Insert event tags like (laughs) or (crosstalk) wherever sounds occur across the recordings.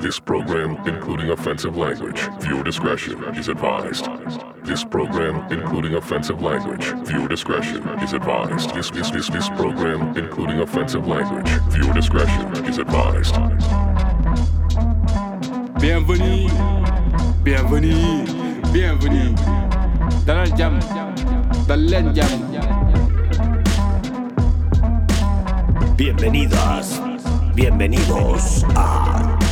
This program, including offensive language, viewer discretion is advised. This program, including offensive language, viewer discretion is advised. This this this this program, including offensive language, viewer discretion is advised. Bienvenue, bienvenue, bienvenue. Dalal jam, dal jam. Bienvenidas, bienvenidos a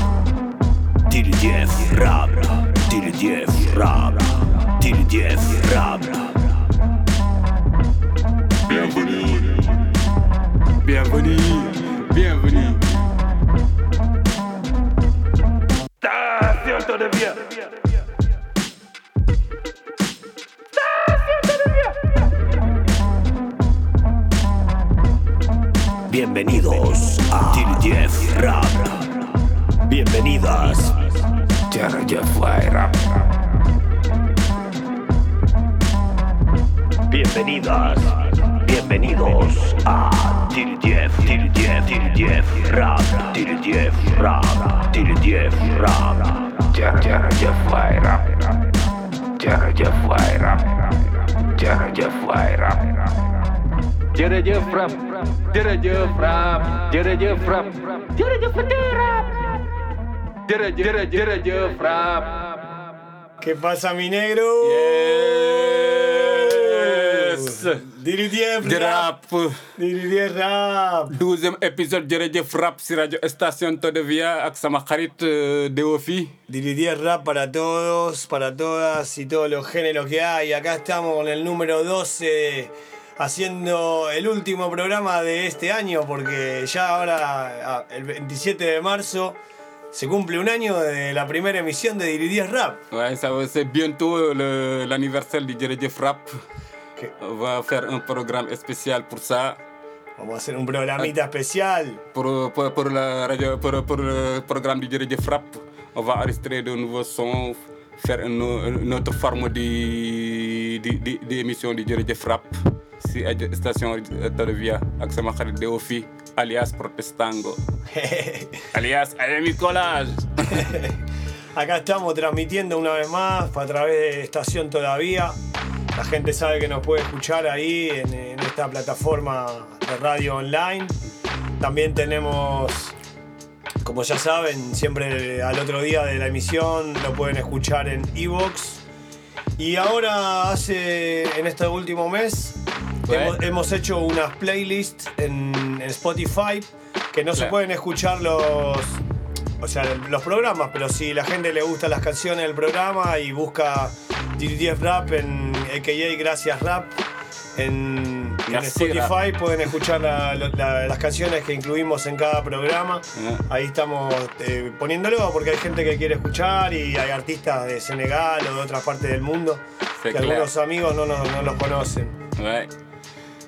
Bienvenue. Bienvenue, bienvenue. Todavía. Bienvenidos a Diri Jeff Rap. Diri Jeff Rap. Bienvenidas, bienvenidos a Jeff, Diri Jeff Rap, Diri Jeff Rap, Diri Jeff Rap, Diri Jeff Rap, Diri Jeff Rap, Diri Jeff Rap. Jere frap, jere frap, jere frap, jere frap. Jere jere jere frap. ¿Qué pasa, mi negro? Yes. Rap. Rap. douzième épisode jërëjëf rap si rajo station Todevia ak sama xarit euh, Deofi. Diri Dief Rap para todos, para todas y todos los géneros que hay. Acá estamos con el número 12 haciendo el último programa de este año porque ya ahora, ah, el 27 de marzo, se cumple un año de la primera emisión de Diri Dief Rap. Ouais, ça va, c'est bientôt l'anniversaire du jërëjëf rap. Que On va faire un programme spécial pour ça. vamos a hacer un programita especial. Pour, pour, pour la radio, pour, pour le programme du jërëjëf rap, on va enregistrer de nouveaux sons, faire une, une autre forme de- de- de- d'émission du jërëjëf rap si rajo station Todevia ak sama xarit Deofi alias Protestango. (laughs) alias Ayemi Collage. (laughs) Acá estamos transmitiendo una vez más a través de Estación Todavía. La gente sabe que nos puede escuchar ahí en, en esta plataforma de radio online. También tenemos, como ya saben, siempre al otro día de la emisión lo pueden escuchar en Evox. Y ahora hace, en este último mes, hemos, hemos hecho unas playlists en, en Spotify que no se pueden escuchar los, o sea, los programas, pero si la gente le gustan las canciones del programa y busca DDF Rap en AKA Gracias Rap en, en Spotify pueden escuchar la- la- las canciones que incluimos en cada programa. Ah. Ahí estamos eh, poniéndolo porque hay gente que quiere escuchar y hay artistas de Senegal o de otras partes del mundo que clair. algunos amigos no, no- no los conocen. Ouais.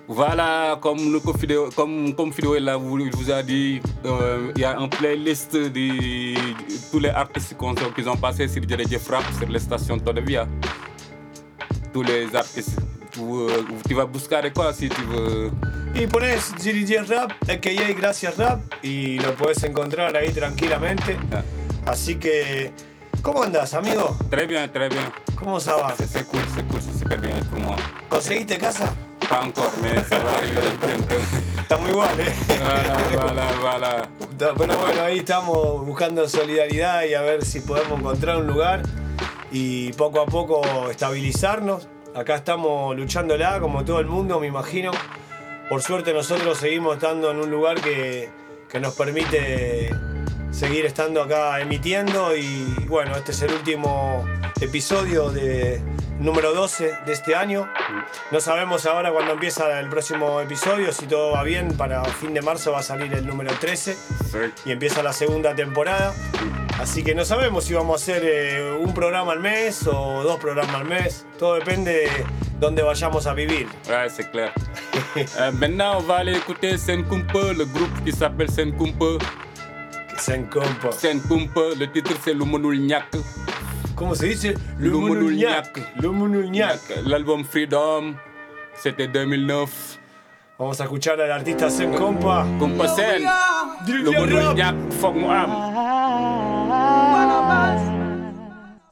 Voilà, comme le Fidéo, comme, comme Fidéo là, vous, a dit, euh, il y a une playlist de, de tous les artistes qui ont, qui ont passé sur Jeff Rap sur les stations Todavia. Tous les artistes. Euh, tu vas buscar quoi si tu veux. Y pones Rap, AKA Gracias Rap y lo puedes encontrar ahí tranquilamente. Ah. Así que, ¿cómo andas, amigo? Très bien, très bien. ¿Cómo ça va? Cool, c'est cool, c'est super bien moi. ¿Conseguiste casa? Va arriver bientôt. Estamos igual, ¿eh? Voilà, voilà, voilà. Pero bueno, ahí estamos buscando solidaridad y a ver si podemos encontrar un lugar y poco a poco estabilizarnos. Acá estamos luchándola como todo el mundo, me imagino. Por suerte nosotros seguimos estando en un lugar que, que nos permite seguir estando acá emitiendo y bueno, este es el último episodio de número 12 de este año. No sabemos ahora cuándo empieza el próximo episodio, si todo va bien, para fin de marzo va a salir el número 13 C'est- y empieza la segunda temporada. Así que no sabemos si vamos a hacer eh, un programa al mes o dos programas al mes. Todo depende de dónde vayamos a vivir. Ouais, c'est clair. Euh, maintenant, on va aller écouter Sen Kumpa, le groupe qui s'appelle Sen Kumpa. Que se encompa. Sen Kumpa, le titre c'est Lumonul Nyak. ¿Cómo se dice? Lumunulñac. Lumunulñac. L'album Freedom, c'était 2009. Vamos a escuchar al artista Zen Compa. Kumpa Sen, Rap. Nyak, fuck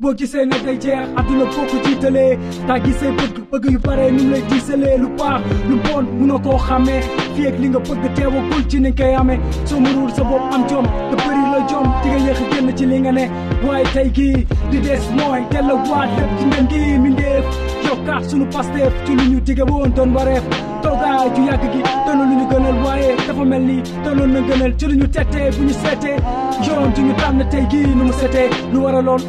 boo gisee ne day jeex àdduna boo ko jiitalee. Taa gisee bëgg bëgg yu bare nu mu lay diisalee. Lu baax lu bon munoo koo xàmmee. Fii li nga bëgg teewagul ci ni koy amee. Soo mënul sa bopp am jom te bëri la jom di nga yéex ci li nga ne. Waaye tey gii di des mooy teel a waat lépp ci ngeen gi mindeef yokkaat sunu pasteef ci lu ñu dige woon doon wareef toogaay ju yàgg gi doon lu ñu gënal waaye dafa mel ni doonoon na gënal ci lu ñu tettee bu ñu seetee. Yoon ju ñu tànn tey gii nu mu setee lu waraloon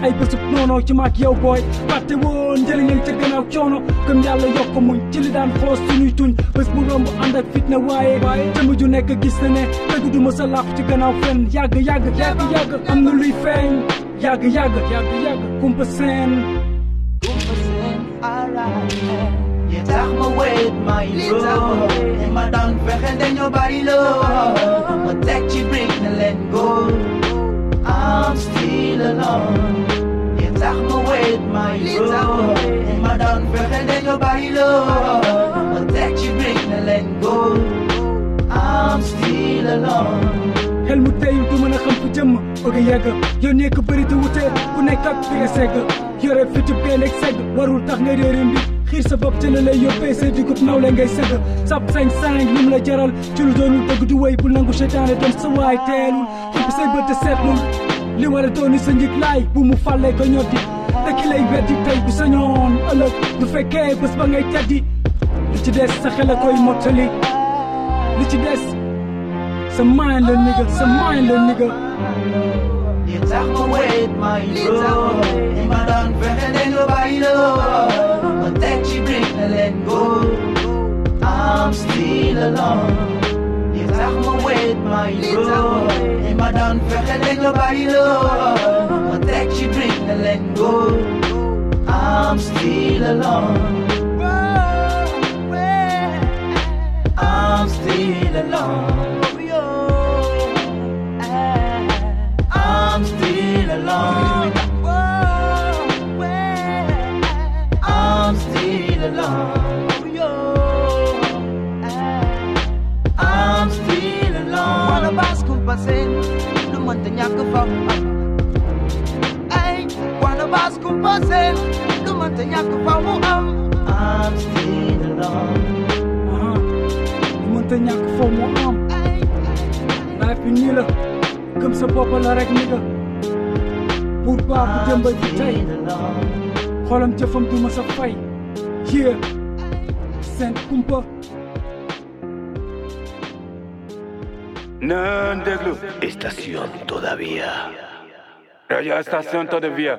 noono ci maak yow booy fàtte woon njëriñal ca gannaaw coono gëm yàlla yokk muñ ci li daan xoos suñuy tuñ bés bu romb ànd ak fitna waaye jëmm ju nekk gis na ne dëgg du mës a làqu ci gannaaw fenn yàgg yàgg yàgg yàgg am na luy feeñ yàgg yàgg yàgg yàgg kumpa seen You tax ma wait my bro Li ma daan fexe dañoo bari loo ma teg ci brick na leen go. I'm still alone You tax ma wait my bro. Li ma daan fexe dañoo bari loo ma teg ci brick na leen go. I'm still alone. Xel mu teyul du mën a xam fu jëmm bëgg a yegg yónnee ko bëri te wute ku nekk ak fi nga segg yore fitub gay nekk segg warul tax nga réere mbi xiir sa bopp ci la lay yóbbee say digub naw la ngay segg sab sañ sañ lu mu la jaral ci lu doonul dëgg du wéy bul nangu seytaane doon sa waay teelul xippi say bët te seetlul li war a dooni sa njig laay bu mu fàllee ko ñotti te ki lay weddi tey bu sañoon ëllëg du fekkee bés ba ngay teddi li ci des sa xel a koy mottali li ci des sa mind la nigga sa mind la nigga. You tax ma wait my bro Li ma daan fexe dañoo bari loo ma teg ci brick na leen go. I'm still alone אנחנו wait my bro אם אדם פחד אין לו בעי לו protect you drink and let go. I'm still alone. I'm still alone. Am I'm still alone. am life la rek nigga pour xolam jëfam du ma sa fay yeah. Kumpa. Déglu Estación todavía. rajo station todavía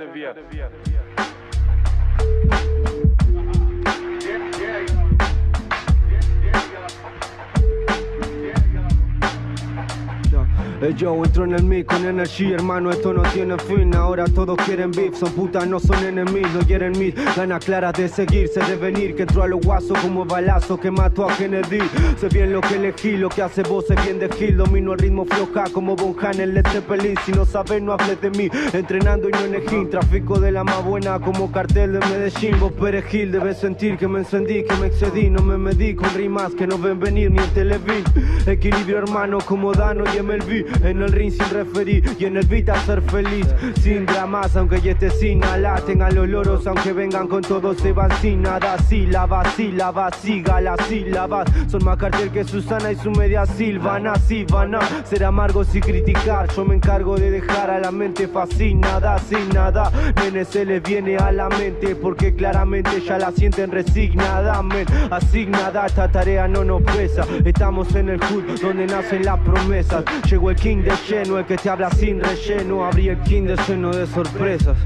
yo entro en el mic con energía, hermano, esto no tiene fin. Ahora todos quieren beef, son putas, no son enemigos, no quieren mis ganas claras de seguirse, de venir. Que entró a los guasos como balazo que mató a Kennedy. Sé bien lo que elegí, lo que hace vos es bien de Gil. Domino el ritmo floja como Bonjan en Led Zeppelin. Si no sabes, no hables de mí. Entrenando y no en ejín, tráfico de la más buena como cartel de Medellín. Vos perejil, debes sentir que me encendí, que me excedí. No me medí con rimas que no ven venir ni en Televín. Equilibrio, hermano, como Dano y MLB. En el ring sin referir y en el beat a ser feliz. Sin dramas, aunque ya esté sin ala. Tengan los loros, aunque vengan con todo, se van sin nada. Sílabas, sílabas, siga las sílabas. Son más cartel que Susana y su media silvana. Si van a ser amargos y criticar. Yo me encargo de dejar a la mente fascinada, sin nada. Nene, se les viene a la mente porque claramente ya la sienten resignada. Men, asignada, esta tarea no nos pesa. Estamos en el hood donde nacen las promesas. Llegó el king de lleno, el que te habla sin relleno. Abrí el king de lleno de sorpresas.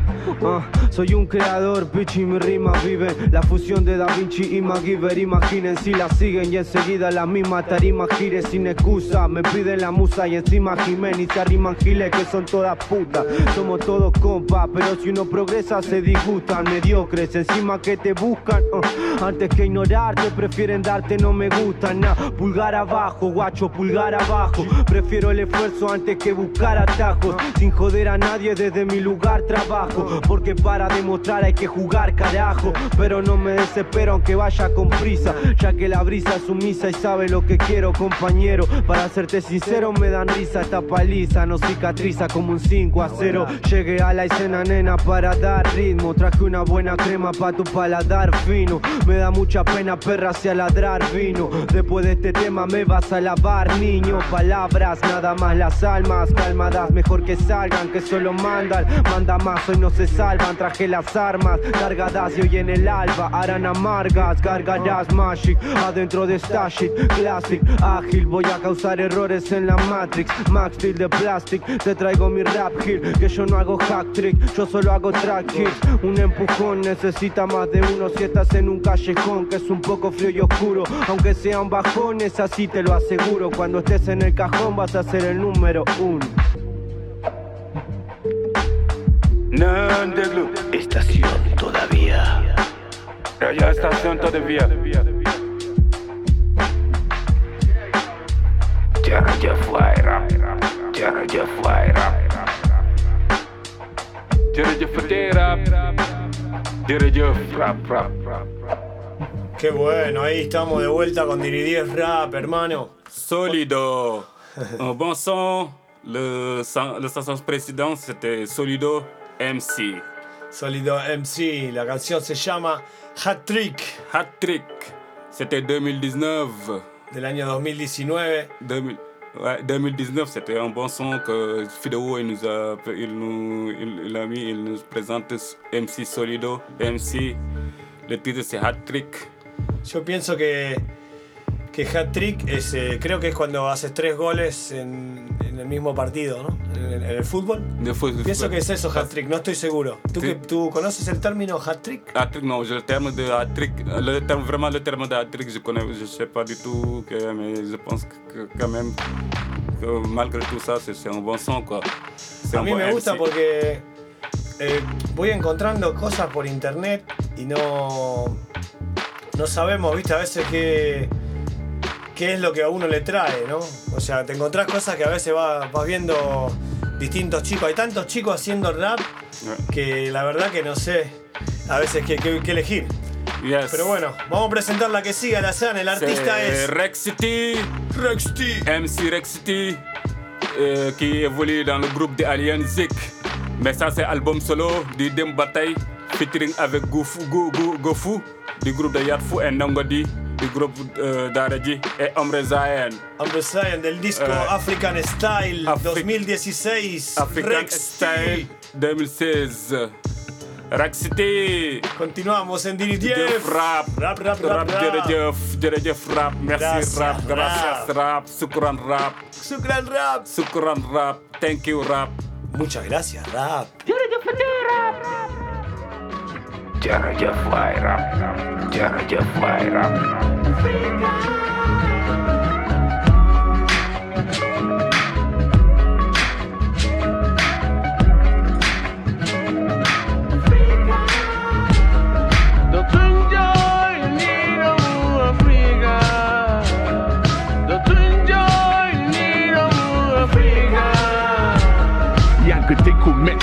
Ah, soy un creador, bitch, y mi rima vive. La fusión de Da Vinci y MacGyver. Imaginen si la siguen y enseguida la misma tarima gire sin excusa. Me piden la musa y encima Jiménez se arriman giles que son todas putas. Somos todos compas, pero si uno progresa se disgustan. Mediocres, encima que te buscan. ah, antes que ignorarte, prefieren darte no me gustan. nah. Pulgar abajo, guacho, pulgar abajo. Prefiero el esfuerzo antes que buscar atajos. Sin joder a nadie desde mi lugar trabajo. Porque para demostrar hay que jugar carajo. Pero no me desespero aunque vaya con prisa. Ya que la brisa es sumisa y sabe lo que quiero, compañero. Para serte sincero, me dan risa esta paliza. No cicatriza como un 5 a 0. Llegué a la escena, nena, para dar ritmo. Traje una buena crema pa' tu paladar fino. Me da mucha pena, perra, hacia ladrar vino. Después de este tema me vas a lavar, niño. Palabras, nada más las almas calmadas. Mejor que salgan, que solo mandan. Manda más, hoy no se salvan. Traje las armas cargadas y hoy en el alba harán amargas. Gargaras magic adentro de Stash It, Classic, ágil. Voy a causar errores en la Matrix. Max Steel de Plastic, te traigo mi rap hill. Que yo no hago hack trick, yo solo hago track hits. Un empujón necesita más de uno si estás en un callejón que es un poco frío y oscuro. Aunque sean bajones, así te lo aseguro. Cuando estés en el cajón vas a ser el número uno. nan déglu Estación todavía. rajo station todavía waay rap. jërëjëf tey rap jërëjëf rap rap Qué bueno, ahí estamos de vuelta con Diri 10 Rap, hermano. Solido un bon son le le chanson précédent c'était Solido MC Solido MC, la canción se llama Hat Trick Hat Trick c'était 2019 del año 2019. 2000 ouais, 2019, c'était un bon son que Fideo il nous a, il nous, il, il a mis, il nous présente MC Solido, MC. Le titre c'est Hat Trick. Yo pienso que, que hat trick es, eh, creo que es cuando haces tres goles en, en el mismo partido, ¿no? En, en el fútbol. Después, Pienso que es eso, hat trick, no estoy seguro. ¿Tú, que, ¿tú conoces el término hat trick? Hat Trick, non, je- le terme de Hat Trick, le terme, vraiment le terme de Hat Trick, je connais, je sais pas du tout, que, mais je pense que, que quand même, que malgré tout ça, c'est un bon son, quoi. A mí me gusta porque eh, voy encontrando cosas por internet y no, no sabemos, viste, a veces qué, qué es lo que a uno le trae, ¿no? O sea, te encontrás cosas que a veces va- vas viendo distintos chicos. Hay tantos chicos haciendo rap que la verdad que no sé a veces qué, qué- qué elegir. Yes. Pero bueno, vamos a presentar la que sigue, la San. El artista C'est es Rex City. Rex T. MC Rex City, euh, qui évolue dans le groupe de Alien Zik. Mais ça, c'est album solo du Dem Bataille, featuring avec Gofu, Go- Go- Gofu, du groupe de Yatfu et Nongodi, du groupe euh, d'Araji, et Omre Zayen. Hombre Zion del disco Eh, African Style Afri- 2016. African Rex Style T. 2016. Rex City. Continuamos en Diri 10. Jërëjëf rap Rap, rap, rap, rap rap. jërëjëf jërëjëf rap merci Gracias, rap gracias rap. rap sukran rap Sucran Rap. sukran rap thank you rap Muchas gracias, Rap. Jërëjëf Daraja Flyra, Daraja Flyra. Freak out.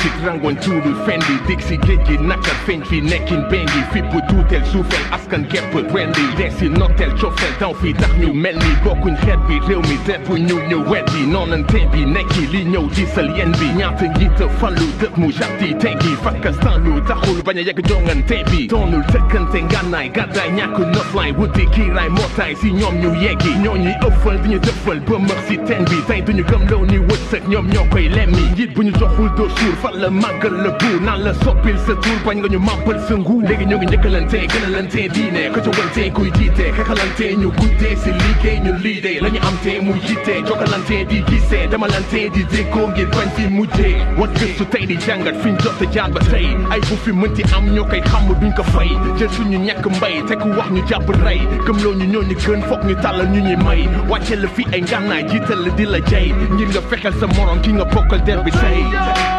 Dëkku metti rangoon tuuru fendi dig si géej gi nakkat feeñ fi nekkin bengi fipp tuuteel suufeel askan gépp rendi deesi notteel cofeel daw fi tax ñu mel ni bokkuñ xeet bi réew mi depp ñu ñu weddi noonante bi nekki li ñëw diisal yen bi ñaata njiita fallu dëpp mu jatti teggi fakkastan lu taxul bañ a yegg jongante bi doonul tëkkante ngànnaay gàddaay ñàkk noflaay wuti kiiraay mootaay si ñoom ñu yeggi ñoo ñuy ëffal di ñu dëffal si teen bi tey duñu gëm law ni wërsëg ñoom ñoo lemmi njiit bu ñu joxul doo fan la màggal la buur naan la soppil sa tur bañ nga ñu màmpal sa nguur léegi ñoo ngi njëkkalante gënalante diine ko ca wante kuy jiite xeexalante ñu guddee si liggéey ñu liidee la ñu am te mu yitte jokkalante di gisee demalante di déggoo ngir bañ fi mujjee wat gëstu tey di jàngat fi ñu jot a jaar ba tey ay bu fi mënti am ñoo koy xam duñ ko fay jël suñu ñàkk mbay te ku wax ñu jàpp rey gëmloo ñu ñoo ñu gën foog ñu tàllal ñu ñuy may wàcce la fi ay ngànnaay jiital la di la jay ngir nga fexeel sa morom ki nga bokkal der bi tey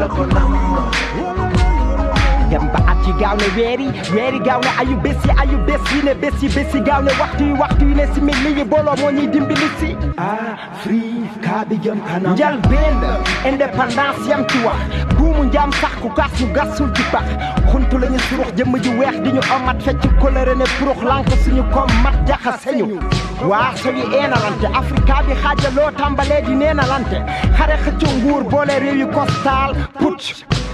la ko nam dem ba at yi gaaw ne weer yi weer yi gaaw ne ayu bés yi ayu bés yi ne bés yi bés yi gaaw ne waxtu yi waxtu yi ne si mil yi booloo moo ñuy dimbali si Afrika bi jëm kanam. Njal benn indépendance yam ci wax njaam sax ku gas ñu gasul ci bax xuntu lañu surux jëmm ji weex di ñu omat fecc kolëre ne purux lank suñu koom mat jaxaseñu waa soyu eenalante afrika bi xaajaloo tàmbalee di neenalante. Xare xëccu nguur boole réew yi costal put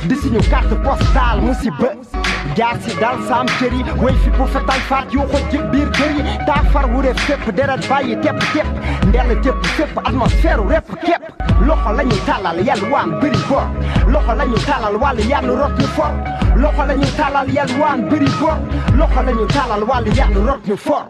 di suñu carte postale musiba. Jaar si dal saam cër yi way fi bu fetal faat yoo ko jëb biir kër yi taa far wure fépp deret bàyyi tepp tepp ndell jëpp fépp atmosphère rep képp loxo la ñu tàllal yàlla waan bëri bor. Loxo la ñu tàllal wàllu yàlla rot ñu for. Loxo la ñu tàllal yàlla waan bëri bor. Loxo la ñu tàllal wàllu yàlla rot ñu for.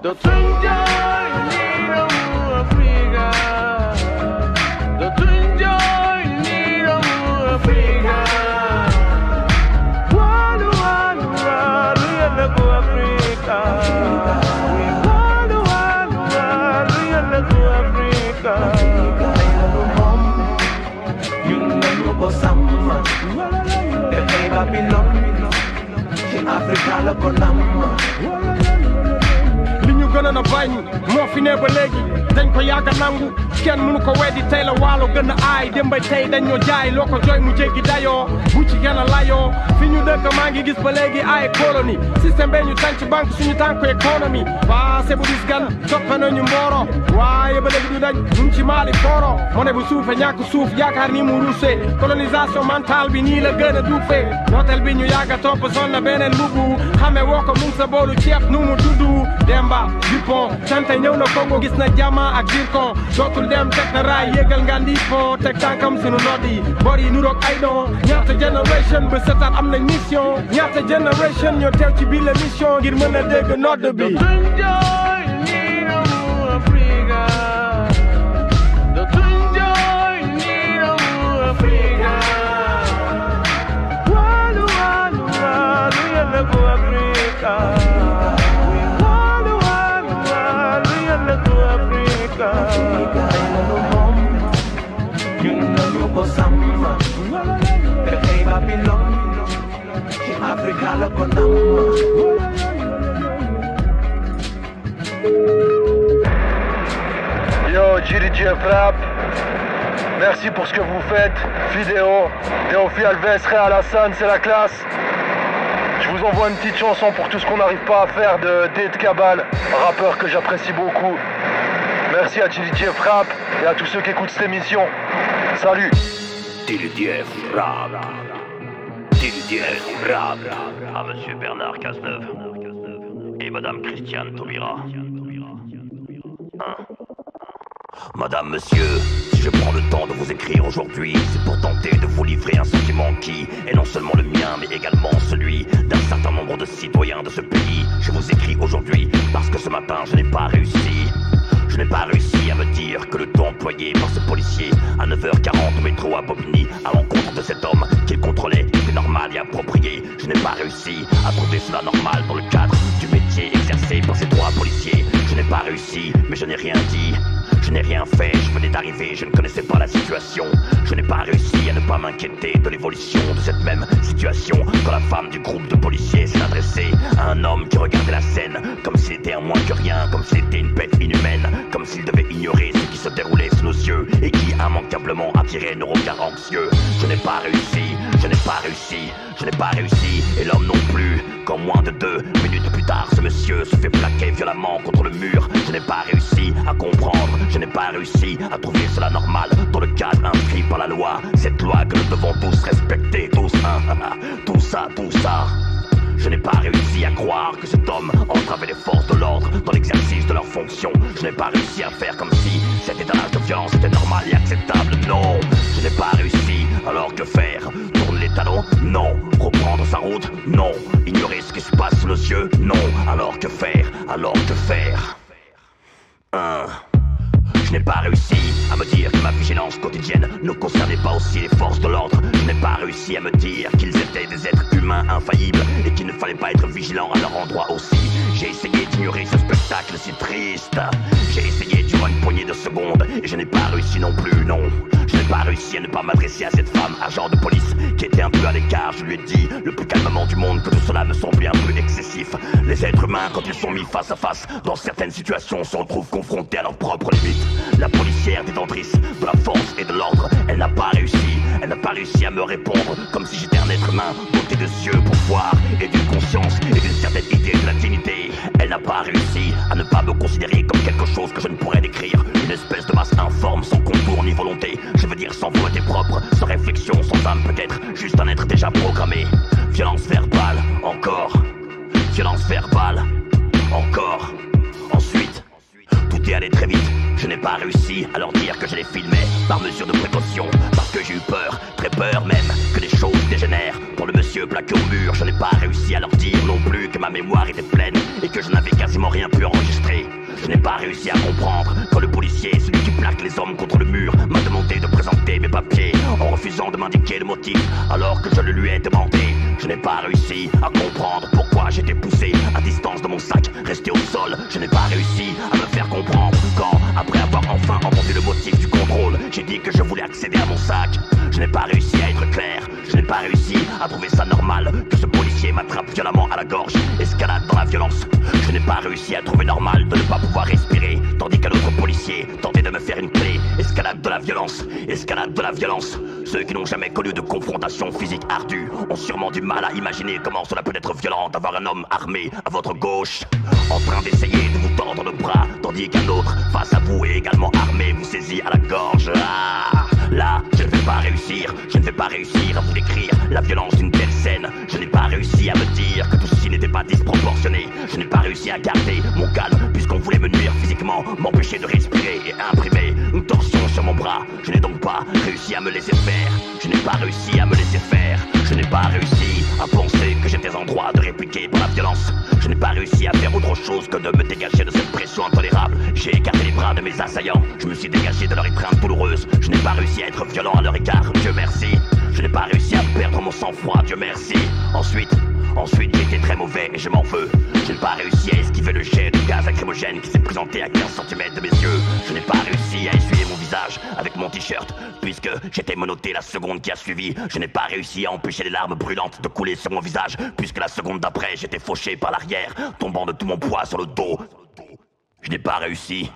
I love la. Gënoon a bañ moo fi ne ba léegi. dañ ko yàgg a nangu. kenn mënu ko weddi. tey la waalo gën a aay. démbay tey dañ ñoo jaay. loo ko jooy mu jéggi dayoo. bu ci gën a layoo. fi ñu dëkk maa ngi gis ba léegi ay colonie système bee ñu tànc banque suñu tànku économie. passé bu dis gan. toppe nañu mbooro. waaye ba léegi du dañ. ñu ci maali fooro. moo ne bu suufe ñàkk suuf. yaakaar ni mu ruuse colonisation mentale bi nii la gën a duufee. nootel bi ñu yàgg a topp sol na beneen mbubu. xame woo ko mun sa boolu ceeb nu mu Dupont tante ñëw na Congo gis na jama ak zircon dootul dem teg na raay yégal nga ndi pont teg sunu nodd yi. Bor yi nuroog ay don ñaata génération ba setaat am na mission. Ñaata génération ñoo teew ci biir la mission ngir mën a dégg nodd bi. Yo, GDJ Rap, merci pour ce que vous faites. Fidéo, Théophile Alves, Réal Hassan, c'est la classe. Je vous envoie une petite chanson pour tout ce qu'on n'arrive pas à faire de Date Cabal, rappeur que j'apprécie beaucoup. Merci à GDJ Rap et à tous ceux qui écoutent cette émission. Salut TDF Rap. TDF Rap. À Monsieur Bernard Cazeneuve. Et Madame Christiane Taubira. Hein? Madame, monsieur, si je prends le temps de vous écrire aujourd'hui, c'est pour tenter de vous livrer un sentiment qui est non seulement le mien, mais également celui d'un certain nombre de citoyens de ce pays. Je vous écris aujourd'hui parce que ce matin, je n'ai pas réussi. Je n'ai pas réussi à me dire que le temps employé par ce policier à 9h40 au métro à Bobigny à l'encontre de cet homme qu'il contrôlait était normal et approprié. Je n'ai pas réussi à trouver cela normal dans le cadre du métier exercé par ces trois policiers. Je n'ai pas réussi, mais je n'ai rien dit. Je n'ai rien fait, je venais d'arriver, je ne connaissais pas la situation. Je n'ai pas réussi à ne pas m'inquiéter de l'évolution de cette même situation quand la femme du groupe de policiers s'est adressée à un homme qui regardait la scène comme s'il était un moins que rien, comme s'il était une bête inhumaine, comme s'il devait ignorer ce qui se déroulait sous nos yeux et qui immanquablement attirait nos regards anxieux. Je n'ai pas réussi, je n'ai pas réussi, je n'ai pas réussi, et l'homme non plus. Qu'en moins de deux minutes plus tard, ce monsieur se fait plaquer violemment contre le mur. Je n'ai pas réussi à comprendre, je n'ai pas réussi à trouver cela normal dans le cadre inscrit par la loi. Cette loi que nous devons tous respecter, tous. hein, (laughs) tout ça, tout ça. Je n'ai pas réussi à croire que cet homme entravait les forces de l'ordre dans l'exercice de leurs fonctions. Je n'ai pas réussi à faire comme si cet étalage de violence était normal et acceptable. Non, je n'ai pas réussi. Alors que faire? Non. Reprendre sa route Non. Ignorer ce qui se passe sous nos yeux Non. Alors que faire Alors que faire? Un. Je n'ai pas réussi à me dire que ma vigilance quotidienne ne concernait pas aussi les forces de l'ordre. Je n'ai pas réussi à me dire qu'ils étaient des êtres humains infaillibles et qu'il ne fallait pas être vigilant à leur endroit aussi. J'ai essayé d'ignorer ce spectacle si triste. J'ai essayé une poignée de secondes et je n'ai pas réussi non plus, non. Je n'ai pas réussi à ne pas m'adresser à cette femme, agent de police, qui était un peu à l'écart. Je lui ai dit, le plus calmement du monde, que tout cela me semblait un peu excessif. Les êtres humains, quand ils sont mis face à face, dans certaines situations, se retrouvent confrontés à leurs propres limites. La policière détentrice de la force et de l'ordre, elle n'a pas réussi. Elle n'a pas réussi à me répondre, comme si j'étais un être humain, doté de yeux pour voir, et d'une conscience, et d'une certaine idée de la dignité. Elle n'a pas réussi à ne pas me considérer comme quelque chose que je ne pourrais Une espèce de masse informe, sans contour ni volonté. Je veux dire sans volonté propre, sans réflexion, sans âme peut-être. Juste un être déjà programmé. Violence verbale, encore. Violence verbale, encore. Ensuite, allé très vite. Je n'ai pas réussi à leur dire que je les filmais par mesure de précaution, parce que j'ai eu peur, très peur même, que les choses dégénèrent. Pour le monsieur plaqué au mur, je n'ai pas réussi à leur dire non plus que ma mémoire était pleine et que je n'avais quasiment rien pu enregistrer. Je n'ai pas réussi à comprendre quand le policier, celui qui plaque les hommes contre le mur, m'a demandé de présenter mes papiers en refusant de m'indiquer le motif alors que je le lui ai demandé. Je n'ai pas réussi à comprendre pourquoi j'étais poussé à distance de mon sac, resté au sol. Je n'ai pas réussi à me faire comprendre quand, après avoir enfin entendu le motif du j'ai dit que je voulais accéder à mon sac. Je n'ai pas réussi à être clair, je n'ai pas réussi à trouver ça normal que ce policier m'attrape violemment à la gorge, escalade dans la violence. Je n'ai pas réussi à trouver normal de ne pas pouvoir respirer, tandis qu'un autre policier tentait de me faire une clé. Escalade de la violence, escalade de la violence. Ceux qui n'ont jamais connu de confrontation physique ardue ont sûrement du mal à imaginer comment cela peut être violent d'avoir un homme armé à votre gauche, en train d'essayer de vous tendre le bras, tandis qu'un autre, face à vous et également armé, vous saisit à la gorge. Georges. Ah Là, je ne vais pas réussir, je ne vais pas réussir à vous décrire la violence d'une telle scène. Je n'ai pas réussi à me dire que tout ceci n'était pas disproportionné. Je n'ai pas réussi à garder mon calme puisqu'on voulait me nuire physiquement, m'empêcher de respirer et imprimer une torsion sur mon bras. Je n'ai donc pas réussi à me laisser faire. Je n'ai pas réussi à me laisser faire. Je n'ai pas réussi à penser que j'étais en droit de répliquer par la violence. Je n'ai pas réussi à faire autre chose que de me dégager de cette pression intolérable. J'ai écarté les bras de mes assaillants. Je me suis dégagé de leur étreinte douloureuse. Je n'ai pas réussi être violent à leur égard. Dieu merci. Je n'ai pas réussi à perdre mon sang-froid. Dieu merci. Ensuite, Ensuite, j'étais très mauvais et je m'en veux. Je n'ai pas réussi à esquiver le jet de gaz lacrymogène qui s'est présenté à 15 cm de mes yeux. Je n'ai pas réussi à essuyer mon visage avec mon t-shirt, puisque j'étais menotté la seconde qui a suivi. Je n'ai pas réussi à empêcher les larmes brûlantes de couler sur mon visage, puisque la seconde d'après, j'étais fauché par l'arrière, tombant de tout mon poids sur le dos. Je n'ai pas réussi.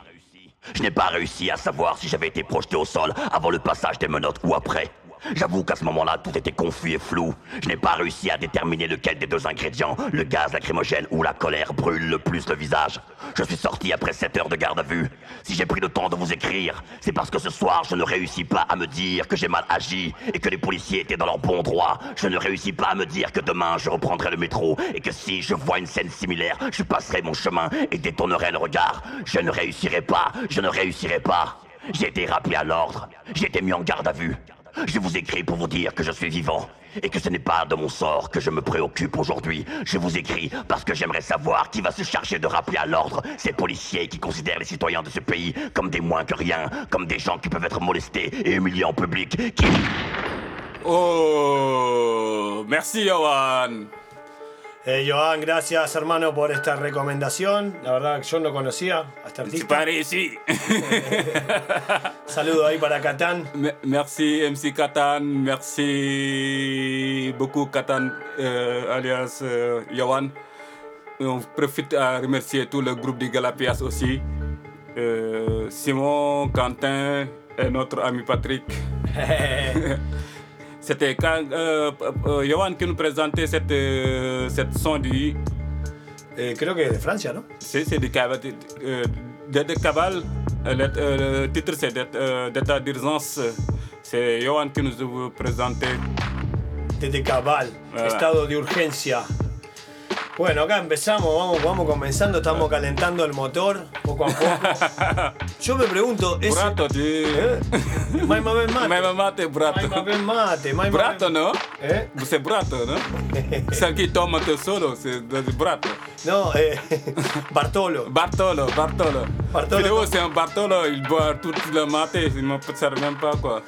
Je n'ai pas réussi à savoir si j'avais été projeté au sol avant le passage des menottes ou après. J'avoue qu'à ce moment-là, tout était confus et flou. Je n'ai pas réussi à déterminer lequel des deux ingrédients, le gaz lacrymogène ou la colère, brûle le plus le visage. Je suis sorti après 7 heures de garde à vue. Si j'ai pris le temps de vous écrire, c'est parce que ce soir, je ne réussis pas à me dire que j'ai mal agi et que les policiers étaient dans leur bon droit. Je ne réussis pas à me dire que demain, je reprendrai le métro et que si je vois une scène similaire, je passerai mon chemin et détournerai le regard. Je ne réussirai pas, je ne réussirai pas. J'ai été rappelé à l'ordre, j'ai été mis en garde à vue. Je vous écris pour vous dire que je suis vivant et que ce n'est pas de mon sort que je me préoccupe aujourd'hui. Je vous écris parce que j'aimerais savoir qui va se charger de rappeler à l'ordre ces policiers qui considèrent les citoyens de ce pays comme des moins que rien, comme des gens qui peuvent être molestés et humiliés en public. Oh, merci Johan. Eh, Johan, gracias hermano por esta recomendación. La verdad yo no conocía a este artista. Pareci. (laughs) Saludo ahí para Catán. Me- Merci MC Katan, merci beaucoup Katan euh, alias euh, Yohan. On profite à remercier tout le groupe du Galapias aussi. Euh, Simon, Quentin et notre ami Patrick. (laughs) C'était quand euh, euh, Yohan qui nous présentait cette, euh, cette son du. creo que de Francia, ¿no? C'est c'est du Cabal. Euh, de, de Cabal, euh, le, euh, titre c'est d'ét- euh, d'état d'urgence. C'est Yohan qui nous a présenté. Desde Cabal, Ah. estado de urgencia. Bueno, acá empezamos, vamos, vamos comenzando, estamos calentando el motor poco a poco. (laughs) Yo me pregunto, ¿es Brato, ¿Eh? Mai mate. Mai mate, brato. Mai mate, mai não? Eh? Você é brato, não? Isso aqui toma solo, de brato. No, eh, (laughs) (laughs) Bartolo. Bartolo, Bartolo. Bartolo, non- c'est un Bartolo, tout le matin, il ne me sert même pas quoi.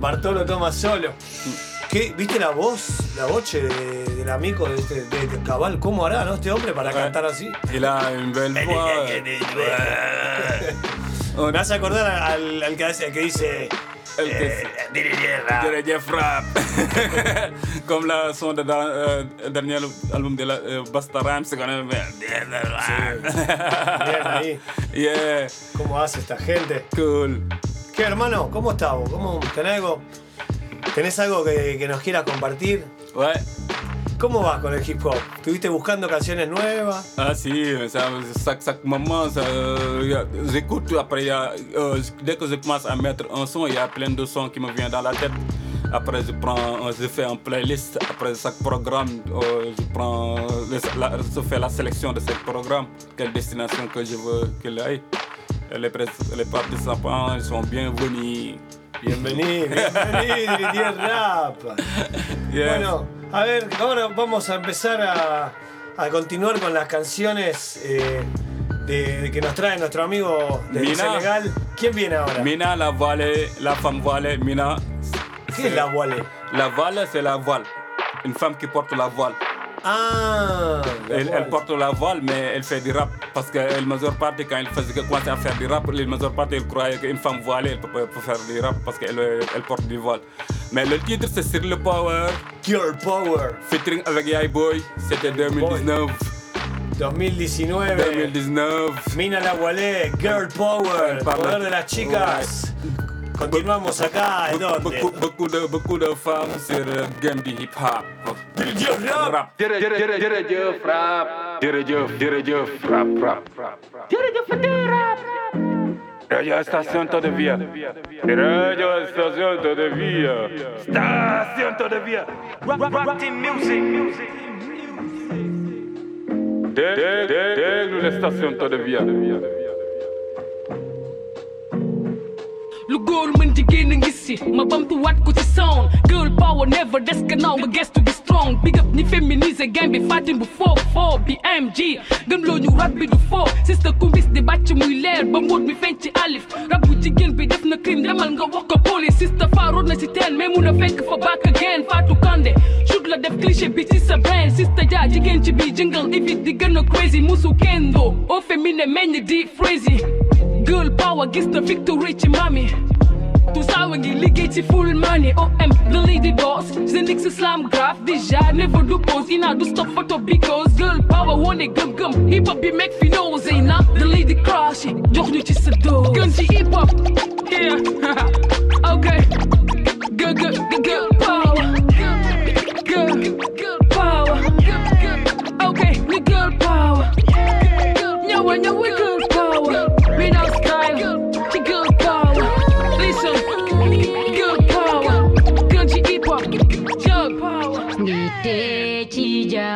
Bartolo toma solo. ¿Qué? ¿Viste la voz, la voce de- del amigo de, este, de, de Cabal? ¿Cómo hará, no? Este hombre para cantar así. A une belle voix. Me hace acordar al, al que, al que dice. El que eh, Dirige Frapp. Comme la son de dans, euh, dernier album de la euh, Basta Rhymes, quand même Bien ahí. (laughs) Yeah. ¿Cómo hace esta gente? Cool. ¿Qué, hermano? ¿Cómo estás? ¿Cómo, ¿Tenés algo, ¿tenés algo que, que nos quieras compartir? Ouais. ¿Cómo vas con el hip hop? ¿Estuviste buscando canciones nuevas? Ah si, ça, chaque, chaque moment, ça, euh, j'écoute, après, y a, euh, dès que je commence à mettre un son, il y a plein de sons qui me viennent dans la tête. Après, je prends, je fais un playlist. Après chaque programme, euh, je prends, la, je fais la sélection de ce programme, quelle destination que je veux qu'il aille. Les, les participants ils sont bienvenus. Bienvenido, bienvenido, rap. Yeah. Bueno, a ver, ahora vamos a empezar a, a continuar con las canciones eh, de, de que nos trae nuestro amigo de Mina. Senegal. ¿Quién viene ahora? Mina, la voile, la femme voile, Mina. ¿Qué es la voile? La voile, c'est la voile. Une femme qui porte la voile. Ah, Elle, porte la voile, mais elle fait du rap. Parce que la majeure partie, quand elle faisait, commençait à faire du rap, la majeure partie, elle croyait qu'une femme voilée, elle peut, peut faire du rap parce qu'elle elle porte du voile. Mais le titre, c'est Sur le Power. Girl Power. Featuring avec Yai Boy. C'était 2019. 2019. 2019. Mina la Wallet, Girl Power, Parla- poder de las chicas. Continuamos acá, ¿en dónde? Bakuda fans era game de hip hop. Dirija rap. Dirija rap. Dirija dirija rap rap rap. Dirija rap. Radio Estación Todavía. Radio Estación Todavía. Estación Todavía. Rock Team Music. De, de, de, de. Radio station Déglu l'estación Todavía. Lu góor mën jigéen ngi si ma bamtuwaat ko ci sound. Girl power never des gannaaw nga gestu di strong. Big up ñi féminiser game bi fatin bu foo foo bi MG gëm loo ñu rap bi du foo. Sister kumbis di bàcc muy leer ba mbóot mi feeñ ci alif. Rap bu bi def na crime demal nga wax ko police. Sister faaroon na si teen mais mun a fekk fa back again. Fatou Kande shoot la def cliché bi ci sa brain. Sister ja jigéen ci bi jingle ifit di gën a crazy musu kendo. Au féminin meññ di crazy Girl power gis na victory ci mami Tout ça ngi liggéey ci full money. Oh, OM the lady boss. Zenix slam graph déjà never do pose. Ina do stop photo because girl power wone gëm gum hip hop be make fi know Zeyna the lady crush jox ñu ci sa dose gën ci hip hop. Yeah. (laughs) Okay. Girl girl girl girl power. Girl girl power. Okay ni girl power. Ñëwa ñëwa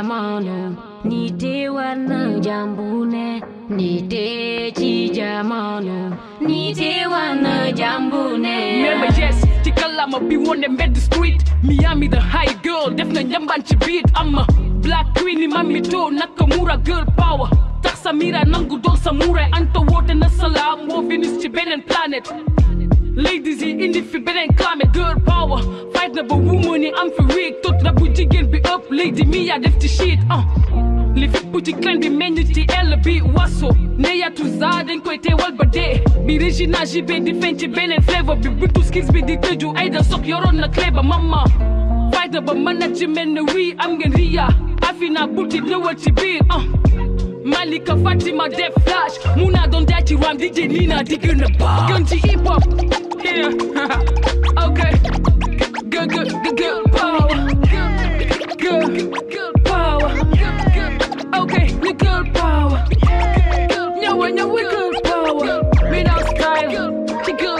jamono nite war na jambune nite ci jamono nite war na jambune. Remember yes ci kalama bi wone mbedd street. Miami the high girl def na njamban ci beat. I'm a black queen ni mami to Nakamura girl power. Tax Samira nangu doon samurai Anta woote na salaam woo Venus ci beneen planète Ladies yi indi fi beneen climate girl power. Fight na ba woman am fi week tot na bu jigéen bi ëpp lady mi yaa def ci shit ah li fépp ci clan bi meññ ci ell bi waso ne yatu za dañ koy teewal ba dee bi Regina JB di feeñ ci beneen flavor. Bi buntu skills bi di tëju ay da sok yoroon na clé ba mama. Fight na ba mel ne wii am ngeen riya afina buti ñëwal ci biir ah Malika Fatima def flash. Muna doon jaay ci Nina di a ci hip hop Yeah. (laughs) okay. Good, good, good, good power. Good, good, good power. Okay, we good power. No, I know we good power. Me now style. She good.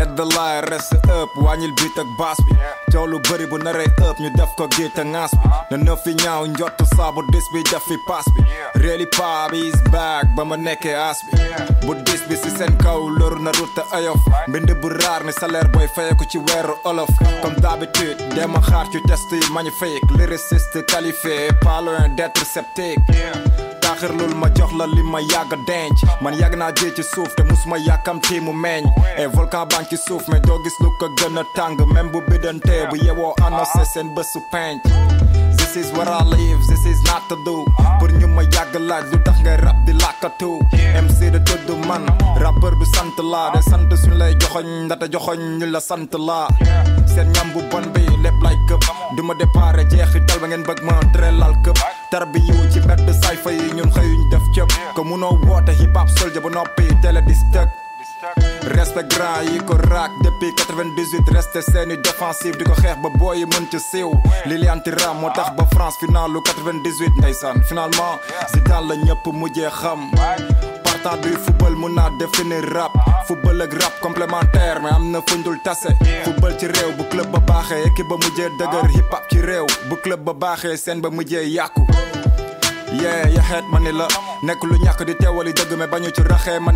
Let the lie rest up wàññil beat ak bass bi coow lu bëri bu naree ëpp ñu def ko géej te ŋaas bi na nëf fi ñaaw njott saabu dis bi def fi pass bi really pop is back ba ma nekkee as bi bu dis bi si seen kaw loru na rute ayof mbind bu raar ni salaire booy fayeku ci weeru olof comme d'habitude dema ci test yi magnifique lyriciste qualifié pas loin d'être sceptique taaxirlul ma jox la li ma yàgg man yàgg naa jee ci suuf te musuma yàkkamti mu meññ e volcan baa ci suuf mais doo gis lu ko gën a tàng même bu bidantee bu yewoo annoncé seen bésu penc This is what I live, this is not to do ñu ma yàgg laaj lu tax ngay rap di làkkatu MC de tudd man. Rappeur bi sant laa de sant suñ lay joxoñ ndata joxoñ ñu la sant laa seen ñam bu bon bi lépp lay këpp du ma déparé jeexital ba ngeen bëgg ma trelal këpp tar bi yiw ci mbedd sayfa yi ñun xëyuñ def cëpp ko munoo woote hip hop soldier ba noppi télé di stëk respect grand yi ko raak. Depuis 98 resté seeni défensive di ko xeex ba booy yi mën ci siiw. Moo tax France finalu 98 ndeysaan. Finalement Zidane la ñëpp mujjee xam. Partant du football mun naa définir rap. Football ak rap complémentaire mais am na fuñ dul tase. Football ci réew bu club ba baaxee équipe ba mujjee dëgër hip hop ci réew. Bu club ba baaxee seen ba mujjee yeah ya xeet ma ni la nekk lu ñàkk di teewali dëgg mais bañu ci raxee ma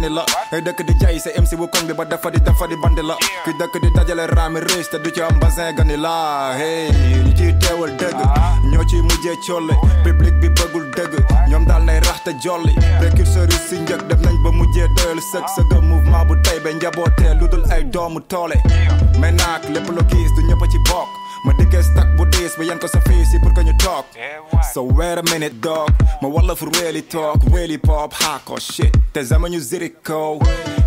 ngay dëkk di jaay sa MC bu koñ bi ba dafa di dafa di bandi la. Ki dëkk di dajale raami riche te du ci am basin gani hey ñu ciy teewal dëgg ñoo ciy mujjee colle. Public bi bëggul dëgg ñoom daal nay raxte jolli. Précurseurs yi si njëkk def nañ ba mujjee doyal sëg sëga mouvement bu tey ba njabootee lu ay doomu toole. Mais naak lépp lu gis du ñëpp ci bokk my dick is stuck with this, but yanko sa face por can you talk? So wait a minute, dog. My wall for really talk, really pop, hardcore shit. Tazama new zirico.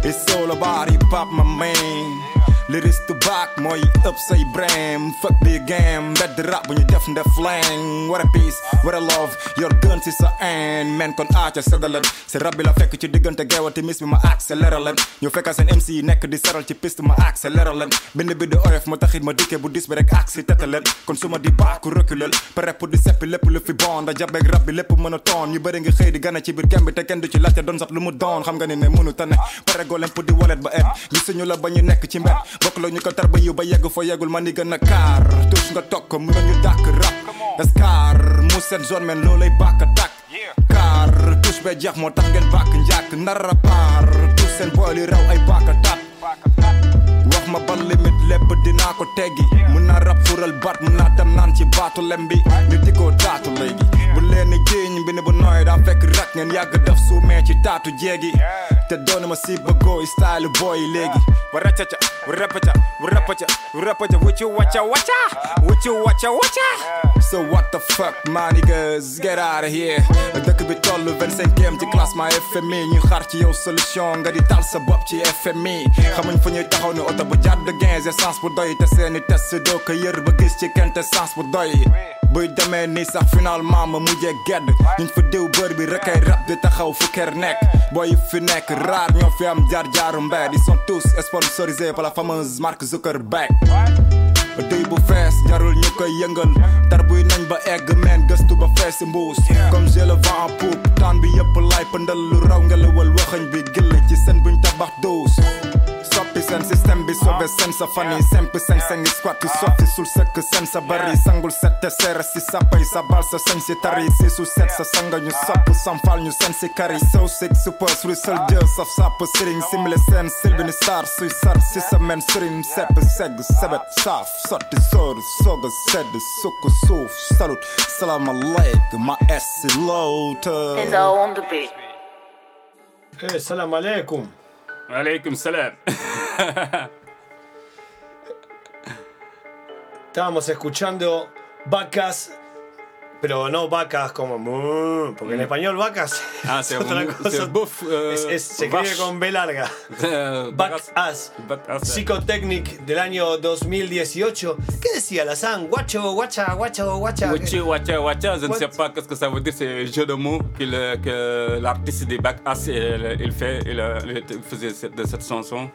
It's all about hip hop, my man. Lyrics to back, my upside brain. Fuck the game, bad the rap when you deaf in the flame. What a peace, what a love, your guns is a end. Man, con arch, I said the lead. Say, Rabbi, I fake it, you dig on the girl, what miss me, my accelerate. You fake as an MC, neck, this saddle, you piss to my accelerate. Bin the bit the oil, my tachid, my dick, but this break, axe, tetalet. Consumer, the back, curricule. Pare, put the sepi, lepu, lepu, bond. I jab, beg, rabbi, lepu, monotone. You better get the gun, I keep it, can be taken, do you like it, don't stop, lumu, don't. I'm gonna name Munutane. Pare, go, and put the wallet, but Listen you see, you love, but you neck, it's tane pare goo leen pour di walet ba et gisuñu la ba ñu nekk ci mbed bokk la ñu ko tar ba yiw ba yegg foo yeggul ma ni gën a kaar nga toog ko mën nañu dàkk rap escar mu seen zone men loolay bàkk tàkk kaar touche bee jeex moo tax ngeen bàkk njàkk nara paar touche seen bool yi raw ay bàkk tàpp ma ban limite lépp dinaa ko teggi. Mun naa fural baat mun naa dem naan ci baatu lem bi ñu di ko bu leen ni bi ne bu nooy daa fekk rak ngeen yàgg def suumee ci taatu jéegi te doona ma si bëggoo style boy léegi wa racaca wa rapaca wa rapaca wa rapaca wuccu wacca wacca wuccu wacca wacca so what the fuck my niggas get out of here. Dëkk bi toll 25e ci classement FMI ñu xaar ci yow solution. Nga di tal sa bopp ci FMI xamuñ fu ñuy taxaw ni oto jàdd gain essence bu doy te seeni test doo ko yër ba gis ci kente sens bu doy. Buy demee ni sax finalement ma mujjee gedd. Ñuñ fa diw bër bi rek ay rab di taxaw fu kër nekk. Booy fi nekk raar ñoo fi am jaar jaaru ils sont tous sponsorisés par la fameuse marque Zuckerberg. Duy bu fees jarul ñu koy tar buy ba egg meen gëstu ba comme je le vent en poupe bi yëpp lay pëndal lu raw ngelawal bi gill ci seen buñ tabax 100% Sistem bi sove sem sa fani 100% sen i squati sofi sul sek sem sa bari Sangul sete sere si sapa i sa balsa sen si tari Si su set sa sanga nju sapu sam fal nju sen si So sick super sui sel djel saf sapu siring Simile sen silbini star sui sar si sa men surim Sepe seg sebet saf sorti sor soga sed suku suf. Salut salam aleikum ma esi low to on the beat. Hey, salam alaikum. Alaikum salam. Estábamos escuchando Vacas Pero no vacas como porque en español vacas Ah, (laughs) es c'est otra un- cosa. c'est bouf, euh, Es- es- se escribe vache. con B larga. (laughs) Backass. Psychotechnic del año 2018. ¿Qué decía la San? Guacho, guacha, guacho, guacha. Wacha, wacha, wacha, je ne sais pas qu'est-ce que ça veut dire, c'est un jeu de mots que le- que l'artiste des Back Ass il, il fait, il, il faisait cette- de cette chanson.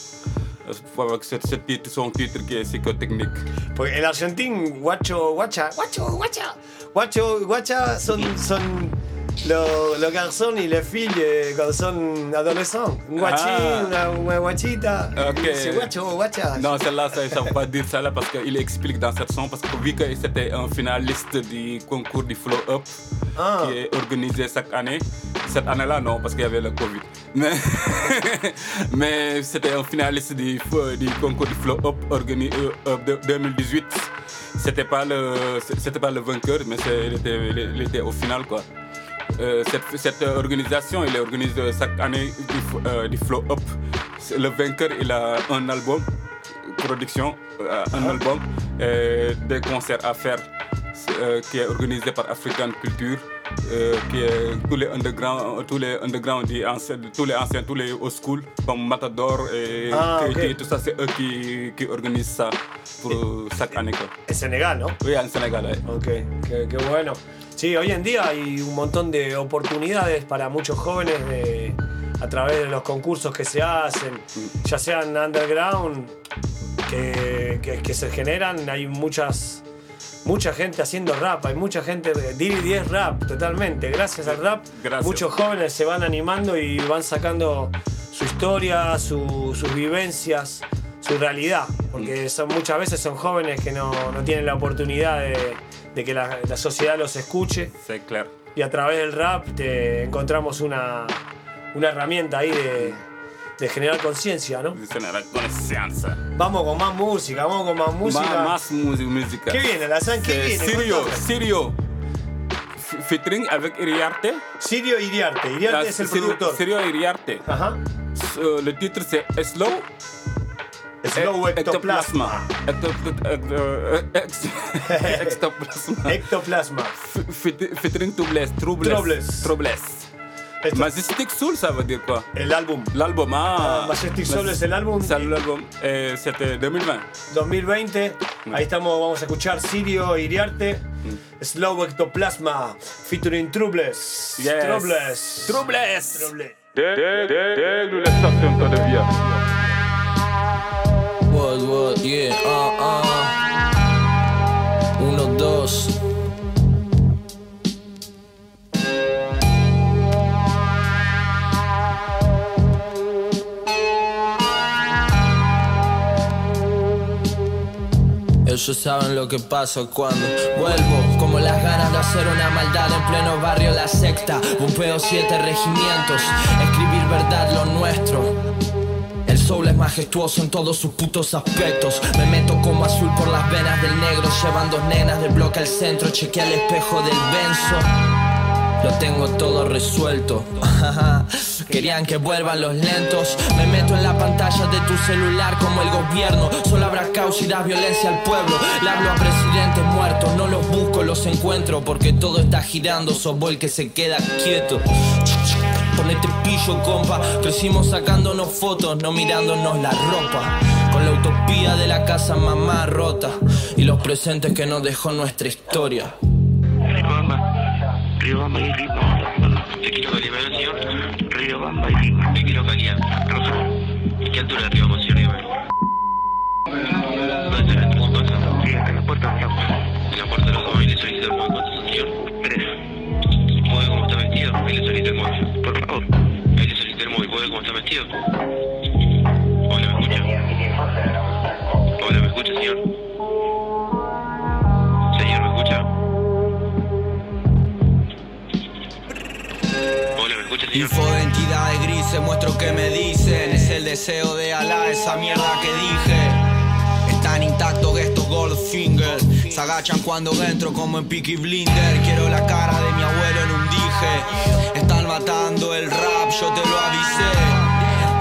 son titre qui est psychotechnique. Porque el argentín, guacho, guacha, guacho, guacha. Guacho, guacha son, son los, los garçons y les filles eh, cuando son adolescentes. Un guachín, Ah. una, una guachita. Ok. C'est guacho, guacha. Non, celle-là, ça ne veut pas dire ça là parce qu'il explique dans cette chanson, parce que vu que c'était un finaliste du concours du Flow Up Ah. qui est organisé chaque année, cette année-là, non, parce qu'il y avait le Covid. Mais, (laughs) mais c'était un finaliste du, du concours du Flow Up organisé de 2018. C'était pas le, c'était pas le vainqueur, mais il était, il était au final quoi. Euh, cette, cette organisation, il organise chaque année du, euh, du Flow Up. Le vainqueur, il a un album, production, euh, un album, et des concerts à faire, euh, qui est organisé par African Culture, euh, qui est tous les underground, tous les underground, tous les anciens, tous les old school, comme Matador et Ah, Keiti, ok. tout ça, c'est eux qui, qui organisent ça pour chaque année. En Sénégal, ¿no? Oui, en Sénégal. ouais. Ok, qué, qué bueno. Sí, hoy en día hay un montón de oportunidades para muchos jóvenes de- a través de los concursos que se hacen, ya sean underground, que, que- que se generan, hay muchas, mucha gente haciendo rap, hay mucha gente, Diri 10 rap, totalmente, gracias al rap, Gracias. muchos jóvenes se van animando y van sacando su historia, su- sus vivencias, su realidad, porque son, muchas veces son jóvenes que no, no tienen la oportunidad de, de que la, la sociedad los escuche C'est clair. y a través del rap te encontramos una, una herramienta ahí de, de generar conciencia, ¿no? C'est une reconnaissance. Vamos con más música, vamos con más música. Más música. ¿Qué viene, Lazán? ¿Qué C'est viene? Sirio. Sirio. Featuring avec Iriarte. Sirio Iriarte. Iriarte es el Sirio- productor. Sirio Iriarte. Ajá. S- euh, le titre c'est Slow. Slow Ectoplasma. Ectoplasma. (laughs) Ectoplasma. Featuring Troubles. Troubles. Troubles. Troubles. Majestic Soul, ça veut dire quoi El álbum. L'album, ah. Ah, Majestic Soul es el álbum. C'est l'album. Eh, C'était 2020. 2020. Ahí estamos, vamos a escuchar Sirio Iriarte. Slow Ectoplasma. Featuring Troubles. Yes. Troubles. Troubles. Troubles. Déglu les stations de vie. What, what, yeah, Ellos saben lo que pasa cuando vuelvo Como las ganas de hacer una maldad en pleno barrio La Secta Bombeo siete regimientos Escribir verdad lo nuestro el soul es majestuoso en todos sus putos aspectos. Me meto como azul por las venas del negro. Llevan dos nenas del bloque al centro. Chequea el espejo del benzo. Lo tengo todo resuelto. (laughs) Querían que vuelvan los lentos. Me meto en la pantalla de tu celular como el gobierno. Solo habrá caos y da violencia al pueblo. Le hablo a presidentes muertos. No los busco, los encuentro. Porque todo está girando. Sos vos el que se queda quieto. Ponete pillo, compa. Crecimos sacándonos fotos, no mirándonos la ropa. Con la utopía de la casa mamá rota. Y los presentes que nos dejó nuestra historia. Riobamba y ritmo. Te Te quiero calidad. Rosa. ¿Qué altura señor Riobamba? ¿Dónde está de? Sí, en la puerta, señor. En la puerta de los dominios solicitar el móvil. ¿Cuántos, señor? Tres. ¿Puede cómo está vestido? Ahí le solicita el móvil. Por favor. Ahí le solicita el móvil. ¿Puede cómo está vestido? Hola, ¿me escucha? Hola, ¿me escucha, señor? Escucha, señor? Info de entidades grises, muestro que me dicen. Es el deseo de Alá, esa mierda que dije. Están intactos estos Goldfinger. Se agachan cuando entro como en Peaky Blinder. Quiero la cara de mi abuelo en un dije. Están matando el rap, yo te lo avisé.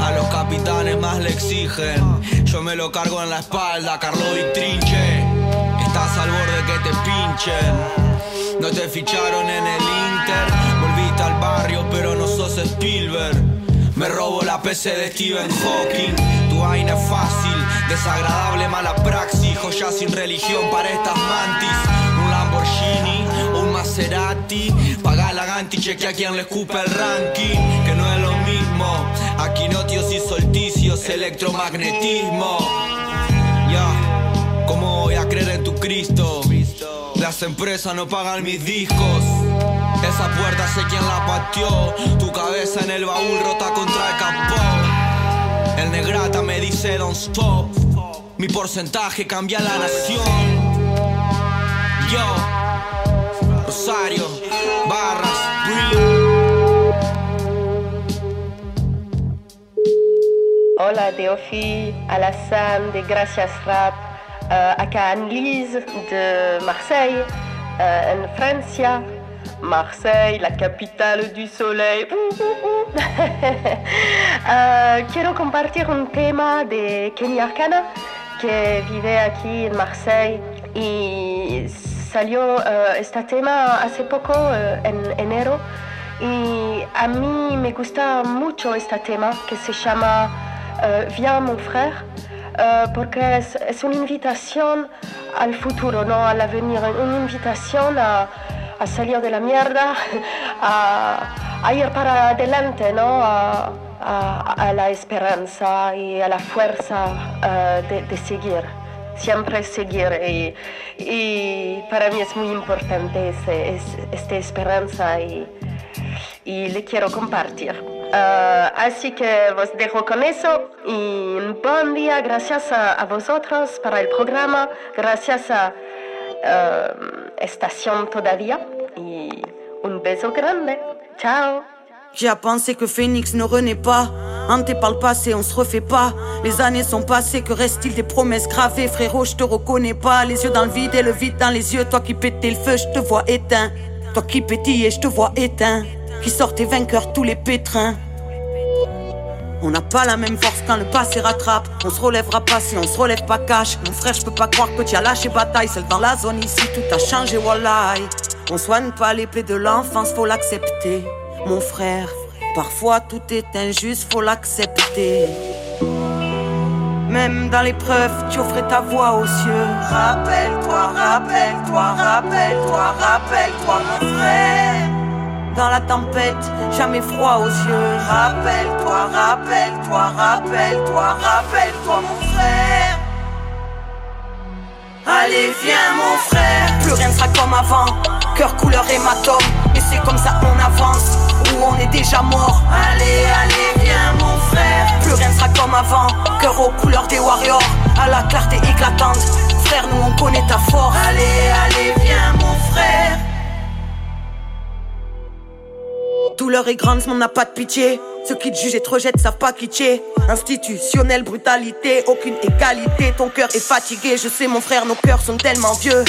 A los capitanes más le exigen. Yo me lo cargo en la espalda, Carlo y Trinche. Estás al borde que te pinchen. No te ficharon en el Inter, volviste al barrio, pero Me robo la PC de Stephen Hawking. Tu vaina es fácil, desagradable, mala praxis. Joya sin religión para estas mantis. Un Lamborghini un Maserati. Paga la Ganti, chequea quien le escupe el ranking. Que no es lo mismo. Aquí notios y solticios, electromagnetismo. Ya, ¿cómo voy a creer en tu Cristo? Las empresas no pagan mis discos. Esa puerta sé quién la pateó. Tu cabeza en el baúl rota contra el capó. El negrata me dice don't stop. Mi porcentaje cambia la nación. Yo, Rosario, Barras, Breed. Hola Déofi, Alassane de Gracias Rap, euh, acá Annelise de Marseille, euh, en Francia. Marseille, la capitale du soleil. (laughs) Euh, quiero compartir un tema de Kenny Arcana que vive aquí en Marseille y salió euh, este tema hace poco, euh, en enero, y a mí me gusta mucho este tema que se llama euh, Viens mon frère. euh, porque es, es una invitación al futuro, ¿no? al avenir, una invitación a salir de la mierda, (laughs) a, a ir para adelante, ¿no? a, a- a la esperanza y a la fuerza eh, de, de seguir, siempre seguir. Y, y para mí es muy importante ese- es- esta esperanza y, y le quiero compartir. Ah, así que os dejo con eso y un buen día. Gracias a, a vosotros para el programa. Gracias a ah, Estación todavía un beso grande. Chao. J'ai à penser que Phoenix ne renaît pas. Hanté par le passé, on se refait pas. Les années sont passées, que reste-t-il des promesses gravées? Frérot, je te reconnais pas. Les yeux dans le vide et le vide dans les yeux. Toi qui pétais le feu, je te vois éteint. Toi qui pétillais, je te vois éteint. Qui sortait vainqueur tous les pétrins. On n'a pas la même force quand le passé rattrape. On se relèvera pas si on se relève pas cash. Mon frère, je peux pas croire que tu as lâché bataille. Seul dans la zone ici, tout a changé, wallahi. On soigne pas les plaies de l'enfance, faut l'accepter. Mon frère, parfois tout est injuste, faut l'accepter. Même dans l'épreuve, tu offrais ta voix aux cieux. Rappelle-toi, rappelle-toi, rappelle-toi, rappelle-toi, mon frère. Dans la tempête, jamais froid aux yeux. Rappelle-toi, rappelle-toi, rappelle-toi, rappelle-toi, mon frère. Allez, viens, mon frère. Plus rien ne sera comme avant. Cœur couleur hématome. Et c'est comme ça qu'on avance. Ou on est déjà mort. Allez, allez, viens, mon frère. Plus rien ne sera comme avant. Cœur aux couleurs des warriors. À la clarté éclatante. Frère, nous on connaît ta force. Allez, allez, viens, mon frère. Douleur est grande, on n'a pas de pitié. Ceux qui te jugent et te rejettent savent pas qui tu es. Institutionnelle brutalité, aucune égalité. Ton cœur est fatigué, je sais mon frère, nos cœurs sont tellement vieux.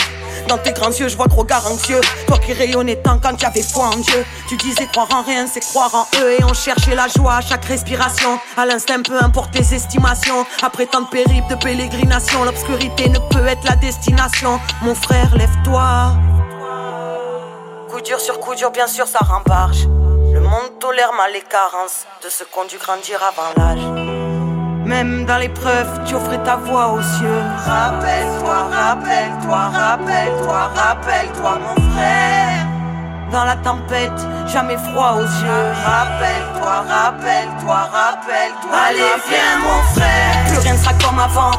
Dans tes grands yeux, je vois trop regard anxieux. Toi qui rayonnais tant quand tu avais foi en Dieu. Tu disais croire en rien, c'est croire en eux. Et on cherchait la joie à chaque respiration. À l'instinct, peu importe tes estimations. Après tant de périples de pélégrination, l'obscurité ne peut être la destination. Mon frère, lève-toi. Coup dur sur coup dur, bien sûr, ça rembarge. Monde tolère mal les carences de ce qu'on dû grandir avant l'âge. Même dans l'épreuve, tu offrais ta voix aux cieux. Rappelle-toi, rappelle-toi, rappelle-toi, rappelle-toi, mon frère. Dans la tempête, jamais froid aux yeux. Rappelle-toi, rappelle-toi, rappelle-toi. Allez, viens, mon frère. Plus rien ne sera comme avant.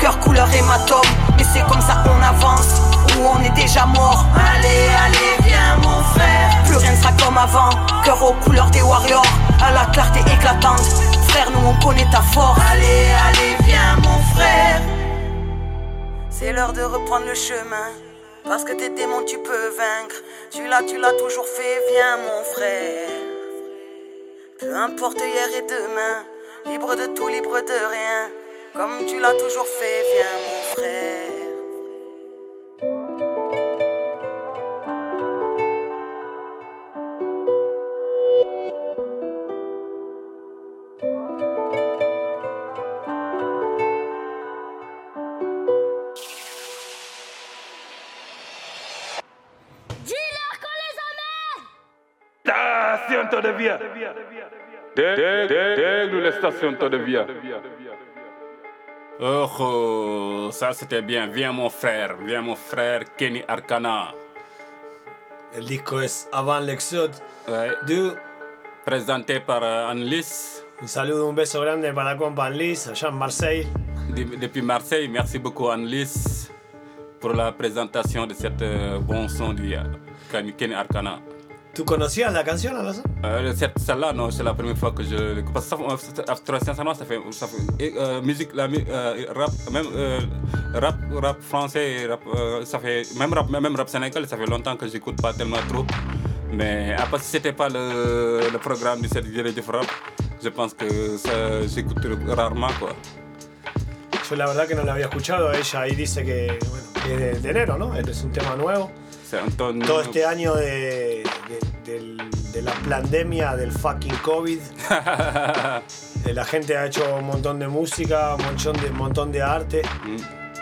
Cœur couleur hématome. Mais c'est comme ça qu'on avance. On est déjà mort. Allez, allez, viens, mon frère. Plus rien ne sera comme avant. Cœur aux couleurs des warriors. À la clarté éclatante. Frère, nous on connaît ta force. Allez, allez, viens, mon frère. C'est l'heure de reprendre le chemin. Parce que tes démons tu peux vaincre. Tu l'as, tu l'as toujours fait, viens mon frère. Peu importe hier et demain, libre de tout, libre de rien. Comme tu l'as toujours fait, viens mon frère. De via. Déglu les stations de. Oh, oh, ça c'était bien. Viens mon frère, viens mon frère Kenny Arcana. Es Avant l'Exode. Ouais. Du. Présenté par euh, Annelise. Un saludo, un beso grande para la compa Annelise, allá en Marseille. De- depuis Marseille, merci beaucoup Annelise pour la présentation de cette euh, bon son du euh, Kenny Arcana. ¿Tú conocías la canción, Alonso? Euh, cette- Celle-là, non, c'est la première fois que je. Parce que ça, ça- ça fait. Ça fait et, euh, musique, la, euh, rap, même rap, rap français, rap, ça fait. Même rap, même rap sénégalais, ça fait longtemps que j'écoute pas tellement trop. Mais après, si c'était pas le, le programme cette virée de rap, je pense que ça, j'écoute rarement, quoi. Yo la verdad que no la había escuchado. Ella ahí dice que, bueno, que es de, de enero, ¿no? Este es un tema nuevo. Todo este año de, de- del- de la pandemia del fucking COVID. (laughs) Eh, la gente ha hecho un montón de música, un montón de, un montón de arte.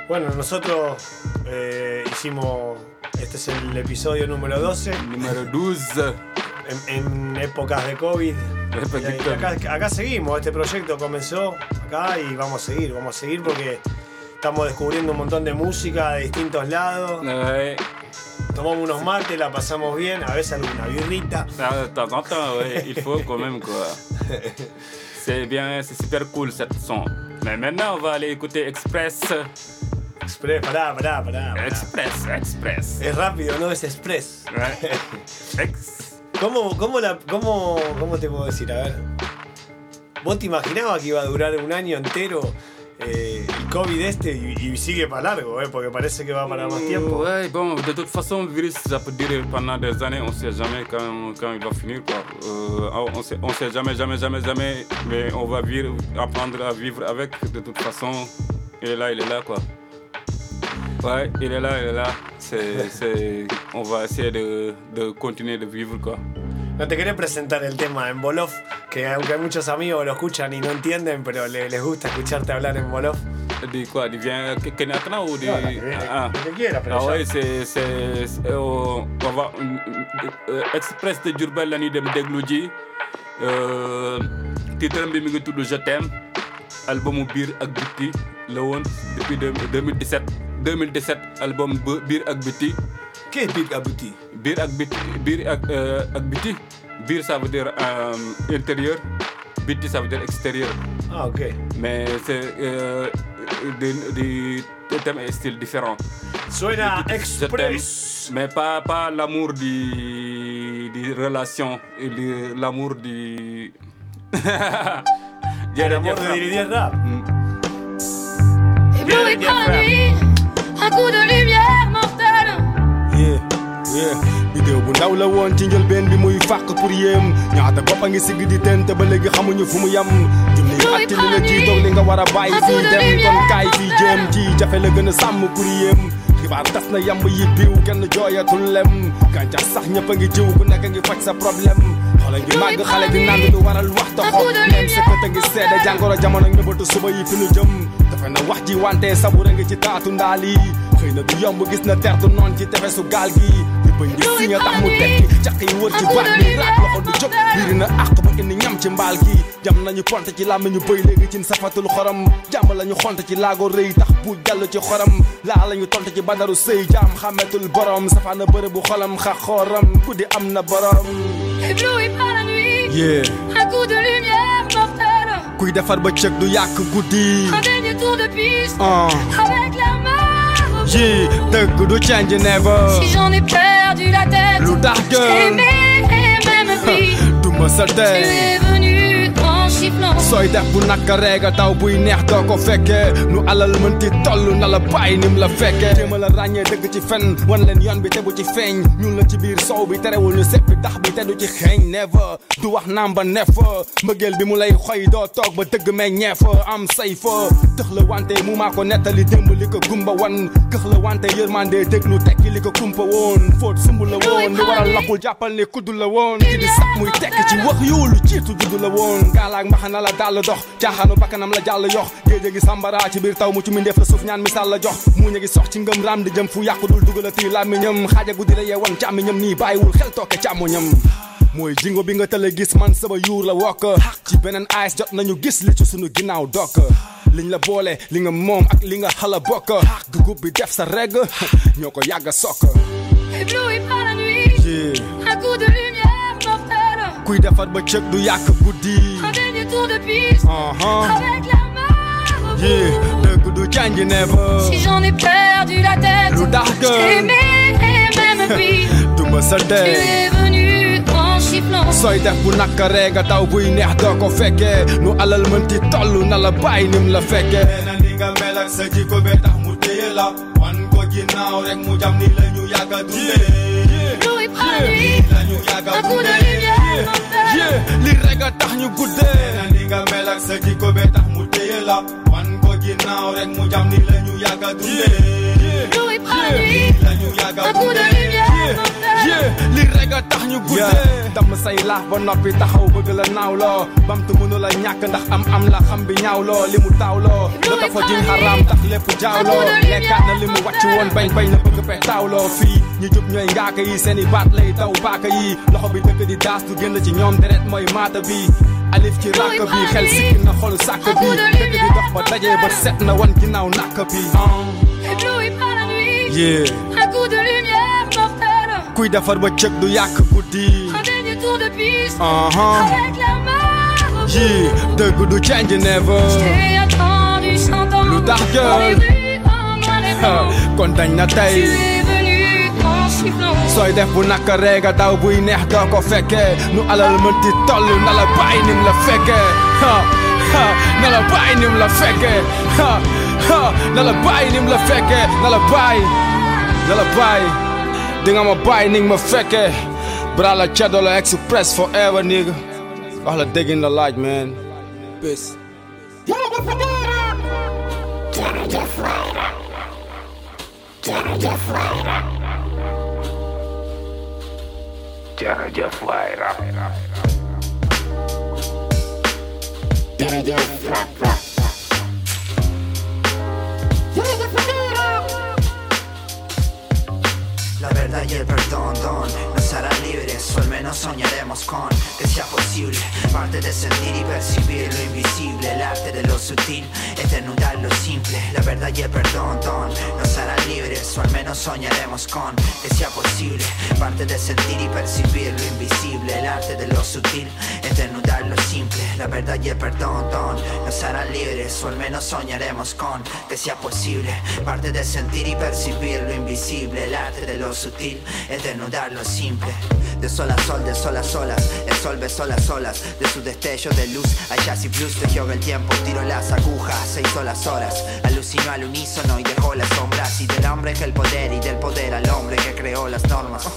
Bueno, nosotros eh, hicimos. Este es el episodio número 12. Número 12. En, en épocas de COVID. Y- acá, acá seguimos. Este proyecto comenzó acá y vamos a seguir. Vamos a seguir porque estamos descubriendo un montón de música de distintos lados. Tomamos unos mates, la pasamos bien, a veces alguna birrita. Il faut quand même quoi. C'est bien, c'est super cool cette son. Mais maintenant, on va aller écouter Express. Express, pará, pará, pará. pará. Express, Express. Es rápido, no es express. Ouais. Ex. ¿Cómo, cómo, la, cómo, ¿Cómo te puedo decir? A ver. ¿Vos te imaginabas que iba a durar un año entero eh, el COVID este y, y sigue para largo, eh, porque parece que va para más tiempo? Ouais, bon, de toute façon, le virus, ça peut durer pendant des années. On sait jamais quand, il va finir. Euh, on, sait, on sait jamais, jamais, jamais, jamais. Mais on va vivre, apprendre à vivre avec. De toute façon, il est là, il est là, quoi. Ouais, il est là, il est là. On va essayer de, de continuer de vivre, quoi. No te querés presentar el tema en Bolof, que aunque hay muchos amigos lo escuchan y no entienden, pero le- les gusta escucharte hablar en vient Kenatana ou di. Non, la- la- ah. que quiera, pero Ah ya. ouais, c'est. c'est, c'est, euh, on va. euh, Express de Diourbel la ñuy dem déglu ji. Euh, titre bi mi ngi tudd Je t'aime. albumu biir ak bitti la woon depuis deux- 2017. 2017 album bu- biir ak bitti. Qu'est-ce biir ak bitti Biir ak bitti biir ak euh, ak bitti. Biir ça veut dire euh, intérieur. Bitti ça veut dire extérieur. Ah, ok. Mais c'est. Euh, des, thèmes et styles différents. Je express. Mais pas, pas l'amour du, du relation, et l'amour du. Rap. Ébloui par nuit, un coup de lumière vidéo bu ndaw la woon ci njëlbeen bi muy fàq pour yéem ñaata bopp a ngi sigg di teen te ba léegi xamuñu fu mu yem. Junni atti li nga jiitoog li nga war a bàyyi fii dem kon kaay fii jéem. Ci jafe la gën a sàmm pour yéem xibaar tas na yamb yi biiw kenn jooyatul lem. Gàncax sax ñëpp a ngi jiw ku nekk a ngi faj sa problème. Xale ngi màgg xale di nand lu waral waxta xob même sa kët a ngi seede jàngoro jamono nëbbatu suba yi fi nu jëm. Dafa na wax ji wante sabura ngi ci taatu ndaal yi. Xëy na du yomb gis na tertu noon ci tefesu gaal gi bëñ di siña tax mu tekki. Caq yi wër ci baat bi loxo du jóg biiri na àq indi ñam ci mbaal gi. Jam nañu ci làmmi ñu bëy léegi cin safatul xorom. Jàmm lañu xont ci laago rëy tax bu jàll ci xorom. Laa lañu tont ci badaru sëy. Jaam xametul borom. Safaana bëre bu xolam xa xooram. Ku di am na borom. Ébloui par la nuit, yeah. Un coup de lumière mortelle. kuy defar ba cëg du yàq guddi. Un dernier tour de piste Ah. avec la Si j'en ai perdu la tête, (laughs) Tout en def bu naka reega taw buy neex doo ko fekkee nu alal mënti toll na la bàyyi nim la fekkee jéema la ràññee dëgg ci fen wan leen yoon bi te bu ci feeñ ñun la ci biir sow bi terewul ñu seppi tax bi te du ci xeeñ never. Du wax naam ba nefa mbëggeel bi mu lay xoy doo toog ba dëgg meññee fa am say fa la wante mu maa ko nettali démb li ko gumba wan. Këx la wante yërmande déglu tekki li ko kumpa woon fóot sumb la woon li waral lakkul jàppal ne kudd la woon ci sax muy tekki ci wax yuulu jiitu judd la woon gaalaak mbaxana la dàll dox caaxaanu bakkanam la jàll yox. Géej gi sambara ci biir taw mu ci mindeef la suuf ñaan misaal la jox. Mu ña sox ci ngëm raam di jëm fu yàqu dul dugalati làmmiñam. Xaaja guddi la yeewan càmmiñam nii bàyyiwul xel tooke càmmoñam. Mooy jingo bi nga tale gis man sama yuur la wokk. Ci beneen ice jot nañu gis li ci sunu ginnaaw dokk. Liñ la boole li nga moom ak li nga xala bokk. Dugub bi def sa reg (laughs) ñoo ko yàgg a sokk. Kuy defar ba cëg du yàq guddi. tour de piste. Avec la mort. Si j'en ai perdu la tête, le aimé et même (laughs) pire. Tu es venu en sifflant. Soy yeah li rek a tax ñu guddee na ni nga mel ak sa jikko be tax mu téye la wan ko ginnaaw rek mu jam ni la ñu yàgg a dundee Ébloui par la ñu yàgg a un coup de lumière mortelle. yeah li rek a tax ñu guddee. Dam say laax ba noppi taxaw bëgg la naawloo. Bamtu mënu la ñàkk ndax am am la xam bi ñaawloo. Li mu taawloo da dafa jiñ xaraam tax lépp jaawloo. Lekkaat na li mu wàcc woon bañ bañ na bëgg pex taawloo. Fii ñu jub ñooy ngaaka yi seeni baat lay daw baaka yi. Loxo bi dëkk di daas du génn ci ñoom deret mooy maata bi. Alif ci ràkk bi xel sikki na xolu sàkk bi. Dëkk di dox ba dajee ba set na wan ginnaaw nàkk bi. Yeah. Un coup de lumière. Kuy defar ba cëg du yàq guddi tour de piste. Uh-huh. avec la main. yeah dëgg du change never. J'ai attendu cent ans. Lu tax blanc. kon dañ na tey sooy def bu naka reega daw buy neex doo ko fekkee nu alal mënti toll na la bàyyi nim la fekkee na la bàyyi nim la fekkee na la bàyyi nim la fekkee na la bàyyi na la bàyyi Ding I'ma nigga feke. Eh. But I like Chadola Express forever, nigga. I dig digging the light, man. Peace. La verdad y el perdón, don, nos harán libres, o al menos soñaremos con que sea posible. Parte de sentir y percibir lo invisible, el arte de lo sutil, eternidad lo simple. La verdad y el perdón, don, nos harán libres, o al menos soñaremos con que sea posible. Parte de sentir y percibir lo invisible, el arte de lo sutil, eternidad lo simple. Verdad y el perdón, don, nos harán libres, o al menos soñaremos con que sea posible. Parte de sentir y percibir lo invisible, el arte de lo sutil, es desnudar lo simple. De sol a sol, de sol a solas, el sol besó las olas, de su destello de luz, al jazz y blues tejió el tiempo, tiró las agujas, se hizo las horas, alucinó al unísono y dejó las sombras, y del hombre que el poder, y del poder al hombre que creó las normas.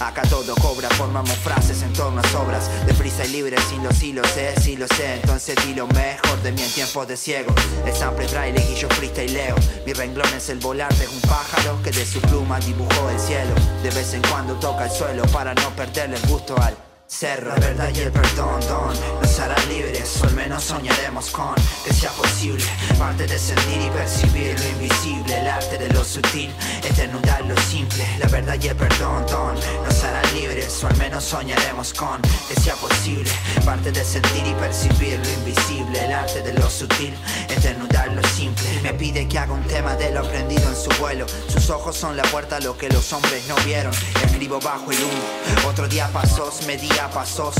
Acá todo cobra, formamos frases en torno a sobras Deprisa y libre, sin los hilos, sé, sí lo sé. Entonces di lo mejor de mí en tiempos de ciego. El sample braille y yo freestyleo Mi renglón es el volar de un pájaro Que de su pluma dibujó el cielo. De vez en cuando toca el suelo para no perderle el gusto al cerro La verdad y el perdón, don, nos hará libres O al menos soñaremos con que sea posible. Parte de sentir y percibir lo invisible El arte de lo sutil, eternidad lo simple. La verdad y el perdón, don, nos hará libres O al menos soñaremos con que sea posible. Parte de sentir y percibir lo invisible El arte de lo sutil, eternidad lo simple. Me pide que haga un tema de lo aprendido en su vuelo. Sus ojos son la puerta a lo que los hombres no vieron. Escribo bajo el humo. Otro día pasos, me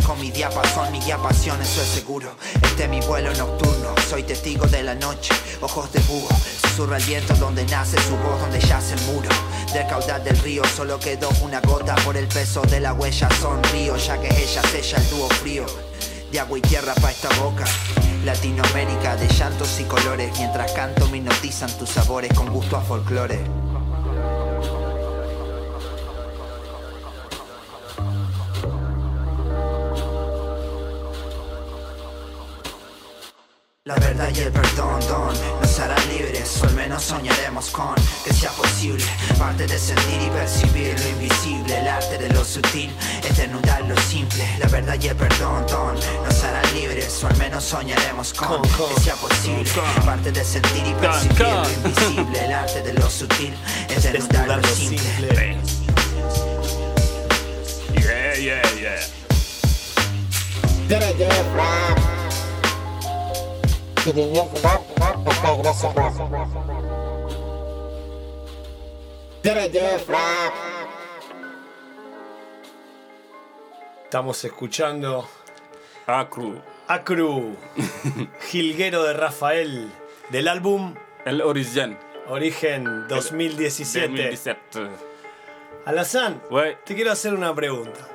Con mi diapasón, mi eso es seguro Este es mi vuelo nocturno Soy testigo de la noche, ojos de búho Susurra el viento donde nace su voz, donde yace el muro Del caudal del río solo quedó una gota Por el peso de la huella sonrío Ya que ella sella el dúo frío de agua y tierra pa' esta boca. Latinoamérica de llantos y colores, mientras canto me hipnotizan tus sabores con gusto a folclore. La verdad y el perdón, don, nos hará libres, o al menos soñaremos con que sea posible. Parte de sentir y percibir lo invisible, el arte de lo sutil, eternidad lo simple. La verdad y el perdón, don, nos hará libres, o al menos soñaremos con que sea posible. Parte de sentir y percibir lo invisible, el arte de lo sutil, eternidad lo simple. Yeah, yeah, yeah. Rap. Rap. Estamos escuchando Acru. Acru, Gilguero (laughs) de Rafael, del álbum El Origen. Origen 2017. 2017. Alazán, te quiero hacer una pregunta.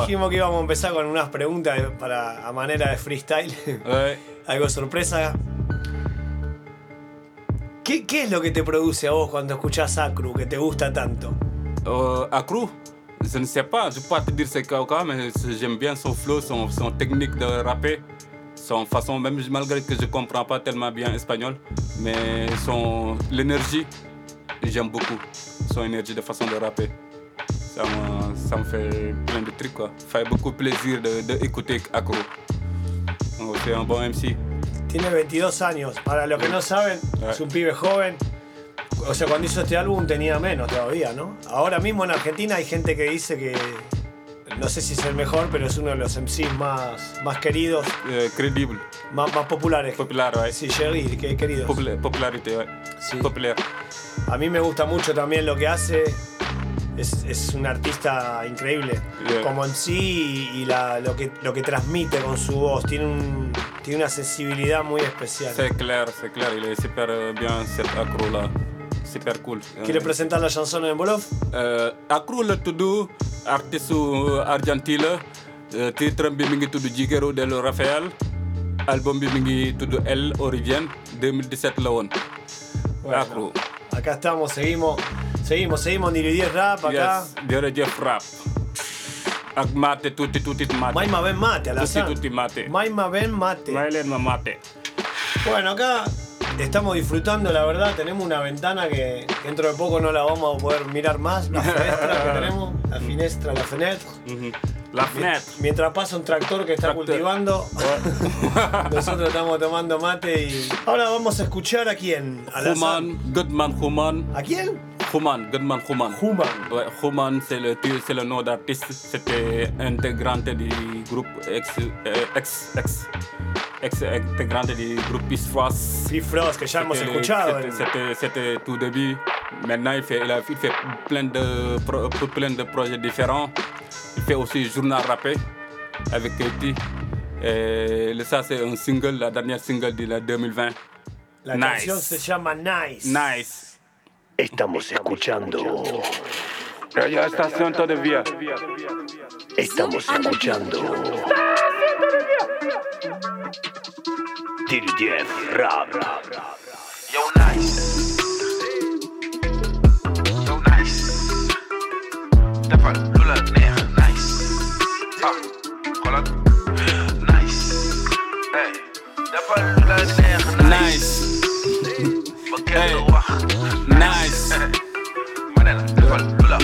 Dijimos que íbamos a empezar con unas preguntas para, a manera de freestyle. Algo sorpresa. ¿Qué, ¿Qué es lo que te produce a vos cuando escuchás Acru, que te gusta tanto? Euh, Acru, je ne sais pas, je peux pas te dire c'est quoi, mais j'aime bien son flow, son, technique de rapper, son façon, même malgré que je comprends pas tellement bien espagnol, mais son l'énergie, j'aime beaucoup son énergie de façon de rapper. Ça me, fait plein de trucs quoi. Fait beaucoup plaisir de, de Acru. Donc, C'est un bon MC. Tiene 22 años. Para los que no saben, Ouais. es un pibe joven. O sea, cuando hizo este álbum tenía menos todavía, ¿no? Ahora mismo en Argentina hay gente que dice que. No sé si es el mejor, pero es uno de los MCs más, más queridos, Euh, crédible. más, más populares. Popular, ouais. Sí, Jerry, que queridos. Popula- popularité, ouais. Populaire. A mí me gusta mucho también lo que hace. Es, es un artista increíble. Yeah. Como en sí y, y la- lo, que, lo que transmite con su voz. Tiene, un, tiene una sensibilidad muy especial. C'est clair, c'est clair, il est super bien cet accro là. Super cool. ¿Quiere presentar la chanson en Bolov? Euh, accro la tudd artiste la euh, titre bi mi ngi tudd Jigero del Rafael album bi mi ngi tudd El Origine 2017 la woon. Accro. Acá estamos, seguimos, seguimos, seguimos Dilo 10 Rap acá. Yes, jërëjëf rap. Ak mate tuuti tuuti mate. Maima ven mate, Tuuti Alazán. tuuti mate. Maima ven mate. May leen ma mate. Bueno, acá estamos disfrutando, la verdad. Tenemos una ventana que dentro de poco no la vamos a poder mirar más. La finestra que (laughs) tenemos, la finestra, la fenêtre. La fenêtre. Mientras pasa un tractor que está cultivando, (laughs) nosotros estamos tomando mate y. Ahora vamos a escuchar a quién. Alazán. Human, Goodman Human. ¿A quién Human, Goodman Human. Human. Ouais, c'est le, c'est le nom d'artiste. C'était intégrante du groupe ex, euh, ex, ex, ex intégrante du groupe. Peace Frost, que hemos C'était- C'était, tout début. Maintenant, il fait, il a, il fait plein, de, pro- plein de projets différents. Il fait aussi journal rappé avec Katie. Et ça, c'est un single, la dernière single de la 2020. La nice. se llama Nice. Nice. Estamos escuchando. Radio Estación Todavía. Estamos escuchando. Till Jeff Rap. Yo, nice. Yo, nice. Nice. Ah. Nice. Hey, neex, nice. Ba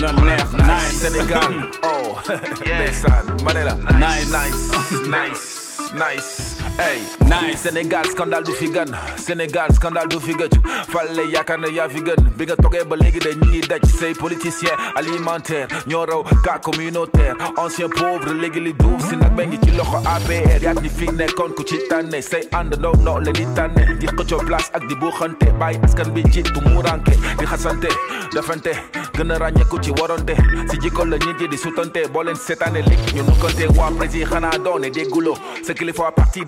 nothing left. Nice. Senegal. (laughs) oh, yeah. (laughs) Manila. Nice. Nice. (laughs) nice. nice. Hey, nice. Sénégal scandale du fi Sénégal scandale du fi gëj fàlle yaakaar na yaa fi gën bi nga toogee ba léegi de ñi ngi daj say politicien alimentaire. Ñoo raw cas communautaire. Ancien pauvre léegi li duuf si nag ba ngi ci loxo APR yaat ñi fi nekkoon ku ci tànne say ànd ndaw ndaw la di tànne di xëccoo place ak di buuxante bàyyi askan bi ci du muuranke di xasante defante gën a ràññeeku ci waronte si jikko la nit yi di sutante. Boo leen seetaane lig ñu nukkante. Waa président xanaa doone dégguloo sa kilifa parti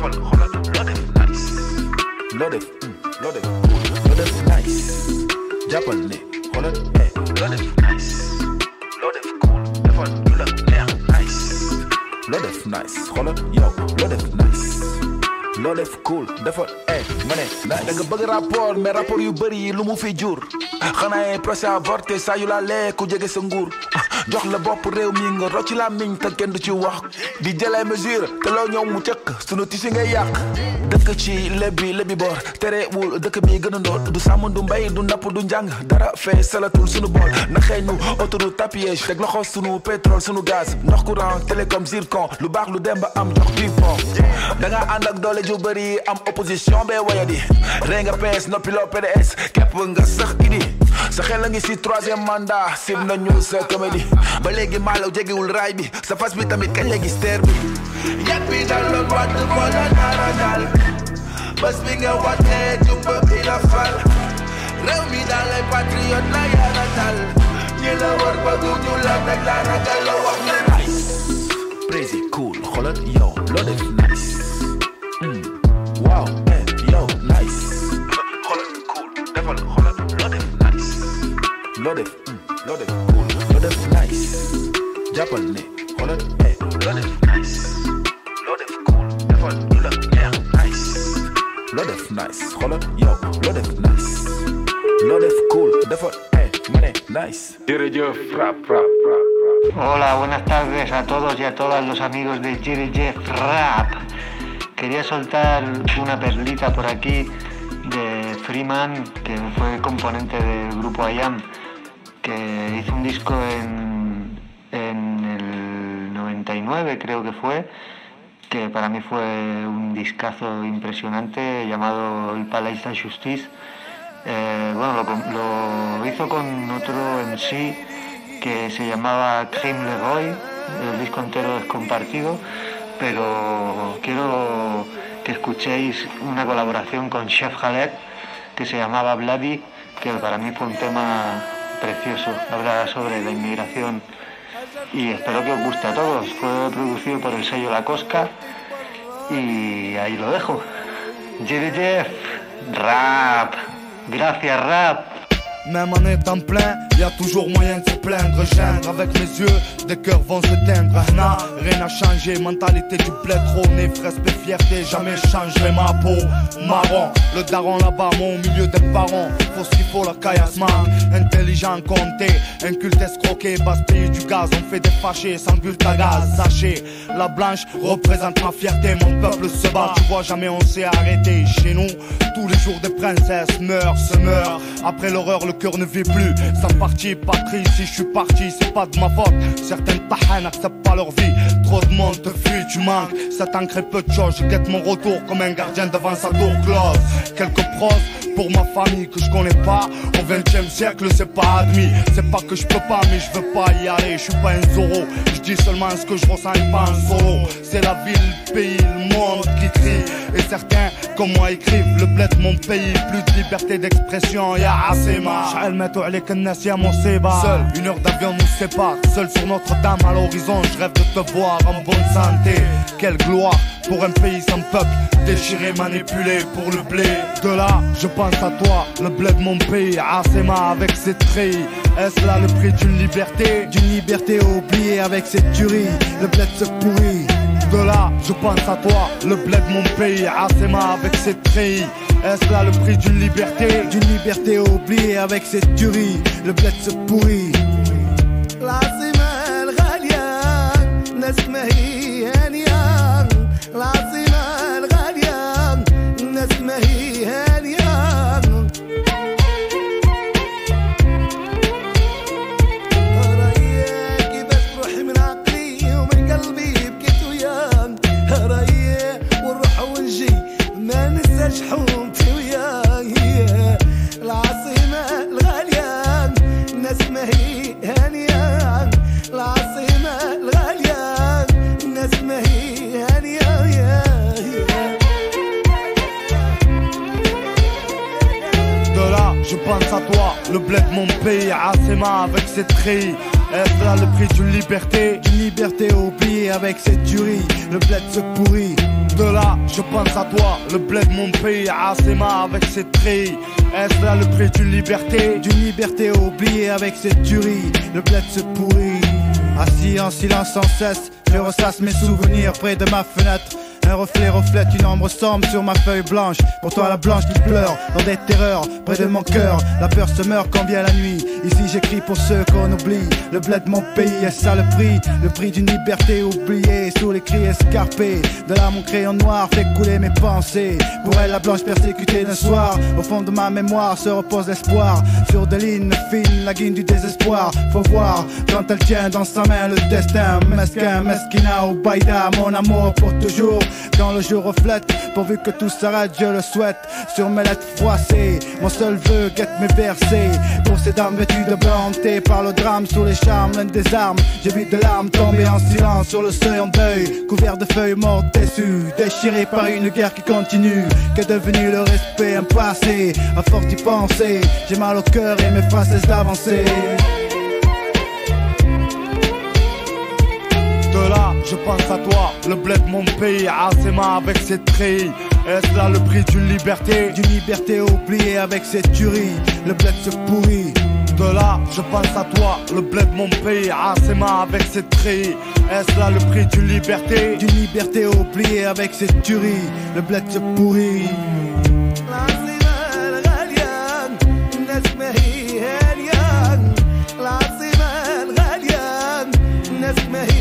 level, a lot blood is nice. Blood is, mm, blood is, blood is nice. Japan, a eh, lot eh, blood is nice. Blood is cool, level, blood is eh, nice. Blood is nice, a lot, yo, blood is nice. Loo cool. Defal eh ma ne nga bëgg rapport mais rapport yu bëri yi lu mu fi jur. Xanaa procès avorté saa yu la lee ku jege sa nguur. Jox la bopp réew mi nga rocci la miñ te kenn du ci wax. Di jëlee mesure te loo ñëw mu cëkk sunu tisi ngay yàq. Dëkk ci lebi lebi boor terewul dëkk bi gën a du sàmm du mbay du napp du njàng dara fee salatul sunu bool. Na xeeñ nu autoroute tapiège teg loxo sunu pétrole sunu gaz. Ndox courant télécom zircon lu baax lu dem ba am jox du pont da nga ak doole ju bëri am opposition bee wayadi rey nga PS noppi loo PDS képp nga sax idi. Sa xel a ngi si troisième mandat sim nañu sa comédie. Ba léegi maalaw jegewul raay bi sa fas bi tamit kañ la gis bi. Yàpp bi dal la watt moo la nara dal. Bés bi nga wattee jumba bi la fal. Réew mi daal ay patriote la yara dal. Ñi la war ba du ñu la rek la ragal la wax ne nice. Prési cool xoolal yow loo def nice. Wow eh yow nice. Cool defal xoolal loo def nice. Mm, cool loo def nice. Jàppal ne eh def nice. Loo def cool la neex nice. Nice def nice cool. Defal eh ma ne nice jërëjëf rap rap rap Hola, buenas tardes a todos y a todas los amigos de Jerry Jeff Rap. Quería soltar una perlita por aquí de Freeman, que fue componente del grupo IAM, que hizo un disco en, en el 99 creo que fue, que para mí fue un discazo impresionante llamado El Palais de Justice. Eh, bueno, lo, hizo con otro en sí que se llamaba Crime Leroy, el disco entero es compartido, pero quiero que escuchéis una colaboración con Chef Khaled que se llamaba Bloody, que para mí fue un tema precioso, habla sobre la inmigración y espero que os guste a todos. Fue producido por el sello La Cosca y ahí lo dejo. Jeff, rap, gracias rap. Même en étant plein, y a toujours moyen de se plaindre. Gêne avec mes yeux, des cœurs vont s'éteindre. Nah, rien n'a changé, mentalité du bled trop né, respect, fierté, jamais changerai ma peau. Marron, le daron là-bas, moi au milieu des parents. Faut ce qu'il faut, la caillasse manque. Intelligent, compté, inculte, escroqué, pays du gaz. On fait des fâchés sans bulle à gaz. Sachez, la blanche représente ma fierté. Mon peuple se bat, tu vois, jamais on s'est arrêté. Chez nous, tous les jours des princesses meurent, se meurent. Après l'horreur, le cœur ne vit plus. Sans parti, patrie, si je suis parti, c'est pas de ma faute. Certaines tahans n'acceptent pas leur vie. Trop de monde te fuit, tu manques. Ça t'ancre peu de choses. Je guette mon retour comme un gardien devant sa tour close. Quelques pros pour ma famille que je connais pas. Au 20 e siècle, c'est pas admis. C'est pas que je peux pas, mais je veux pas y aller. Je suis pas un Zoro. Je dis seulement ce que je ressens et pas un solo. C'est la ville, le pays, le monde qui crie. Et certains, comme moi, écrivent le bled mon pays. Plus de liberté d'expression, y'a assez marre. شعل ماتوا عليك الناس يا مصيبة Seul, une heure d'avion nous sépare Seul sur Notre-Dame à l'horizon Je rêve de te voir en bonne santé Quelle gloire pour un pays sans peuple Déchiré, manipulé pour le blé De là, je pense à toi Le bled de mon pays Asema avec ses treillis Est-ce là le prix d'une liberté D'une liberté oubliée avec cette tuerie Le bled se pourrit de là, je pense à toi, le bled mon pays, Asema avec ses treillis. Est-ce là le prix d'une liberté? D'une liberté oubliée avec cette tuerie, le bled se pourrit. Ses treillis. Est-ce là le prix d'une liberté D'une liberté oubliée avec cette tuerie, le bled se pourrit. De là, je pense à toi, le bled mon pays, Asema avec ses treillis. Est-ce là le prix d'une liberté D'une liberté oubliée avec cette tuerie, le bled se pourrit. Assis en silence sans cesse, je ressasse mes souvenirs près de ma fenêtre. Un reflet reflète une ombre sombre sur ma feuille blanche. Pour toi, la blanche qui pleure dans des terreurs près de mon cœur. La peur se meurt quand vient la nuit. Ici, j'écris pour ceux qu'on oublie. Le bled de mon pays, est ça le prix Le prix d'une liberté oubliée sous les cris escarpés. De là, mon crayon noir fait couler mes pensées. Pour elle, la blanche persécutée d'un soir. Au fond de ma mémoire se repose l'espoir. Sur des lignes fines, la guine du désespoir. Faut voir quand elle tient dans sa main le destin. Mesquin, mesquina ou baïda, mon amour pour toujours. Quand le jour reflète, pourvu que tout s'arrête, je le souhaite. Sur mes lettres froissées, mon seul vœu guette mes versets. Pour ces dames vêtues de blanc, par le drame sous les charmes, l'une des armes. J'ai vu de larmes tomber en silence sur le seuil en deuil. Couvert de feuilles mortes déçues, déchirées par une guerre qui continue. Qu'est devenu le respect, un passé, à force d'y penser. J'ai mal au cœur et mes phrases cessent je pense à toi, le bled de mon pays, Asema avec ses treillis. Est-ce là le prix d'une liberté D'une liberté oubliée avec ses tueries. Le bled se pourrit. De là, je pense à toi, le bled de mon pays, Asema avec ses treillis. Est-ce là le prix d'une liberté D'une liberté oubliée avec ses tueries. Le bled se pourrit. العاصمة الغالية الناس ما هي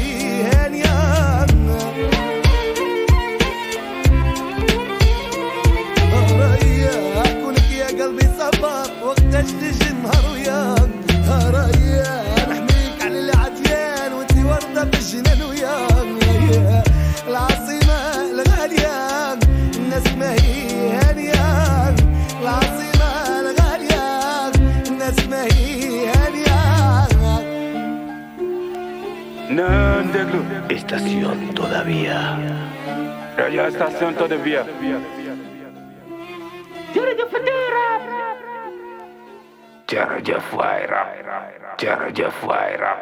Estación todavía. Radio estación todavía. Jarja Federa. Jarja Fuera. Jarja Fuera.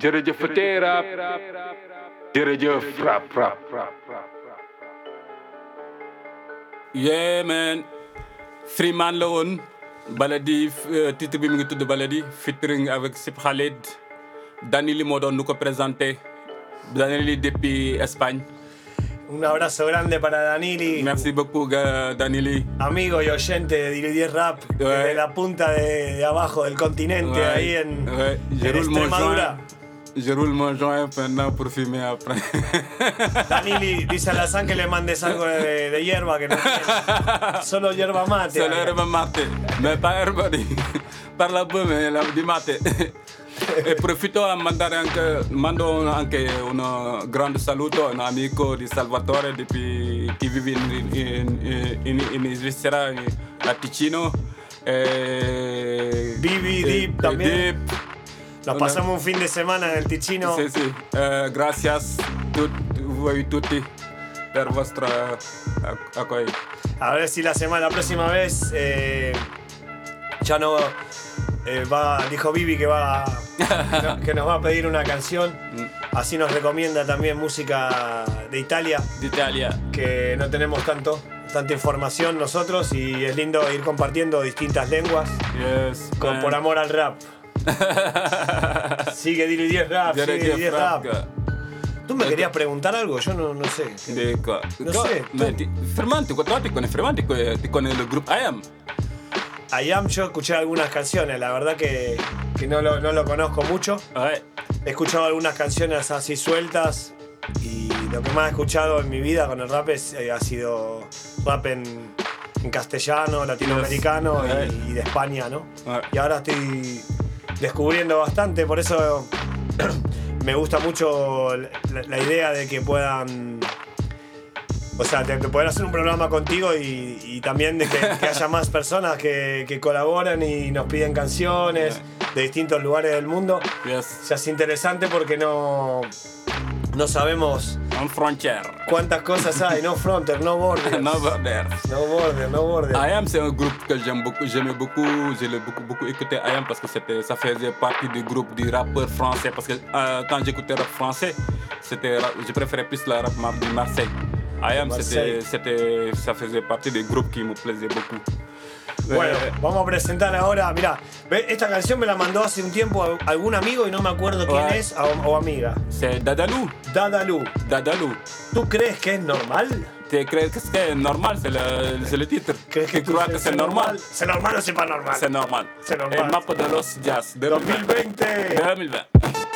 Jarja Federa. Jarja Yeah, man. Three man loan. Baladi, eh, titre bi mi ngi tudd Baladi featuring avec Sip Khaled. Danili moo doon nu ko présenté Danili depuis Espagne Un abrazo grande para Danili. Merci beaucoup Danili Amigo y oyente de Diludier Rap, desde la punta de, de abajo del continente, Ouais, ahí en, ouais, en Extremadura. Je roule mon joint maintenant pour fumer après. (laughs) Danili dice a Lazán que le mandes algo de, de hierba que no tiene. Solo hierba mate. Solo erba mate, mais pas erba di (laughs) parla bene la di mate. (laughs) e profito a mandare anche, mando anche un grande saluto a un amico di Salvatore depuis, che vive in, in, in, in, Svizzera, a Ticino. E, Dip e también. Una- pasamos un fin de semana en el Ticino. Sì, sì. Eh, gracias tut, voi tutti per il vostro acc- accoglienza. A ver si la semana, la próxima vez eh, ya no eh, va, dijo Vivi que va que (laughs) no- que nos va a pedir una canción. Así nos recomienda también música de Italia. De Italia. Que no tenemos tanto, tanta información nosotros y es lindo ir compartiendo distintas lenguas. Yes. Con, por amor al rap. (laughs) sigue Dilo 10 Rap, sigue Direct 10 rap. ¿Tú me querías preguntar algo? Yo no, no sé. Dico, No sé, Fermanti, quattro ti con Fermanti con con il gruppo I am. I Am, yo escuché algunas canciones, la verdad que, que no, lo, no lo conozco mucho. He escuchado algunas canciones así sueltas y lo que más he escuchado en mi vida con el rap es, eh, ha sido rap en, en castellano, latinoamericano y, y de España, ¿no? Y ahora estoy descubriendo bastante, por eso (clears throat) me gusta mucho la, la idea de que puedan o sea, de, de poder hacer un programa contigo y, y también de que, que haya más personas que, que colaboran y nos piden canciones de distintos lugares del mundo. Se hace interesante porque no, no sabemos cuántas cosas hay. No fronter, no border. (laughs) no border. No border, no border. I am c'est un groupe que j'aime beaucoup, j'aimais beaucoup, j'ai beaucoup beaucoup écouté I am parce que ça faisait partie du groupe du rappeur français parce que euh, quand j'écoutais rap français, c'était, je préférais plus le rap du Marseille. IAM, ça faisait partie des groupes qui me plaisaient beaucoup. Bueno, vamos a presentar ahora, mirá, esta canción me la mandó hace un tiempo algún amigo y no me acuerdo quién es o, amiga. Dadalú. Dadalú. Dadalú. ¿Tú crees que es normal? ¿Te crees que es normal? Se le, se le titre. ¿Crees que, ¿Te crees que es normal? ¿Se normal o se normal? Se normal. El mapa de los jazz. De 2020. 2020. 2020.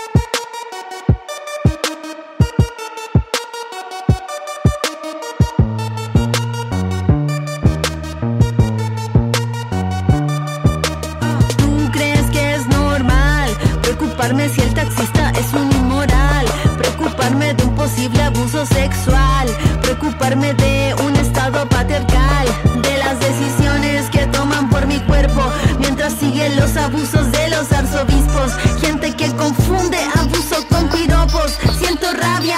Preocuparme si el taxista es un inmoral? Preocuparme de un posible abuso sexual, preocuparme de un estado patriarcal, de las decisiones que toman por mi cuerpo, mientras siguen los abusos de los arzobispos, gente que confunde abuso con piropos, siento rabia,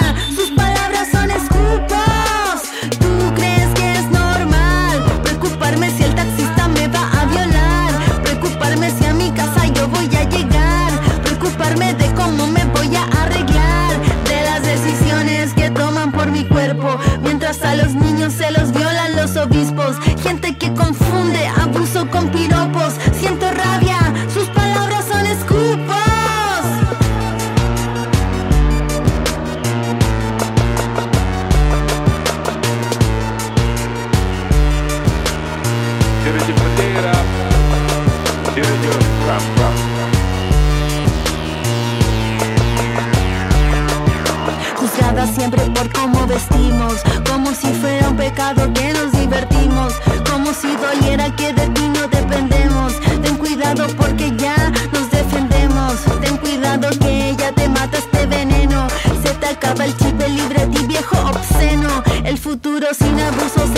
patrocina, busca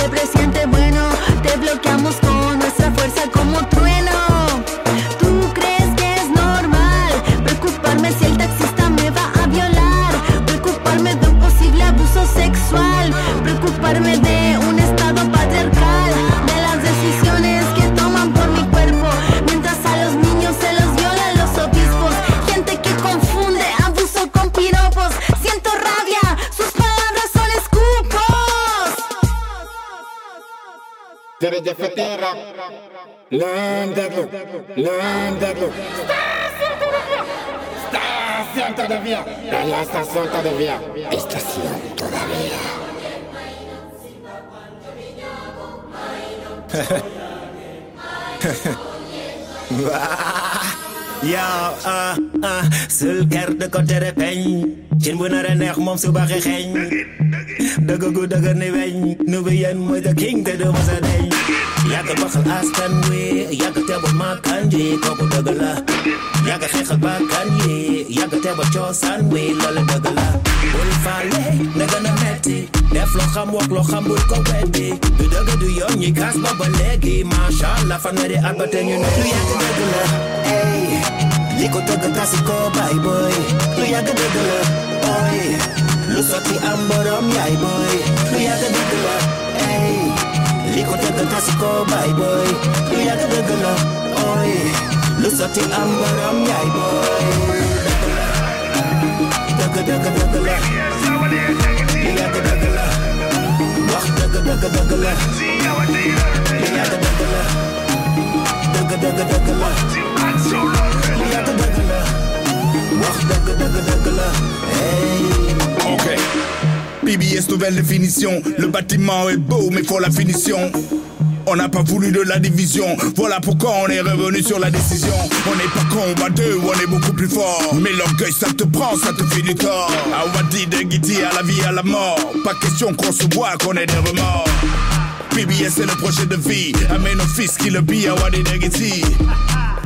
Lendeglu. Lendeglu. Estación todavía. La estación todavía. Estación todavía. Yaa ah ah sul ker de ko tere peñ cin bu nar a neex moom su baxee xeeñ. Dëgg gu dëgg ni weñ. Nu bi yéen mooy the king te du masa deñ. Yàgg baxal askan wi yàgg teebul maakan ji kooku dëgg la. Yàgg xeexal bakkan yi yàgg teebul coosaan wi loolu dëgg la. Bul faale na gën a metti. Def loo xam wax loo xam bul ko weddi. Du dëgg du yoon ñi kaas ba ba léegi. Macha allah fanweeri at ba te ñu ne lu yàgg dëgg la Likotoka klasiko baiboy Luyagadagala boy. Lusoti amborom yaiboy Luyagadagala ey. Likotoka klasiko baiboy Luyagadagala boy. Lusoti amborom yaiboy Dagadagala Luyagadagala Wah dagadagala Luyagadagala Dagadagala Dagadagala Ok. PBS nouvelle définition. Le bâtiment est beau, mais faut la finition. On n'a pas voulu de la division. Voilà pourquoi on est revenu sur la décision. On n'est pas con, on deux, on est beaucoup plus fort. Mais l'orgueil, ça te prend, ça te fait du tort. Ah, va dire de à la vie, à la mort. Pas question qu'on se voit, qu'on ait des remords. PBS, c'est le projet de vie. Amène nos fils qui le pillent à Wadi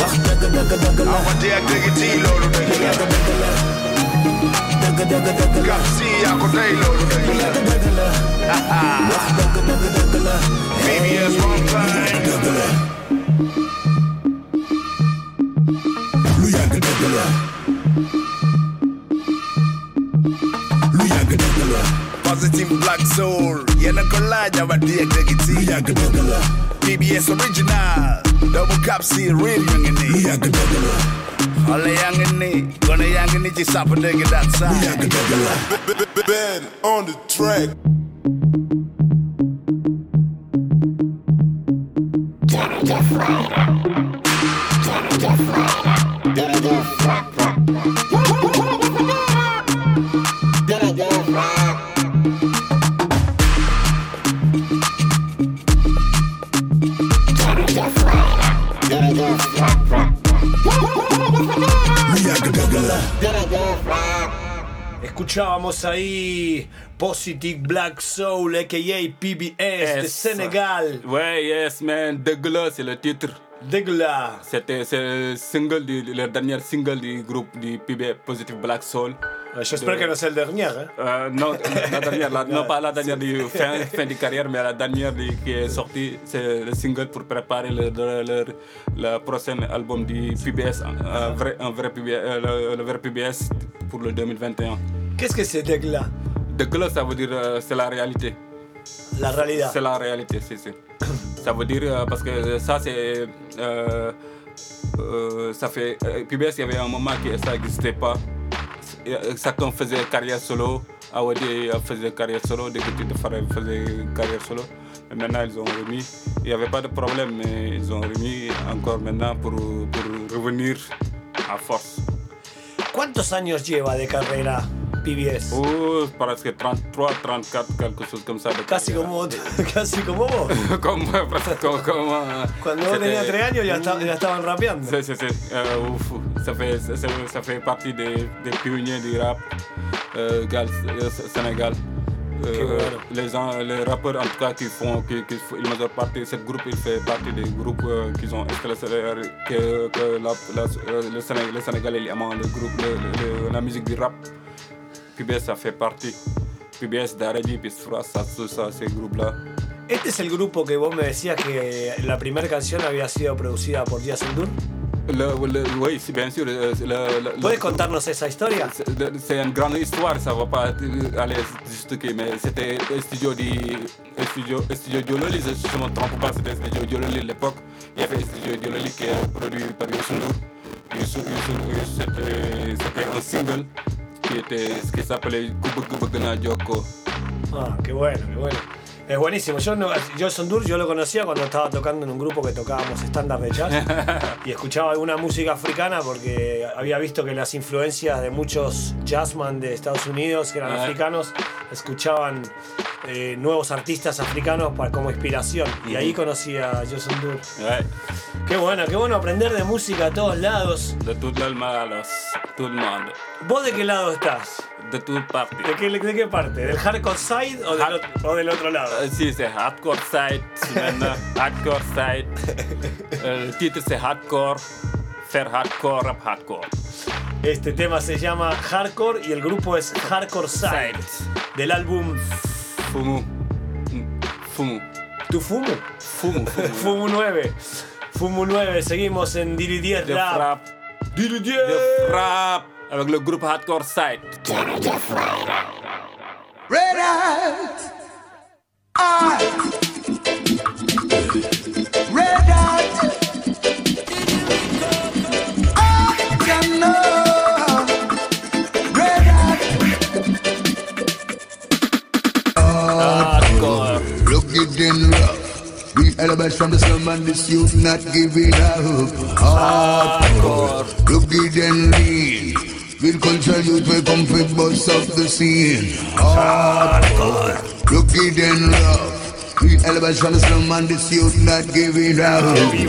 Wax dëgg dëgg dëgg la awante ak dëgg tii loolu dëgg la dëgg dëgg one time team Black Soul. Yana Collage, our dear Degity. Yakadagala. PBS Original. Double Cap C, real young and Yakadagala. All the young and me, gonna young and it, up and dig it outside. Yakadagala. Ben on the track. What a different. What a different. Escuchábamos ahí Positive Black Soul, a.k.a. PBS de. Sénégal. Ouais, yes, man. Dégueulasse, c'est le titre. Dégueulasse. C'était c'est le single du, le dernier single du groupe du PB Positive Black Soul. J'espère De- que no es el dernier. ¿eh? Euh, non, la dernière, la- non (laughs) pas la dernière du fin, fin de carrière, mais la dernière du- qui est sortie, c'est le single pour préparer le, le, le, le prochain album du PBS, un vrai, un vrai PBS, euh, le, le vrai PBS pour le 2021. Qu'est-ce que c'est dégueulasse Dégueulasse, ça veut dire euh, c'est la réalité. La réalité. C'est la réalité, c'est c'est. Ça veut dire euh, parce que ça c'est euh, ça fait PBS il y avait un moment que ça n'existait pas. Chacun faisait carrière solo. Awadi faisait carrière solo, des petits de faisait carrière solo. Maintenant ils ont remis. Il n'y avait pas de problème, mais ils ont remis encore maintenant pour, pour revenir à force. ¿Cuántos años lleva de carrera? PBS? Oh, presque 33, 34, quelque chose comme ça. Casi como, casi como vos. comme, comme, euh, Cuando vos tenías c'était- 3 años ya, esta- ya estaban rapeando. C'est, c'est, c'est, euh, ouf, ça, fait, ça, ça- fait partie des, des pionniers du rap euh, gal- euh, Sénégal. Euh, les, gens, les rappeurs en tout cas qui font, qui, qui font- une majeure partie, ce groupe il fait partie des groupes euh, qui ont que, que la, la- euh, le, Sénégal, le Sénégalais il aime le groupe, le- le- la musique du rap. PBS ça fait partie. PBS, Daredi, Pisfra, ça, ça, ces groupes-là. Este es el grupo que vos me decías que la primera canción había sido producida por Díaz le- oui, bien sûr. ¿Puedes contarnos esa historia? C'est- une grande histoire, ça va pas aller juste que, mais c'était studio un studio, studio Diololi, je ne me trompe pas, c'était studio Diololi à l'époque. Il y avait studio Diololi qui est produit par C'était c'était un single qui était ce qui s'appelait Kubuk Kubuk Na Joko. Ah, qué bueno, qué bueno. Es buenísimo. Yo, no, yo Sondur, yo lo conocía cuando estaba tocando en un grupo que tocábamos estándar de jazz (laughs) y escuchaba alguna música africana porque había visto que las influencias de muchos jazzman de Estados Unidos que eran Ah. africanos escuchaban eh, nuevos artistas africanos para, como inspiración y ahí conocí a Joe Sondur. Ouais. Qué bueno, qué bueno aprender de música a todos lados. De le monde, tout le monde. ¿Vos de qué lado estás? De. ¿De qué, de qué parte? ¿Del hardcore side o del, ot- o del otro lado? Euh, si, c'est hardcore side (laughs) hardcore side. Le titre, c'est hardcore. Faire hardcore, rap hardcore. Este tema se llama Hardcore y el grupo es Hardcore Side del álbum Fumu. Fumu. ¿Tu Fumu? Fumu. Fumu 9. (laughs) Fumu 9, seguimos en Diri 10 De Rap. frappe. Diri 10 De frappe. Avec le groupe hardcore side. Red Hat. Ah. Red Hat. Ah, you know. Red Hat. Hardcore. Look it in rough. We elements from the slum and this youth not giving up. Hardcore. Look it in lean. With cultural youth will come for bust off the scene. Hardcore, crooked and rough. Real elements from the slum and this youth not giving up.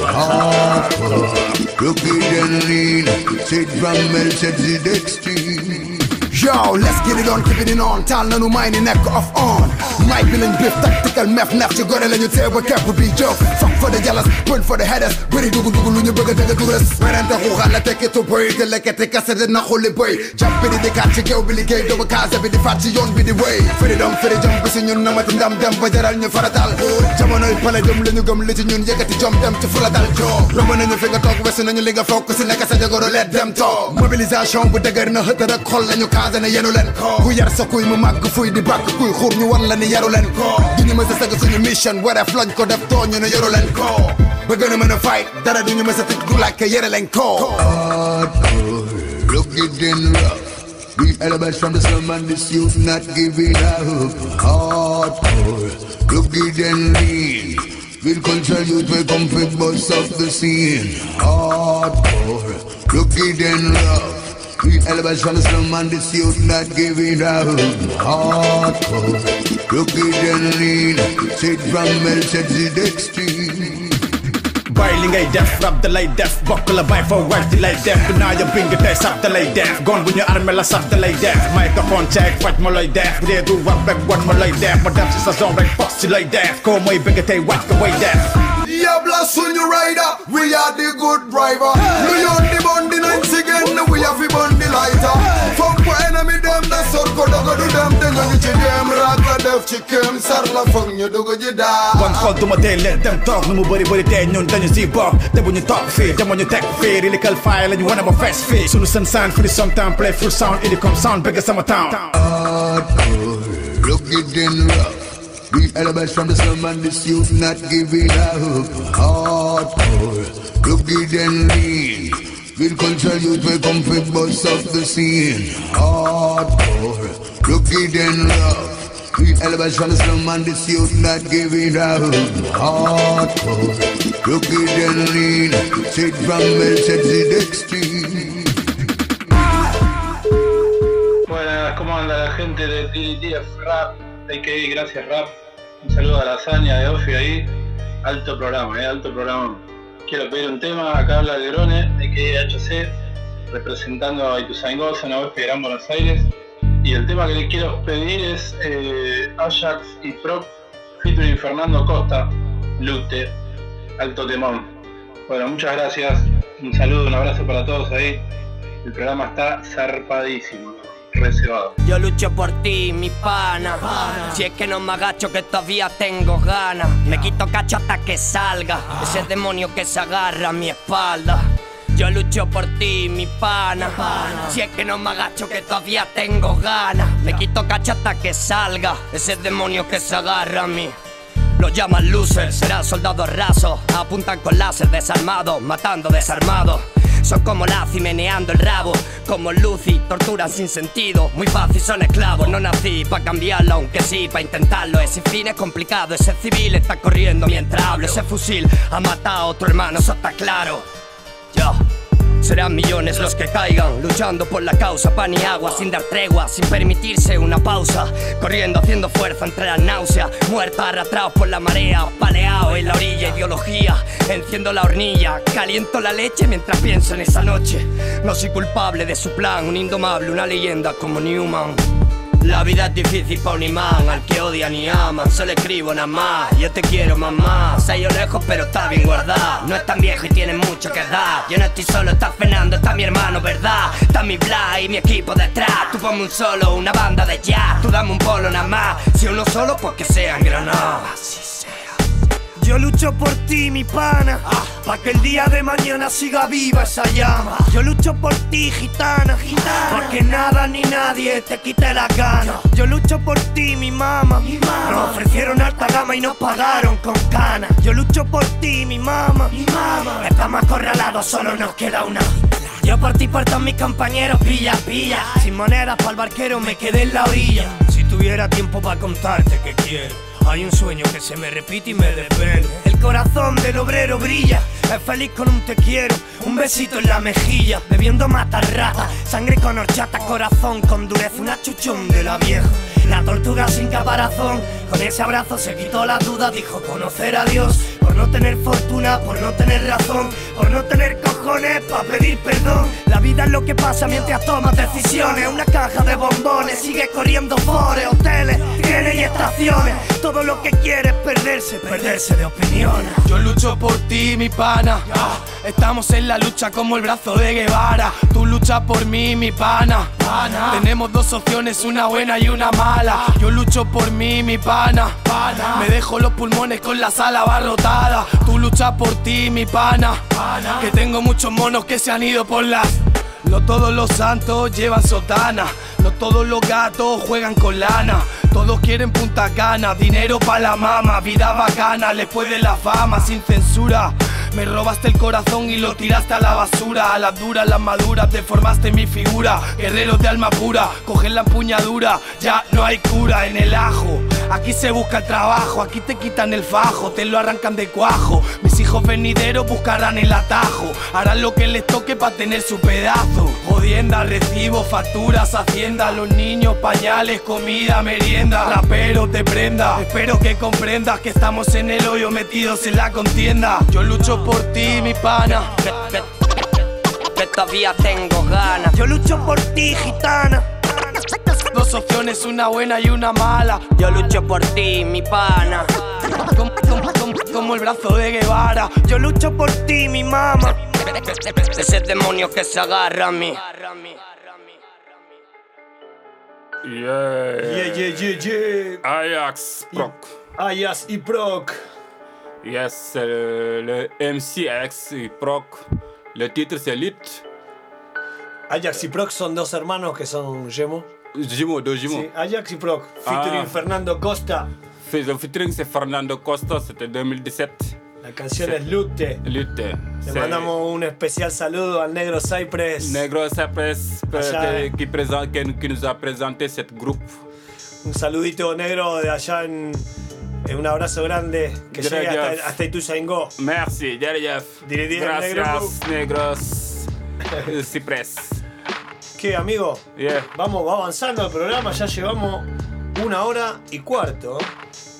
Hardcore, crooked and lean. Straight from Melchizedek Street. Yo, let's get it on, keep it on taal nanu may ni nekk off on may bi lañ biif tactical mef nef ci gore lañu tee ba kepp bi jóg fuck for the jealous pun for the headers bëri dugu dugu lu ñu bëgg dëgg du rës werante xuuxal la tekki tu boy te lekkati kase de na xulli boy jàpp bi di di kat ci géew bi liggéey doomu kaase bi di faat ci yoon bi di wéy freedom freedom bi si ñun namati ndam dem ba jaral ñu faratal jamonoy pale dem la ñu gëm li ci ñun yëkkati jom dem ci fula dal joo romb nañu fi nga toog wesu nañu li nga fokk si nekk sa jagoro leet dem toog mobilisation bu dëgër na xëtt rek xol lañu kaase ne yenu leen ko ku yar sa kuy mu màgg fuy di bàkk kuy xur ñu wan la ni yaru leen ko duñu mës a suñu mission wareef lañ ko def too ñu ne yaru leen ko ba gën a mën fight dara duñu mës a tëj du yere leen ko rugged and rough. We elements from the slum and this youth not giving up. Hardcore, rugged and lean. With culture youth we come fit bust up the scene. Hardcore, rugged and rough. We elements from the slum and the youth not giving up. Hardcore, crooked and lean, straight from Mel, to the extreme. Boiling a death, rub the light death, buckle a bite for white the light death. Now your finger test up the light death, gone with your armela up the light death. Microphone check, fight more like death. They do what back, one more like death. My depth is a zone, like bossy like death. Call my bigger, watch the way death. Diabla Sunny Rider, we are the good driver. Hey. On the Bundy nights again, we have the Bundy lighter. Hey. Fuck for enemy them, that's all go do do them, then you get them, rather def chicken, sarla fung you do go good die. One call to my day, let them talk, no body body dead. no then you see bug. Then when you talk fit. then when you tech fear, illegal file, and you wanna my fast fit. Soon sun sign for the sometime play full sound, it come sound bigger summer town. Hardcore, look it in rough. We elements from the slum and this youth not giving up. Hardcore, rugged and lean. With culture youth we come fit bust up the scene. Hardcore, rugged and rough. We elements from the slum and this youth not giving up. Hardcore, rugged and lean. Straight from to the extreme. Buenas, ¿cómo anda la gente de TDTF Rap? AKA Gracias Rap. Un saludo a la hazaña de Ofi ahí. Alto programa, eh, alto programa. Quiero pedir un tema, acá habla de Grone, AKA HC, representando a Ituzaingó, zona oeste de Gran Buenos Aires. Y el tema que le quiero pedir es eh, Ajax y Prop featuring Fernando Costa, Lute, alto temón. Bueno, muchas gracias. Un saludo, un abrazo para todos ahí. El programa está zarpadísimo, reservado. Yo lucho por ti, mi pana. Si es que no me agacho, que todavía tengo ganas. Me quito cacho hasta que salga. Ese demonio que se agarra a mi espalda. Yo lucho por ti, mi pana. Si es que no me agacho, que todavía tengo ganas. Me quito cacho hasta que salga. Ese demonio que se agarra a mí. Lo llaman loser, serán soldados rasos. Apuntan con láser desarmado, matando desarmado. Son como Lazi meneando el rabo, como Lucy, torturan sin sentido. Muy fácil, son esclavos. No nací pa' cambiarlo, aunque sí, pa' intentarlo. Ese fin es complicado, ese civil está corriendo mientras hablo. Ese fusil ha matado a otro hermano, eso está claro. Yo. Serán millones los que caigan, luchando por la causa, pan y agua, sin dar tregua, sin permitirse una pausa, corriendo, haciendo fuerza entre la náusea, muerta, arrastrados por la marea, paleado en la orilla, ideología, enciendo la hornilla, caliento la leche mientras pienso en esa noche. No soy culpable de su plan, un indomable, una leyenda como Newman. La vida es difícil pa' un imán, al que odian y aman, solo escribo nada más. Yo te quiero mamá, se ha ido lejos pero está bien guardada. No es tan viejo y tiene mucho que dar. Yo no estoy solo, está Fernando, está mi hermano, ¿verdad? Está mi Bla y mi equipo detrás. Tú ponme un solo, una banda de jazz. Tú dame un polo nada más. Si uno solo, pues que sea en Granada. Así sea. Yo lucho por ti, mi pana, pa' que el día de mañana siga viva esa llama. Yo lucho por ti, gitana, gitana, pa' que nada ni nadie te quite la gana. Yo lucho por ti, mi mamá, nos ofrecieron alta gama y nos pagaron con cana. Yo lucho por ti, mi mamá, mi mamá, estamos acorralados, solo nos queda una. Yo por ti, por todos mis compañeros, pilla, pilla. Sin monedas para el barquero me quedé en la orilla. Si tuviera tiempo para contarte que quiero. Hay un sueño que se me repite y me desvelo. El corazón del obrero brilla. Es feliz con un te quiero, un besito en la mejilla. Bebiendo mata rata, sangre con horchata, corazón con dureza, una chuchón de la vieja. La tortuga sin caparazón, con ese abrazo se quitó la duda, dijo conocer a Dios. Por no tener fortuna, por no tener razón, por no tener cojones para pedir perdón. La vida es lo que pasa mientras tomas decisiones. Una caja de bombones, sigue corriendo fores, hoteles, trenes y estaciones. Lo que quiere es perderse, perderse de opiniones. Yo lucho por ti, mi pana. Estamos en la lucha como el brazo de Guevara. Tú luchas por mí, mi pana. Tenemos dos opciones, una buena y una mala. Yo lucho por mí, mi pana. Me dejo los pulmones con la sala abarrotada. Tú luchas por ti, mi pana. Que tengo muchos monos que se han ido por las. No todos los santos llevan sotana. No todos los gatos juegan con lana. Todos quieren punta cana, dinero pa' la mama, vida bacana, después de la fama, sin censura. Me robaste el corazón y lo tiraste a la basura. A las duras, las maduras, deformaste mi figura. Guerreros de alma pura, cogen la empuñadura. Ya no hay cura en el ajo. Aquí se busca el trabajo, aquí te quitan el fajo, te lo arrancan de cuajo. Mis hijos venideros buscarán el atajo. Harán lo que les toque para tener su pedazo. Jodienda, recibo, facturas, hacienda. Los niños, pañales, comida, merienda. Rapero, te prenda. Espero que comprendas que estamos en el hoyo metidos en la contienda. Yo lucho por ti, mi pana. Todavía tengo ganas. Yo lucho por ti, gitana. Dos opciones, una buena y una mala. Yo lucho por ti, mi pana. Como, como- como- como el brazo de Guevara. Yo lucho por ti, mi mamá. Ese demonio que se agarra a mí. Yeah. Yeah, yeah, yeah, yeah. Ajax Proc. Ayas y Proc. Yes, le, le MCX et Proc. Le titre c'est Lit. Ajax y Proc son dos hermanos que son Gemo. Jimo, dos Jimo. Sí, Ajax y Proc, featuring Ah. Fernando Costa. Featuring c'est Fernando Costa, c'était 2017. La canción es Lute. Lute. Le C'est mandamos un especial saludo al negro Cypress. Negro Cypress Allá. qui, qui, présente- qui- qui nous a présenté cette groupe. Un saludito negro de allá en. un abrazo grande que Gracias. llegue hasta, hasta Ituzaingó. Merci. Dirigir el Gracias, negros. Eh, (laughs) Cypress. ¿Qué, amigo? Yeah. Vamos, va avanzando el programa, ya llevamos una hora y cuarto.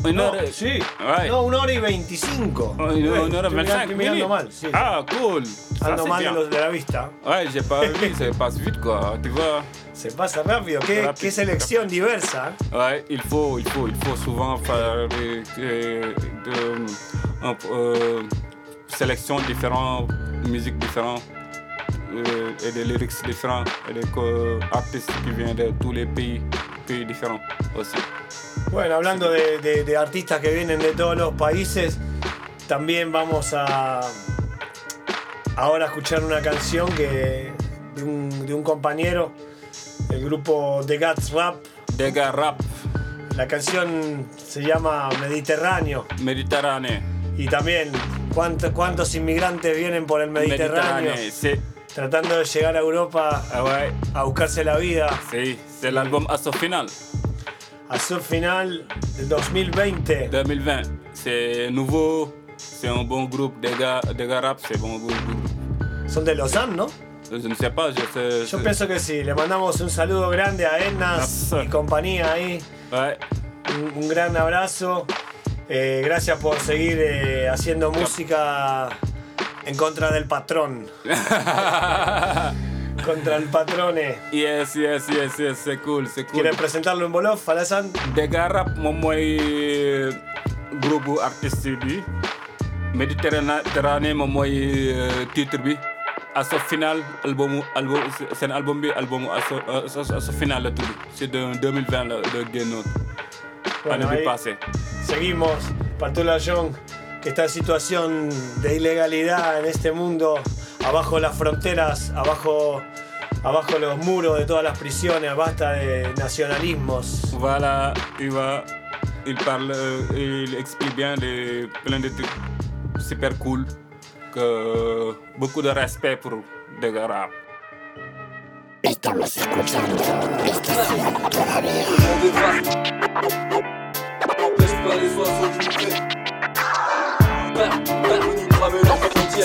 Una No, hora- sí. No, una hora y veinticinco. Une heure estoy mirando- 25 estoy mirando minutes. mal, sí. Ah, cool. Ando mal de, bien. los- de la vista. Vu, ça passe vite quoi, tu vois. Se pasa rápido. Qué, Rápido. qué selección diversa. Ouais, il faut, il faut, il faut souvent faire des, des- de- euh, sélection différentes, musiques différentes, euh, et des lyrics différents, et des artistes qui viennent de tous les pays, pays différents aussi. Bueno, hablando de, de- de artistas que vienen de todos los países, también vamos a ahora a escuchar una canción que de un, de un compañero, el grupo The Gats Rap. The Gats Rap. La canción se llama Mediterráneo. Méditerranée. Y también cuánto- cuántos inmigrantes vienen por el Mediterráneo. Méditerranée, c'est Tratando de llegar a Europa a buscarse la vida. c'est c'est l'album à son final. A su final del 2020. 2020. C'est nouveau, c'est un bon groupe, des gars, des gars rap, c'est un bon groupe. Son de Lausanne, ¿no? Pas, je sais. Yo je- pienso que sí. Le mandamos un saludo grande a Ednas y compañía ahí. Un, un gran abrazo. Eh, gracias por seguir eh, haciendo música en contra del patrón. (laughs) contra el patrone. Yes, yes, yes, yes, c'est cool, c'est cool. ¿Quieres presentarlo en Bolof, Alassane? Des gars rap moom mooy groupe bu artiste bi Méditerranée moom mooy euh, titre bi Asso Final album album seen album bi album Asso Asso Final la tudd c'est de 2020 la de génnoon année bi Seguimos. Patula Young, que está en situación de ilegalidad en este mundo, abajo las fronteras, abajo, abajo los muros de todas las prisiones, basta de nacionalismos. Voilà, il va, il parle, il explique bien les, plein de trucs super cool, que beaucoup de respect pour rap. Estamos escuchando estación todavía. bah, bah.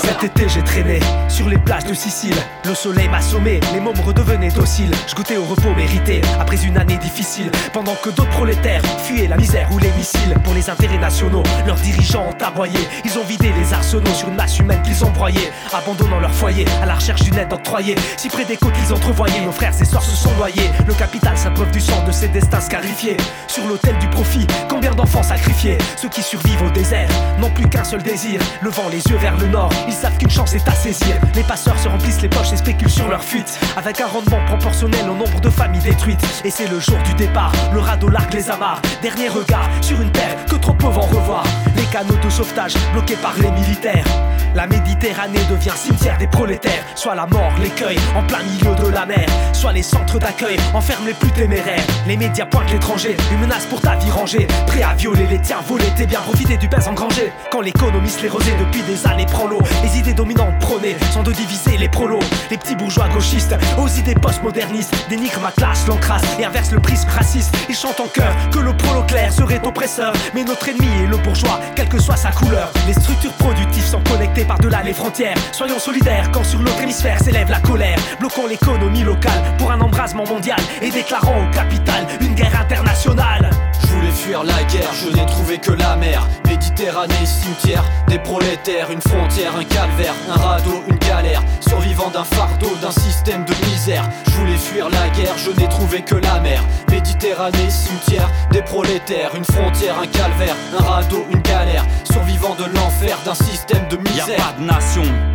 Cet été j'ai traîné sur les plages de Sicile. Le soleil m'a sommé, les mômes redevenaient dociles. Je goûtais au repos mérité après une année difficile. Pendant que d'autres prolétaires fuyaient la misère ou les missiles. Pour les intérêts nationaux, leurs dirigeants ont aboyé. Ils ont vidé les arsenaux sur une masse humaine qu'ils ont broyée. Abandonnant leur foyer à la recherche d'une aide octroyée. Si près des côtes ils entrevoyaient, nos frères et sœurs se sont noyés. Le capital s'abreuve du sang de ses destins scarifiés. Sur l'autel du profit, combien d'enfants sacrifiés? Ceux qui survivent au désert n'ont plus qu'un seul désir. Levant les yeux vers le nord, ils savent qu'une chance est à saisir. Les passeurs se remplissent les poches et spéculent sur leur fuite. Avec un rendement proportionnel au nombre de familles détruites. Et c'est le jour du départ, le radeau largue les amarres. Dernier regard sur une terre que trop peu vont revoir. Canaux de sauvetage bloqués par les militaires. La Méditerranée devient cimetière des prolétaires. Soit la mort, l'écueil en plein milieu de la mer. Soit les centres d'accueil enferment les plus téméraires. Les médias pointent l'étranger, une menace pour ta vie rangée. Prêt à violer les tiens, voler tes biens, profiter du pèse engrangé. Quand l'économie se les rosée depuis des années prend l'eau. Les idées dominantes prônées sont de diviser les prolos. Les petits bourgeois gauchistes aux idées postmodernistes dénigrent ma classe, l'encrasse et inversent le prisme raciste. Ils chantent en chœur que le prolo clair serait oppresseur. Mais notre ennemi est le bourgeois, quelle que soit sa couleur. Les structures productives sont connectées par-delà les frontières. Soyons solidaires quand sur l'autre hémisphère s'élève la colère. Bloquons l'économie locale pour un embrasement mondial et déclarons au capital une guerre internationale. Je voulais fuir la guerre, je n'ai trouvé que la mer. Méditerranée, cimetière, des prolétaires, une frontière, un calvaire, un radeau, une galère. Survivant d'un fardeau, d'un système de misère. Je voulais fuir la guerre, je n'ai trouvé que la mer. Méditerranée, cimetière, des prolétaires, une frontière, un calvaire, un radeau, une galère. Survivant de l'enfer, d'un système de misère. Y a pas de nation.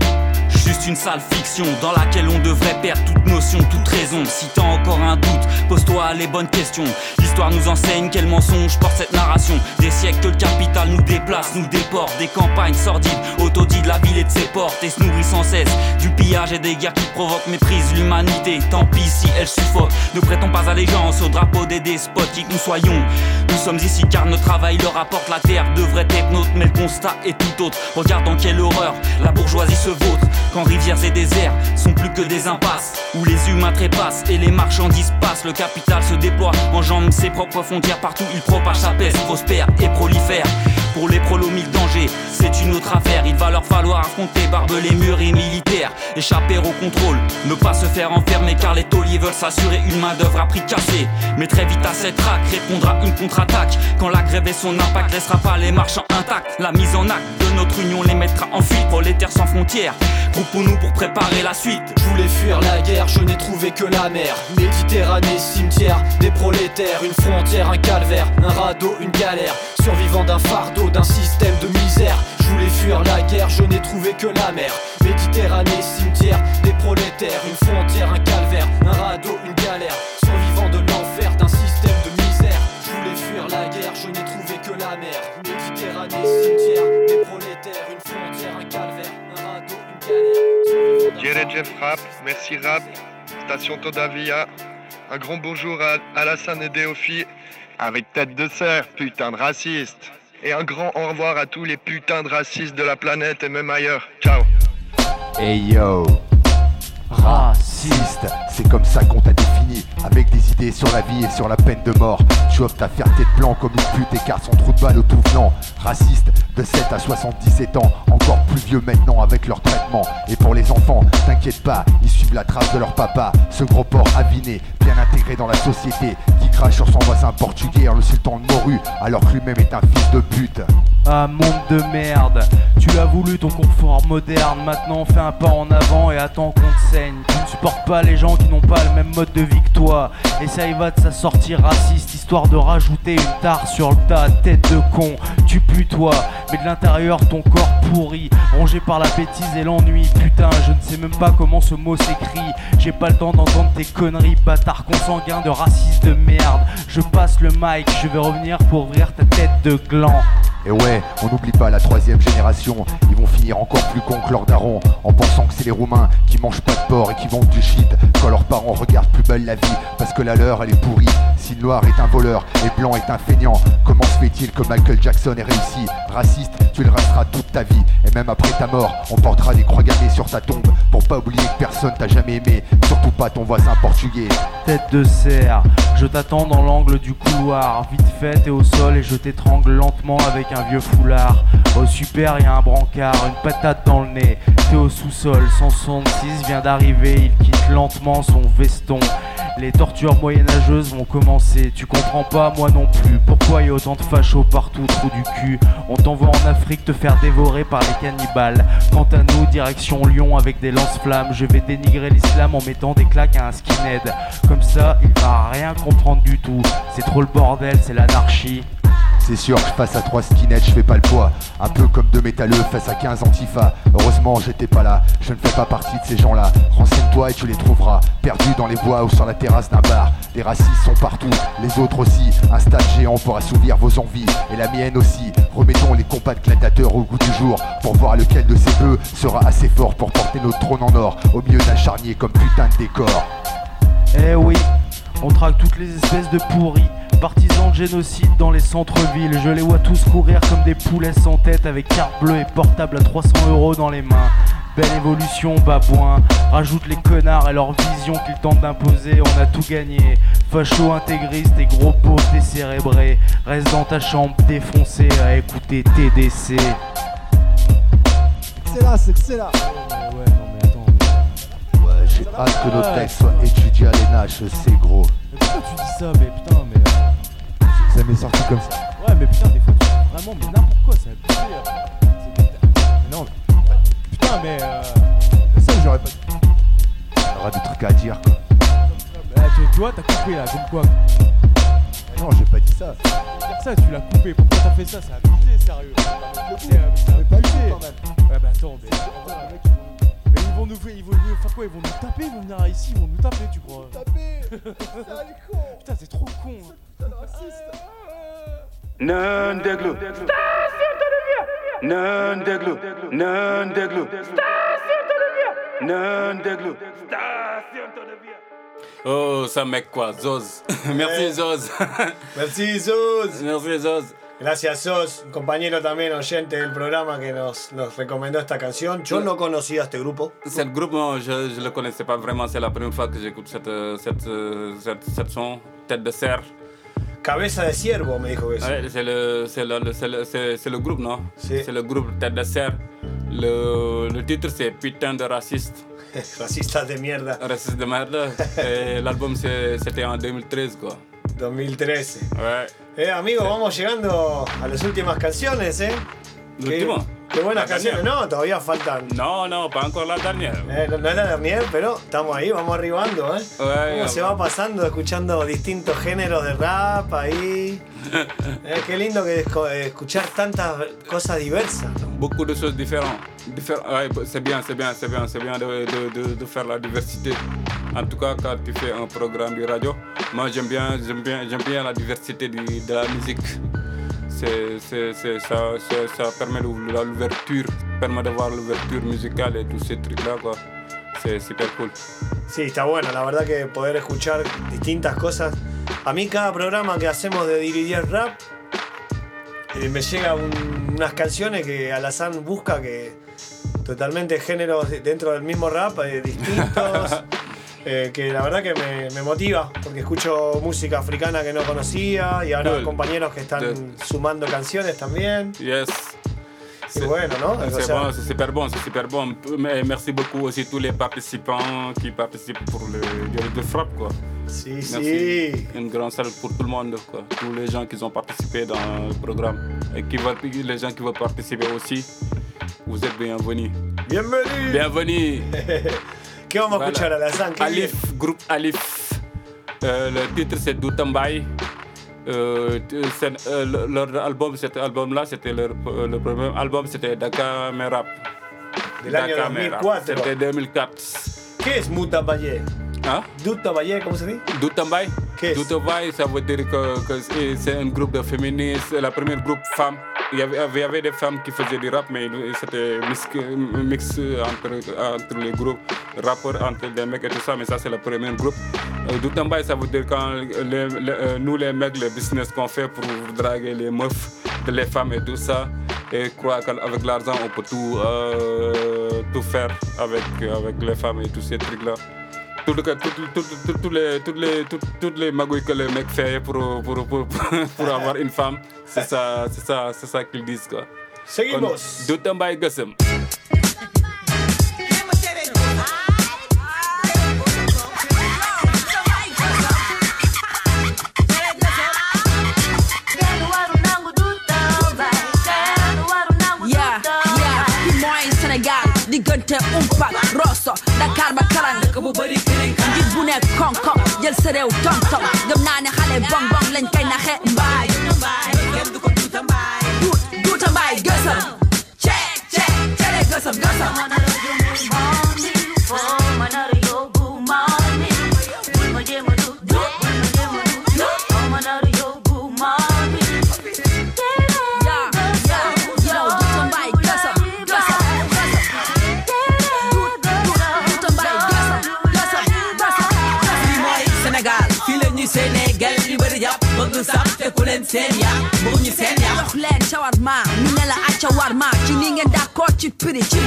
Juste une sale fiction dans laquelle on devrait perdre toute notion, toute raison. Si t'as encore un doute, pose-toi les bonnes questions. L'histoire nous enseigne quel mensonge porte cette narration. Des siècles que le capital nous déplace, nous déporte. Des campagnes sordides, autodit de la ville et de ses portes. Et se nourrit sans cesse du pillage et des guerres qui provoquent méprise l'humanité. Tant pis si elle suffoque. Ne prêtons pas allégeance au drapeau des despotes qui que nous soyons. Nous sommes ici car notre travail leur apporte la terre. Devrait être nôtre, mais le constat est tout autre. Regarde dans quelle horreur la bourgeoisie se vautre. Quand rivières et déserts sont plus que des impasses Où les humains trépassent et les marchandises passent Le capital se déploie, enjambe ses propres frontières Partout il propage sa peste, prospère et prolifère pour les prolos mille dangers, c'est une autre affaire. Il va leur falloir affronter barbelés, murs et militaires. Échapper au contrôle, ne pas se faire enfermer car les tauliers veulent s'assurer une main d'œuvre à prix cassé. Mais très vite à cette traque répondra une contre-attaque. Quand la grève et son impact laissera pas les marchands intacts. La mise en acte de notre union les mettra en fuite. Prolétaires sans frontières, groupons-nous pour préparer la suite. Je voulais fuir la guerre, je n'ai trouvé que la mer. Méditerranée, cimetière, des prolétaires, une frontière, un calvaire, un radeau, une galère. Survivant d'un fardeau, d'un système de misère. Je voulais fuir la guerre, je n'ai trouvé que la mer. Méditerranée, cimetière, des prolétaires, une frontière, un calvaire, un radeau, une galère. Survivant de l'enfer, d'un système de misère. Je voulais fuir la guerre, je n'ai trouvé que la mer. Méditerranée, cimetière, des prolétaires, une frontière, un calvaire, un radeau, une galère. Jeff Rap, merci Rap, station Todavia. Un grand bonjour à Alassane et Déophi, avec tête de cerf, putain de raciste. Et un grand au revoir à tous les putains de racistes de la planète et même ailleurs. Ciao. Hey yo Raciste, c'est comme ça qu'on t'a défini Avec des idées sur la vie et sur la peine de mort. Tu offres ta fierté de blanc comme une pute Écarte son trou de balle au tout venant. Raciste, de 7 à 77 ans Encore plus vieux maintenant avec leur traitement. Et pour les enfants, t'inquiète pas Ils suivent la trace de leur papa. Ce gros porc aviné, bien intégré dans la société Qui crache sur son voisin portugais le sultan de morue Alors que lui-même est un fils de pute. Ah monde de merde. Tu as voulu ton confort moderne Maintenant fais un pas en avant et attends qu'on te saigne. Tu ne supportes pas les gens qui n'ont pas le même mode de vie toi. Essaye va de sa sortie raciste Histoire de rajouter une tare sur le tas Tête de con, tu pues toi. Mais de l'intérieur ton corps pourri. Rongé par la bêtise et l'ennui. Putain je ne sais même pas comment ce mot s'écrit. J'ai pas le temps d'entendre tes conneries Bâtard consanguin de raciste de merde. Je passe le mic, je vais revenir pour ouvrir ta tête de gland. Et ouais, on n'oublie pas la troisième génération. Ils vont finir encore plus cons que leurs darons En pensant que c'est les roumains qui mangent pas de porc et qui vendent du shit Quand leurs parents regardent plus belle la Parce que la leur elle est pourrie si noir est un voleur et blanc est un feignant Comment se fait-il que Michael Jackson ait réussi? Raciste, tu le resteras toute ta vie Et même après ta mort, on portera des croix gammées sur ta tombe Pour pas oublier que personne t'a jamais aimé Surtout pas ton voisin portugais Tête de cerf, je t'attends dans l'angle du couloir. Vite fait, t'es au sol et je t'étrangle lentement avec un vieux foulard. Au super, y a un brancard, une patate dans le nez. T'es au sous-sol, 166 vient d'arriver, il quitte lentement son veston. Les tortures moyenâgeuses vont commencer, tu comprends pas, moi non plus. Pourquoi y autant de fachos partout, trou du cul? On t'envoie en Afrique te faire dévorer par les cannibales. Quant à nous, direction Lyon avec des lance-flammes, je vais dénigrer l'islam en mettant des claques à un skinhead. Comme ça, il va rien comprendre du tout. C'est trop le bordel, c'est l'anarchie. C'est sûr que face à trois skinheads, je fais pas le poids. Un peu comme deux métalleux face à 15 antifa. Heureusement, j'étais pas là. Je ne fais pas partie de ces gens-là. Renseigne-toi et tu les trouveras. Perdus dans les bois ou sur la terrasse d'un bar. Les racistes sont partout, les autres aussi. Un stade géant pour assouvir vos envies. Et la mienne aussi. Remettons les compacts gladiateurs au goût du jour. Pour voir lequel de ces bœufs sera assez fort pour porter notre trône en or. Au milieu d'un charnier comme putain de décor. Eh oui, on traque toutes les espèces de pourris. Partisans de génocide dans les centres-villes. Je les vois tous courir comme des poulets sans tête avec carte bleue et portable à 300 euros dans les mains. Belle évolution, babouin. Rajoute les connards et leur vision qu'ils tentent d'imposer. On a tout gagné. Facho intégriste et gros pauvres décérébrés. Reste dans ta chambre défoncé à écouter TDC. C'est là, c'est c'est là. Ouais, non mais attends. Ouais, j'ai hâte que nos textes soient étudiés à l'ENH, c'est gros. Mais pourquoi tu dis ça Mais putain, mais. Ça m'est sorti comme ça. Ouais, mais putain, des fois vraiment, mais n'importe quoi, ça a euh. Non, putain, mais. Euh... Ça, j'aurais pas. T'auras des trucs à dire quoi. Bah, tu, vois, t'as coupé là, comme quoi Non, j'ai pas dit ça. Dire ça, tu l'as coupé. Pourquoi t'as fait ça? Ça a abusé, sérieux. Abusé quand même. Ouais, bah attends, mais. Mais ils vont nous faire, ils vont nous faire quoi Ils vont nous taper, ils vont venir ici, ils vont nous taper, tu crois Taper (laughs) Putain, c'est trop con Putain, raciste Non déglu. Non déglu. Non déglu. Non déglu. Oh, ça mec quoi, Zoz. (laughs) (laughs) Merci Zoz. Merci, Sos. Merci Zoz. Gracias, Sos, un compañero también oyente del programa que nos, nos recomendó esta canción. Yo no conocía este grupo. C'est le groupe, non, je ne le connaissais pas vraiment. C'est la première fois que j'écoute cette, cette, cette, cette son, Tête de serre. Cabeza de ciervo, me dijo que sí. C'est le, c'est le, c'est le, c'est- c'est le groupe, non C'est le groupe Tête de serre. Le, le titre, c'est Putain de raciste. (laughs) Racistas de mierda. Raciste de merde. Et l'album, c'est- c'était en 2013, quoi. 2013. Ouais. Eh, amigo, vamos llegando a las últimas canciones, ¿eh? ¿La Qué- última? Qué buenas canciones. No, todavía faltan. No, no, pas encore la dernière. Eh, no, no es la dernier, pero estamos ahí, vamos arribando, ¿eh? Ouais, Cómo se va pasando escuchando distintos géneros de rap ahí. (laughs) Eh, qué lindo que eh, escuchar tantas cosas diversas. Beaucoup de choses différentes. Diffé- ouais, c'est bien, c'est bien, c'est bien, c'est bien de, de, de, de faire la diversité. En tout cas, quand tu fais un programme de radio, moi j'aime bien, j'aime bien, j'aime bien la diversité du- de la musique. C'est, ça, ça permet l'ouverture, permet d'avoir l'ouverture musicale et tous ces trucs-là, quoi. C'est super cool. Sí, está bueno, la verdad que poder escuchar distintas cosas. A mí cada programa que hacemos de Diridier Rap eh, me llega un- unas canciones que Alazán busca que totalmente géneros de- dentro del mismo rap, eh, distintos. (laughs) eh, que la verdad que me, me motiva, porque escucho música africana que no conocía y ahora Cool. compañeros que están sumando canciones también. Yes. C'est bueno, ¿no? O C'est sea- bon, super bon, c'est super bon. Merci beaucoup aussi tous les participants qui participent pour le dialogue de frappe, quoi. Si, Merci. si. Une grande salle pour tout le monde, quoi. Tous les gens qui ont participé dans le programme. Et qui les gens qui participer aussi, vous êtes bienvenus. Bienvenue. Bienvenue. (laughs) Kama voilà. kuchala la sang. Alif, groupe Alif. Euh, le titre c'est Dutambai. Euh, euh, leur album, cet album-là, c'était leur, euh, le premier album, c'était Dakar Merap. De l'année C'était 2004. Qu'est-ce Mutabaye Hein? Dutabaye, comment ça dit? Dutambai. Qu'est-ce ça veut dire que, c'est un groupe de féministes, le premier groupe femme. Il y, avait, des femmes qui faisaient du rap, mais c'était mix, entre, les groupes. rappeurs entre des mecs et tout ça, mais ça c'est le premier groupe. Euh, Doutambaï, ça veut dire quand euh, nous les mecs, le business qu'on fait pour draguer les meufs, les femmes et tout ça, et croire qu'avec l'argent on peut tout, euh, tout faire avec, avec les femmes et tous ces trucs-là. Tout le- tout- tout- tout- tout- tous les, toutes les, tout- toutes les magouilles que les mecs font pour, pour, pour, (laughs) pour avoir une femme, c'est ça, c'est ça, c'est ça qu'ils disent quoi. Seguimos. Doutambaï Gassem. Yeah, yeah, Sénégal diggante umpak Rosso. Dakar ba Karang dëkk bu bëri kiling njiit bu nekk koŋ-koŋ jël sa réew tong-tong gëm naa ne xale bong-bong lañ koy naxe mbaay duuta mbaay gësam cee cee cere gësam gësam sax te ku leen seen yaa bëgg ñu seen yaa jox leen shawarma ñu ne la acca warma ci ni ngeen d'accord ci prix ci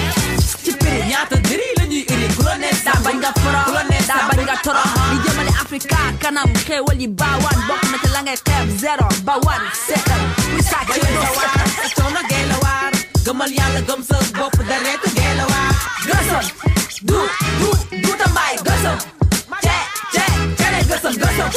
ci prix ñaata dëri la ñuy iri ku la neex daa bañ nga foro ku la neex daa bañ nga toro. Li jëmale Afrika kanam xéewal yi baawaan bokk na ci la ngay xeeb zéro ba wan seetal kuy sàcc yéen sa waar coono gay la waar gëmal yàlla gëm sa bopp dareetu gay la waar gësam du du du tambaay gësam ce ce cere gësam gësam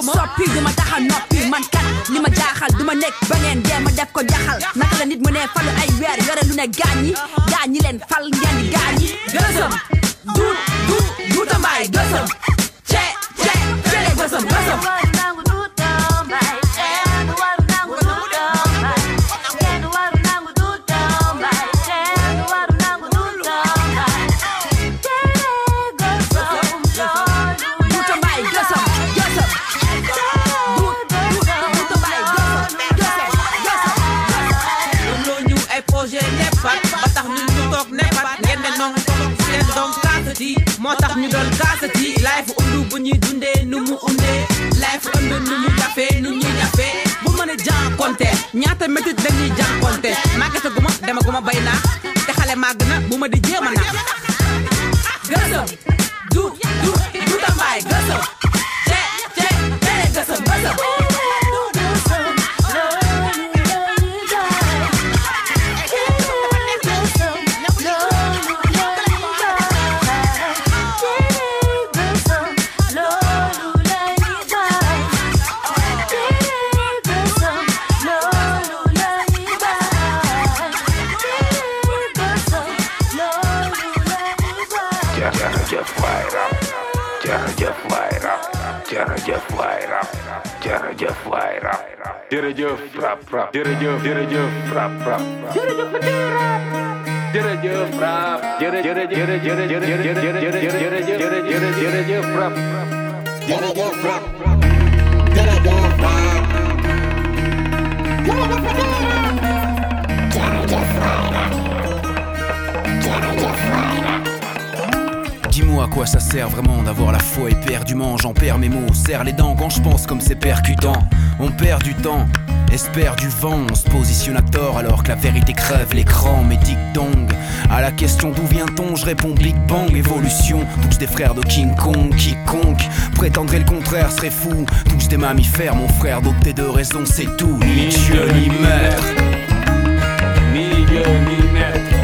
ko moom soppi du ma taxa noppi. Man kat li ma jaaxal du ma nekk ba ngeen dee ma def ko jaxal. Naka la nit mu ne falu ay weer yore lu ne gaañ yi gaañ ñi leen fal ngeen di gaañ yi gësëm du du du tambaay gësëm toog neppat ngeen ne noonu ko seen doom kaasati moo tax ñu doon kaasati life undu bu ñuy dundee nu mu undee life undu nu mu jafee nu ñuy jafee bu mën a jànkonte ñaata métit dañuy jànkonte màggata guma dema guma bay naa te xale màgg na bu ma di jéem a naa gësëm du du du tambaay gësëm jërëjëf jërëjëf jërëjëf jërëjëf jërëjëf jërëjëf jërëjëf Jërëjëf jërëjëf jërëjëf jërëjëf Dis-moi à quoi ça sert vraiment d'avoir la foi éperdument J'en perds mes mots, serre les dents. Quand je pense comme c'est percutant On perd du temps, espère du vent On se positionne à tort alors que la vérité crève l'écran Mais dictong, à la question d'où vient-on Je réponds Big Bang, évolution. Tous des frères de King Kong, quiconque Prétendrait le contraire serait fou. Tous des mammifères, mon frère doté de raison c'est tout. Ni Dieu ni maître Ni Dieu ni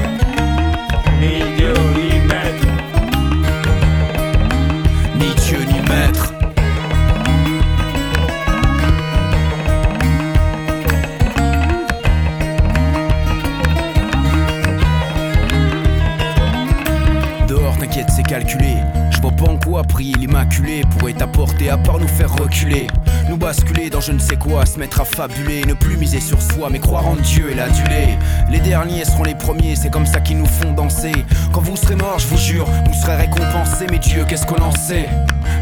calculé pourrait t'apporter à part nous faire reculer. Nous basculer dans je ne sais quoi, se mettre à fabuler, ne plus miser sur soi, mais croire en Dieu et l'adulé. Les derniers seront les premiers, c'est comme ça qu'ils nous font danser. Quand vous serez morts, je vous jure, vous serez récompensés, mais Dieu, qu'est-ce qu'on en sait?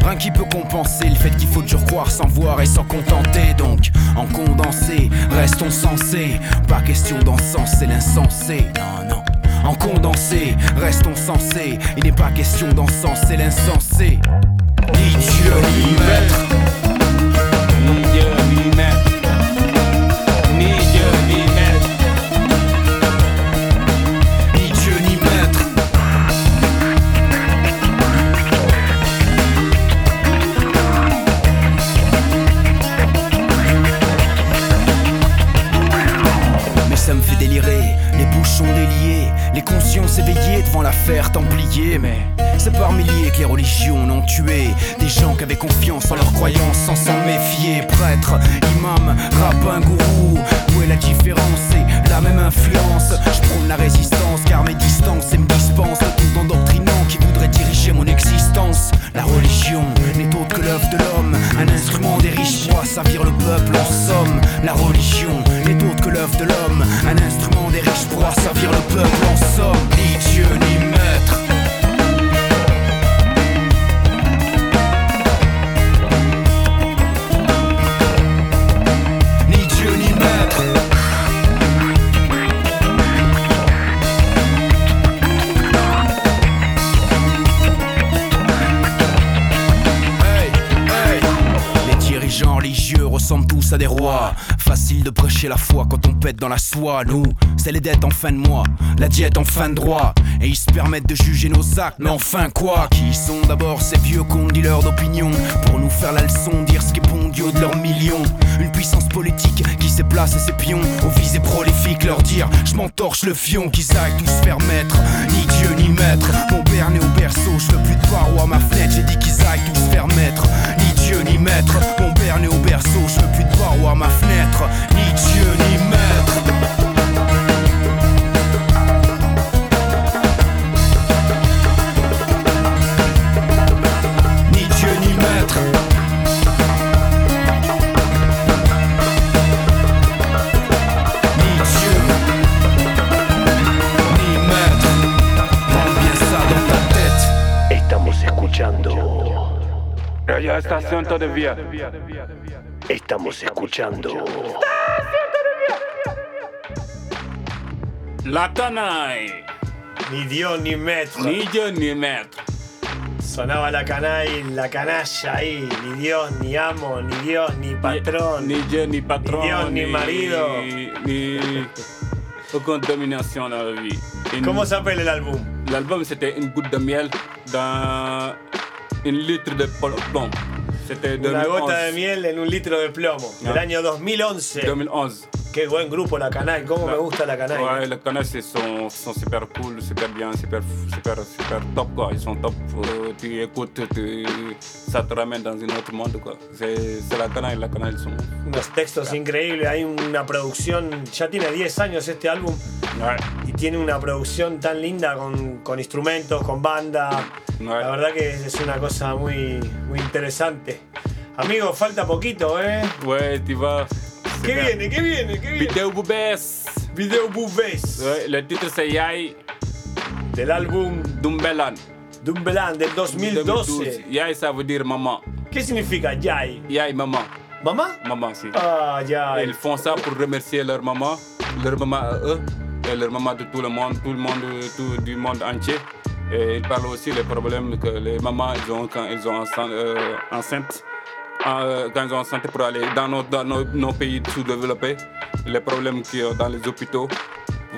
Rien qui peut compenser le fait qu'il faut toujours croire sans voir et sans contenter. Donc, en condensé, restons sensés. Pas question d'encenser l'insensé, non, non. En condensé, restons sensés. Il n'est pas question d'encenser l'insensé je ne suis pas un père mais ça me fait délirer les bouches sont déliées les consciences s'éveillées devant l'affaire templier mais c'est par templier que les religions l'ont tuée avaient confiance en leurs croyances sans s'en méfier. Prêtre, imam, rabbin, gourou, où est la différence? C'est la même influence. Je prône la résistance car mes distances et me dispensent de tout endoctrinant qui voudrait diriger mon existence. La religion n'est autre que l'œuvre de l'homme, un instrument des riches pour asservir le peuple en somme. La religion n'est autre que l'œuvre de l'homme, un instrument des riches pour asservir le peuple en somme. À des rois. Facile de prêcher la foi quand on pète dans la soie. Nous, c'est les dettes en fin de mois, la diète en fin de droit. Et ils se permettent de juger nos actes, mais enfin quoi? Qui sont d'abord ces vieux cons? Dealers d'opinion Pour nous faire la leçon, dire ce qui est bon Dieu de leurs millions. Une puissance politique qui s'est placée ses pions aux visées prolifiques. Leur dire, je m'entorche le fion, qu'ils aillent tous se faire mettre. Ni Dieu ni maître, mon père né au berceau, je veux plus de barreaux à ma fenêtre. J'ai dit qu'ils aillent tous se faire mettre. Dieu ni maître, mon père né au berceau, je veux plus de barreaux à ma fenêtre. Ni Dieu ni maître. Estación todavía. Estamos escuchando. La canaille. Ni Dios ni maître. Ni Dieu ni maître. Sonaba la canalla, la canalla ahí. Ni Dios ni amo, ni Dios ni patrón. Ni Dieu ni patron. Ni Dios ni marido. Ni, (laughs) ni aucune domination dans la. Une- Comment s'appelle l'album L'album c'était une goutte de miel dans une litre de. C'était Una 2011. gota de miel en un litro de plomo. Del año 2011. 2011. Qué buen grupo la canalla. Cómo me gusta la canalla. Ouais, les canards ils sont, sont super cool, super bien, super, super, super top quoi. Ils sont top. euh, tu écoutes, tu- ça te ramène dans un autre monde quoi. C'est la canaille, la canaille ils sont. Unos textos increíbles, hay una producción, ya tiene 10 años este álbum y tiene una producción tan linda con, con instrumentos, con banda. La verdad que es una cosa muy, muy interesante. Amigo, falta poquito, ¿eh? Ouais, tu vois. ¿Qué viene? ¿Qué viene? ¿Qué viene? Vidéo Boubès. Vidéo Boubès. Ouais, le titre c'est Yai. Del álbum Dumbelan. Dumbelan del 2012. Yai ça veut dire maman. ¿Qué significa Yai? Yai maman. Maman? Maman, si. Ah, Yai. Ils font ça pour remercier leur maman, leur maman à eux, et leur maman de tout le monde, tout le monde, tout, du monde entier. Et ils parlent aussi des problèmes que les mamans ils ont quand ils sont euh, enceintes, euh, quand ils sont enceintes pour aller dans nos, dans nos, nos pays sous-développés, les problèmes qu'il y a dans les hôpitaux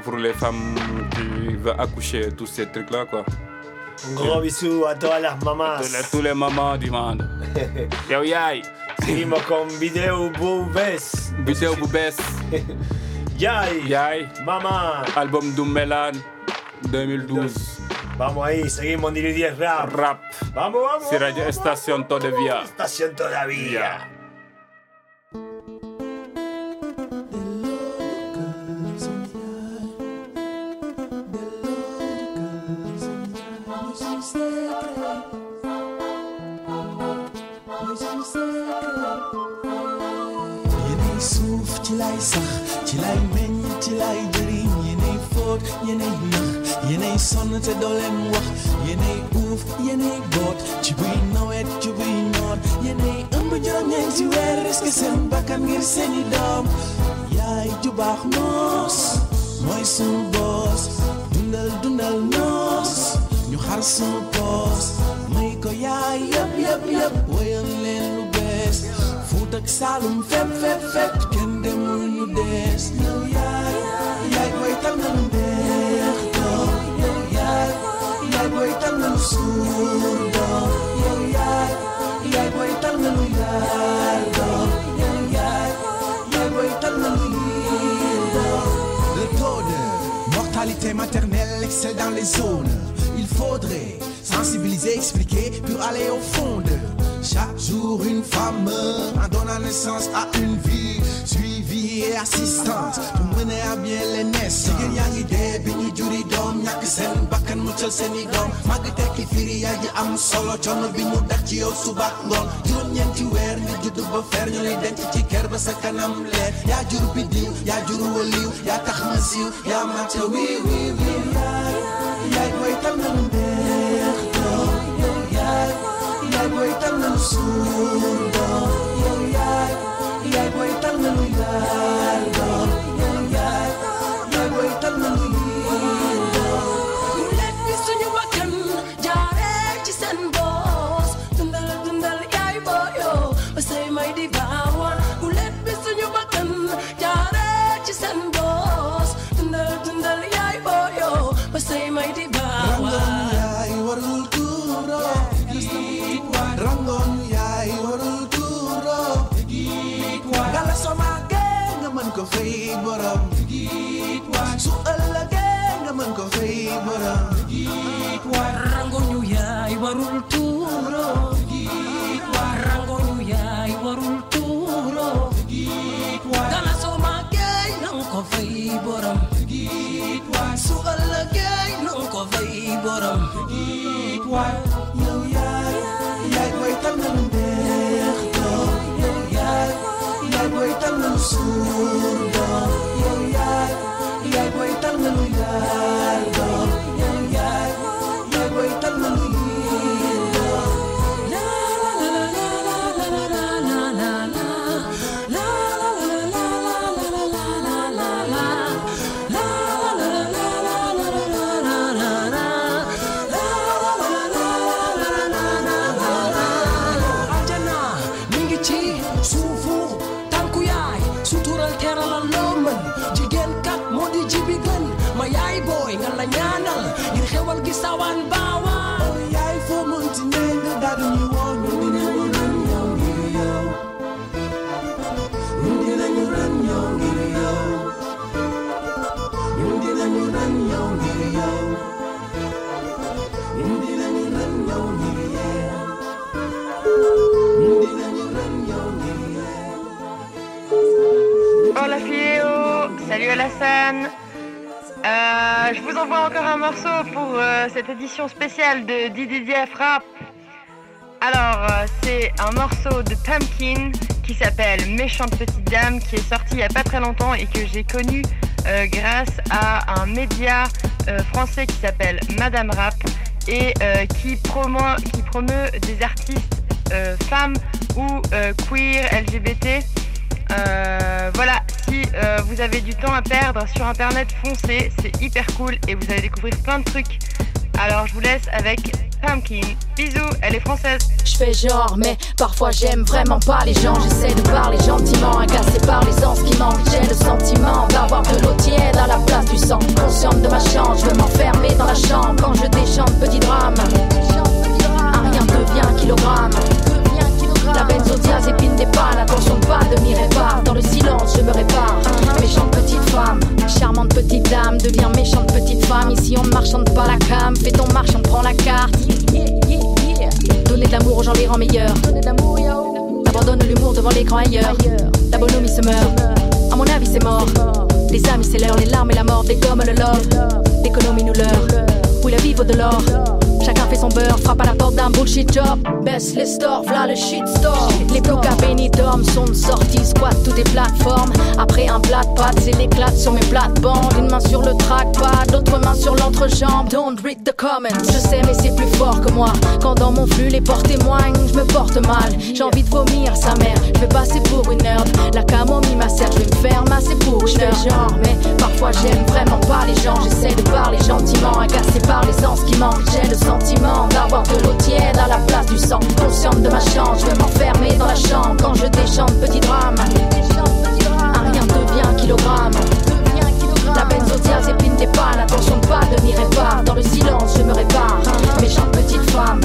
pour les femmes qui veulent accoucher, tous ces trucs-là, quoi. Un gros bisou a todas las mamás. Les, tous les mamans du monde. (laughs) Yo, yay! Seguimos con Vidéo Boubès. Vidéo Boubès. (laughs) Yay. Yay. Mamá. Album Dumbelan 2012. Vamos ahí, seguimos en 10 Rap. Rap. Vamos, vamos. Será vamos, estación vamos, todavía. Estación todavía. Yeah. Till lay jëriñ yéenay fóot yéenay nax yéenay sonn te doo leen wax yéenay uuf yéenay boot ci buy nawet buy noor yéenay ëmb juróom-ñeenti weer risque seen bakkan ngir seeni doom yaay ju baax noos mooy sunu boos dundal dundal noos ñu xar sunu poos may ko yaay yëpp yëpp yëpp woyal leen lu bees Fuut ak Saalum fépp fépp fépp kenn demul ñu dees yow yaay yaay booy tal nga lu maternelle excelle dans les zones. Il faudrait sensibiliser, expliquer, puis aller au fond de chaque jour une femme meurt en naissance à une vie et assistance pour mener à bien les naissances. jigéen yaa ngi juri doom ñàkk seen bakkan muccal seen i doom màgg tekki firi yaay ji am solo. Coono bi ñu daj ci yow suba ngoon juróom-ñeenti weer nga judd ba fer ñu lay denc ci kër ba sa kanam leer yaa jur biddiw yaa jur waliw yaa tax ma siiw yaa màcc wii wii wii yaay yaay booy tal na lu neex doom yow yaay yaay booy tal na lu suur doom yow yaay lu warul tuuro rangoñu yaay warul tuuro gala soo màggee nang ko fay borom su ëllëgee nang ko fay borom yow yaay yaay booy tal na lu neex doom yow yaay yaay booy tal na lu suur Euh, je vous envoie encore un morceau pour euh, cette édition spéciale de DDDF Rap. Alors, euh, c'est un morceau de Pumpkin qui s'appelle Méchante Petite Dame qui est sorti il n'y a pas très longtemps et que j'ai connu grâce à un média français qui s'appelle Madame Rap et qui, promeut, des artistes femmes ou queer, LGBT. Euh, voilà, si euh, vous avez du temps à perdre sur internet, foncez, c'est hyper cool et vous allez découvrir plein de trucs. Alors je vous laisse avec Pumpkin. Bisous, elle est française. Je fais genre, mais parfois j'aime vraiment pas les gens. J'essaie de parler gentiment, agacé par les anses qui manquent. J'ai le sentiment d'avoir de l'eau tiède à la place du sang. Consciente de ma chance, je veux m'enfermer dans la chambre quand je déchante petit drame. Un rien devient kilogramme. La benzodiazépine dépanne, attention pas de m'y répare. Dans le silence, je me répare. Méchante petite femme, charmante petite dame, devient méchante petite femme. Ici, on ne marchande pas la cam. Fais ton marche, on prend la carte. Yeah, yeah, yeah. Donner de l'amour aux gens les rend meilleurs. Abandonne l'humour devant l'écran ailleurs. La bonhomie se meurt. À mon avis, c'est mort. Les amis, c'est l'heure. Les larmes et la mort dégomment le love. L'économie nous leurre. Oui, la vie vaut de l'or. Fait son beurre, frappe à la porte d'un bullshit job. Baisse les stores, v'là le shit store. Les blocs à Benidorm sont de sortie, squat toutes les plateformes. Après un plat de pâtes, c'est l'éclat sur mes plates-bandes. Une main sur le trackpad, l'autre main sur l'entrejambe. Don't read the comments, je sais, mais c'est plus fort que moi. Quand dans mon flux, les portes témoignent, je me porte mal. J'ai envie de vomir sa mère, je vais passer pour une nerd. La camomille ma sert, je vais me faire masser pour une heure. genre, mais parfois j'aime vraiment pas les gens. J'essaie de parler gentiment, agacé par les sens qui manquent. J'ai le sentiment d'avoir de l'eau tiède à la place du sang. Consciente de ma chance, je vais m'enfermer dans la chambre quand je déchante petit drame. Un rien devient kilogramme. La benzodiazépine dépanne, attention de pas devenir répare. Dans le silence, je me répare. Méchante petite femme.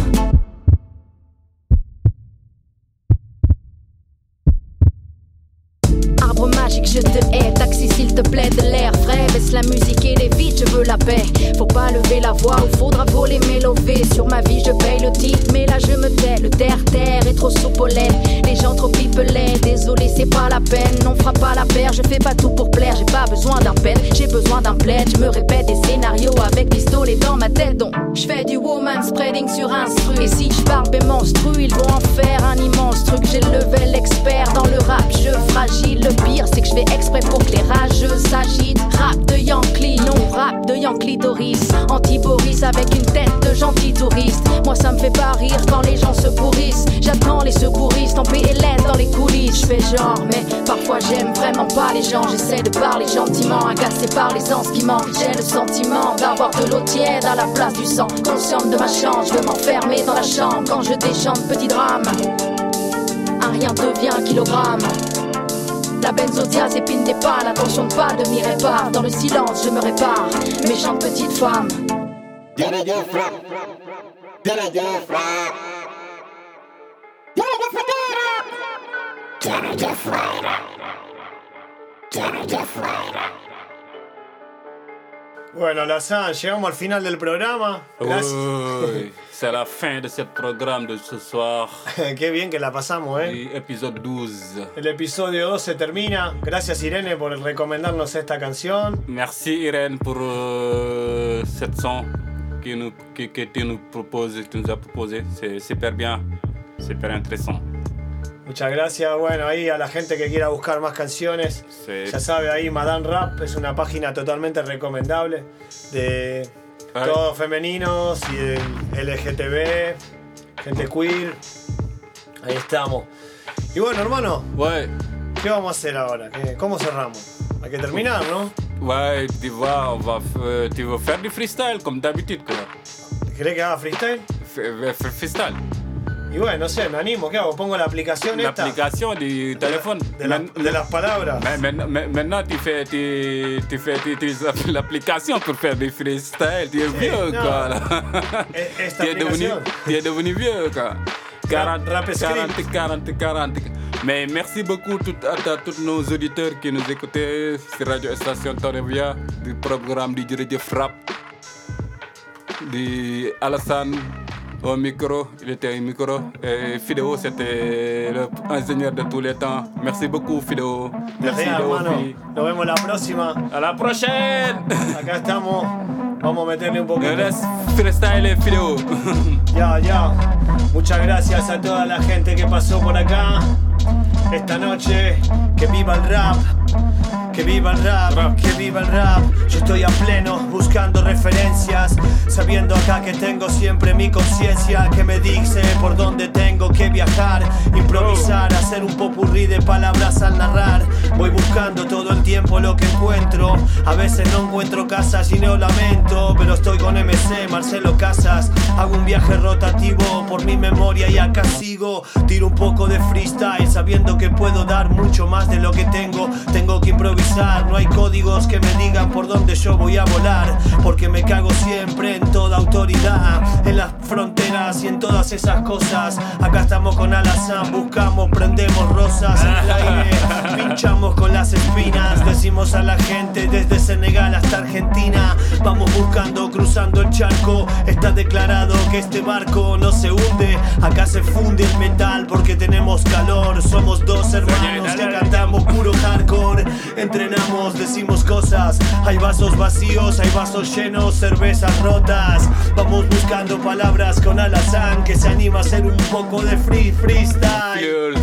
Je te hais. Taxi, s'il te plaît, de l'air frais. Baisse la musique et les vides, je veux la paix. Faut pas lever la voix ou faudra voler mes lovés. Sur ma vie, je paye le titre, mais là je me tais. Le terre-terre est trop lait. Les gens trop pipelets. Désolé, c'est pas la peine. On fera pas la paire, je fais pas tout pour plaire. J'ai pas besoin d'un pen, j'ai besoin d'un plaid. Je me répète des scénarios avec pistolet dans ma tête. Donc, je fais du woman spreading sur un stru. Et si je parle ben monstru, ils vont en faire un immense truc. J'ai le level expert dans le rap, je fragile. Le pire, c'est je fais exprès pour que les rageux s'agitent. Rap de Yankee, non rap de Yankee Doris. Anti-Boris avec une tête de gentil touriste. Moi, ça me fait pas rire quand les gens se pourrissent. J'attends les secouristes en PLS dans les coulisses. Je fais genre, mais parfois j'aime vraiment pas les gens. J'essaie de parler gentiment, agacé par les anses qui manquent. J'ai le sentiment d'avoir de l'eau tiède à la place du sang. Consciente de ma chance, je veux m'enfermer dans la chambre quand je déchante petit drame. Un rien devient kilogramme. La benzodiazépine dépanne, attention de pas devenir répare. Dans le silence, je me répare. Méchante petite femme. Bueno, Lazan, llegamos al final del programa. Gracias. C'est la fin de ce programme de ce soir. (laughs) Qué bien que la pasamos, ¿eh? Et épisode 12. El episodio 2 se termina. Gracias, Irene, por recomendarnos esta canción. Merci Irène pour euh, cette son que, nous, que, que tu nous proposes, que tu nous as proposé. C'est super bien, super intéressant. Muchas gracias. Bueno, ahí a la gente que quiera buscar más canciones, Sí. ya sabe, ahí Madame Rap es una página totalmente recomendable de Ay. todos femeninos y de LGTB, gente queer. Ahí estamos. Y bueno, hermano, ¿qué vamos a hacer ahora? ¿Qué- ¿Cómo cerramos? Hay que terminar, ¿no? Va vas faire du freestyle comme d'habitude. quoi. ¿Querés que haga freestyle? F- freestyle. Y bueno, no sé, me animo. ¿Qué hago? ¿Pongo la aplicación esta? L'application du téléphone. de la- de las palabras. Mais- mais- mais- Maintenant, tu fais, tu, tu fais, tu utilises l'application pour faire du freestyle. Tu es vieux, non. quoi. E- esta tu, es devenu, tu es devenu vieux, quoi. 40, Rap 40, 40, 40. Mais merci beaucoup à, tous nos auditeurs qui nous écoutaient sur Radio Station Torrevia, du programme du Radio Frappe, du Alassane au micro, il était au micro. Et Fideo, c'était l'ingénieur de tous les temps. Merci beaucoup, Fideo. Merci, Gracias, hermano. Nos vemos la próxima. A la prochaine. Acá estamos. Vamos a meterle un poquito. Freestyle, Fideo. (laughs) Ya, ya. Muchas gracias a toda la gente que pasó por acá esta noche. Que viva el rap. Que viva el rap, que viva el rap. Yo estoy a pleno buscando referencias, sabiendo acá que tengo siempre mi conciencia que me dice por dónde tengo que viajar, improvisar, hacer un popurrí de palabras al narrar. Voy buscando todo el tiempo lo que encuentro. A veces no encuentro casas y no lamento, pero estoy con MC, Marcelo Casas. Hago un viaje rotativo por mi memoria y acá sigo. Tiro un poco de freestyle sabiendo que puedo dar mucho más de lo que tengo. Tengo que improvisar, no hay códigos que me digan por dónde yo voy a volar. Porque me cago siempre en toda autoridad, en las fronteras y en todas esas cosas. Acá estamos con Alazán, buscamos, prendemos rosas en el aire, (laughs) pinchamos con las espinas. Decimos a la gente desde Senegal hasta Argentina, vamos buscando, cruzando el charco. Está declarado que este barco no se hunde, acá se funde el metal porque tenemos calor. Somos dos hermanos que cantamos puro hardcore. Entrenamos, decimos cosas. Hay vasos vacíos, hay vasos llenos, cervezas rotas. Vamos buscando palabras con alazán que se anima a hacer un poco de free freestyle.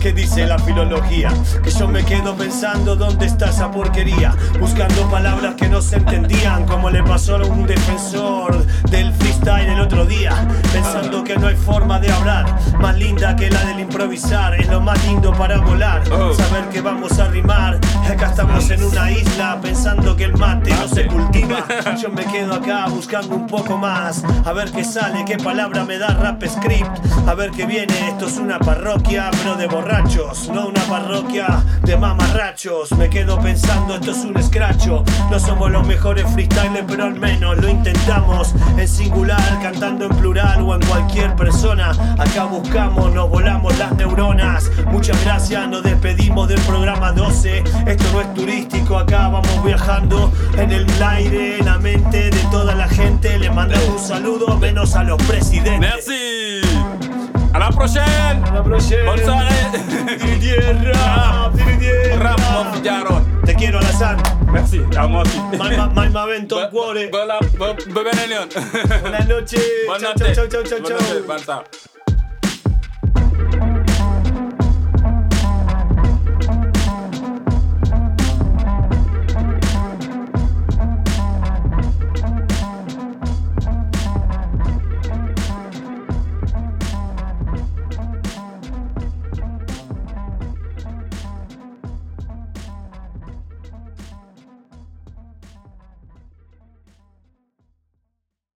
¿Qué dice la filología? Que yo me quedo pensando dónde está esa porquería. Buscando palabras que no se entendían, como le pasó a un defensor del freestyle el otro día. Pensando que no hay forma de hablar más linda que la del improvisar. Es lo más lindo para volar. Saber que vamos a rimar. Acá estamos en una isla pensando que el mate no se cultiva. (laughs) Yo me quedo acá buscando un poco más. A ver qué sale, qué palabra me da rap script. A ver qué viene. Esto es una parroquia, pero de borrachos. No una parroquia de mamarrachos. Me quedo pensando, esto es un escracho. No somos los mejores freestylers, pero al menos lo intentamos. En singular, cantando en plural o en cualquier persona. Acá buscamos, nos volamos las neuronas. Muchas gracias, nos despedimos del programa 12. Esto no es turístico, acá vamos viajando en el aire, en la mente de toda la gente. Le mandamos un saludo, menos a los presidentes. Merci. À la prochaine. À la prochaine. Bonne soirée. (laughs) Te quiero, Alazán. Merci, a moi aussi. Cuore. Buenas noches. Buenas noches. chau, chau, chau, Buenas chau.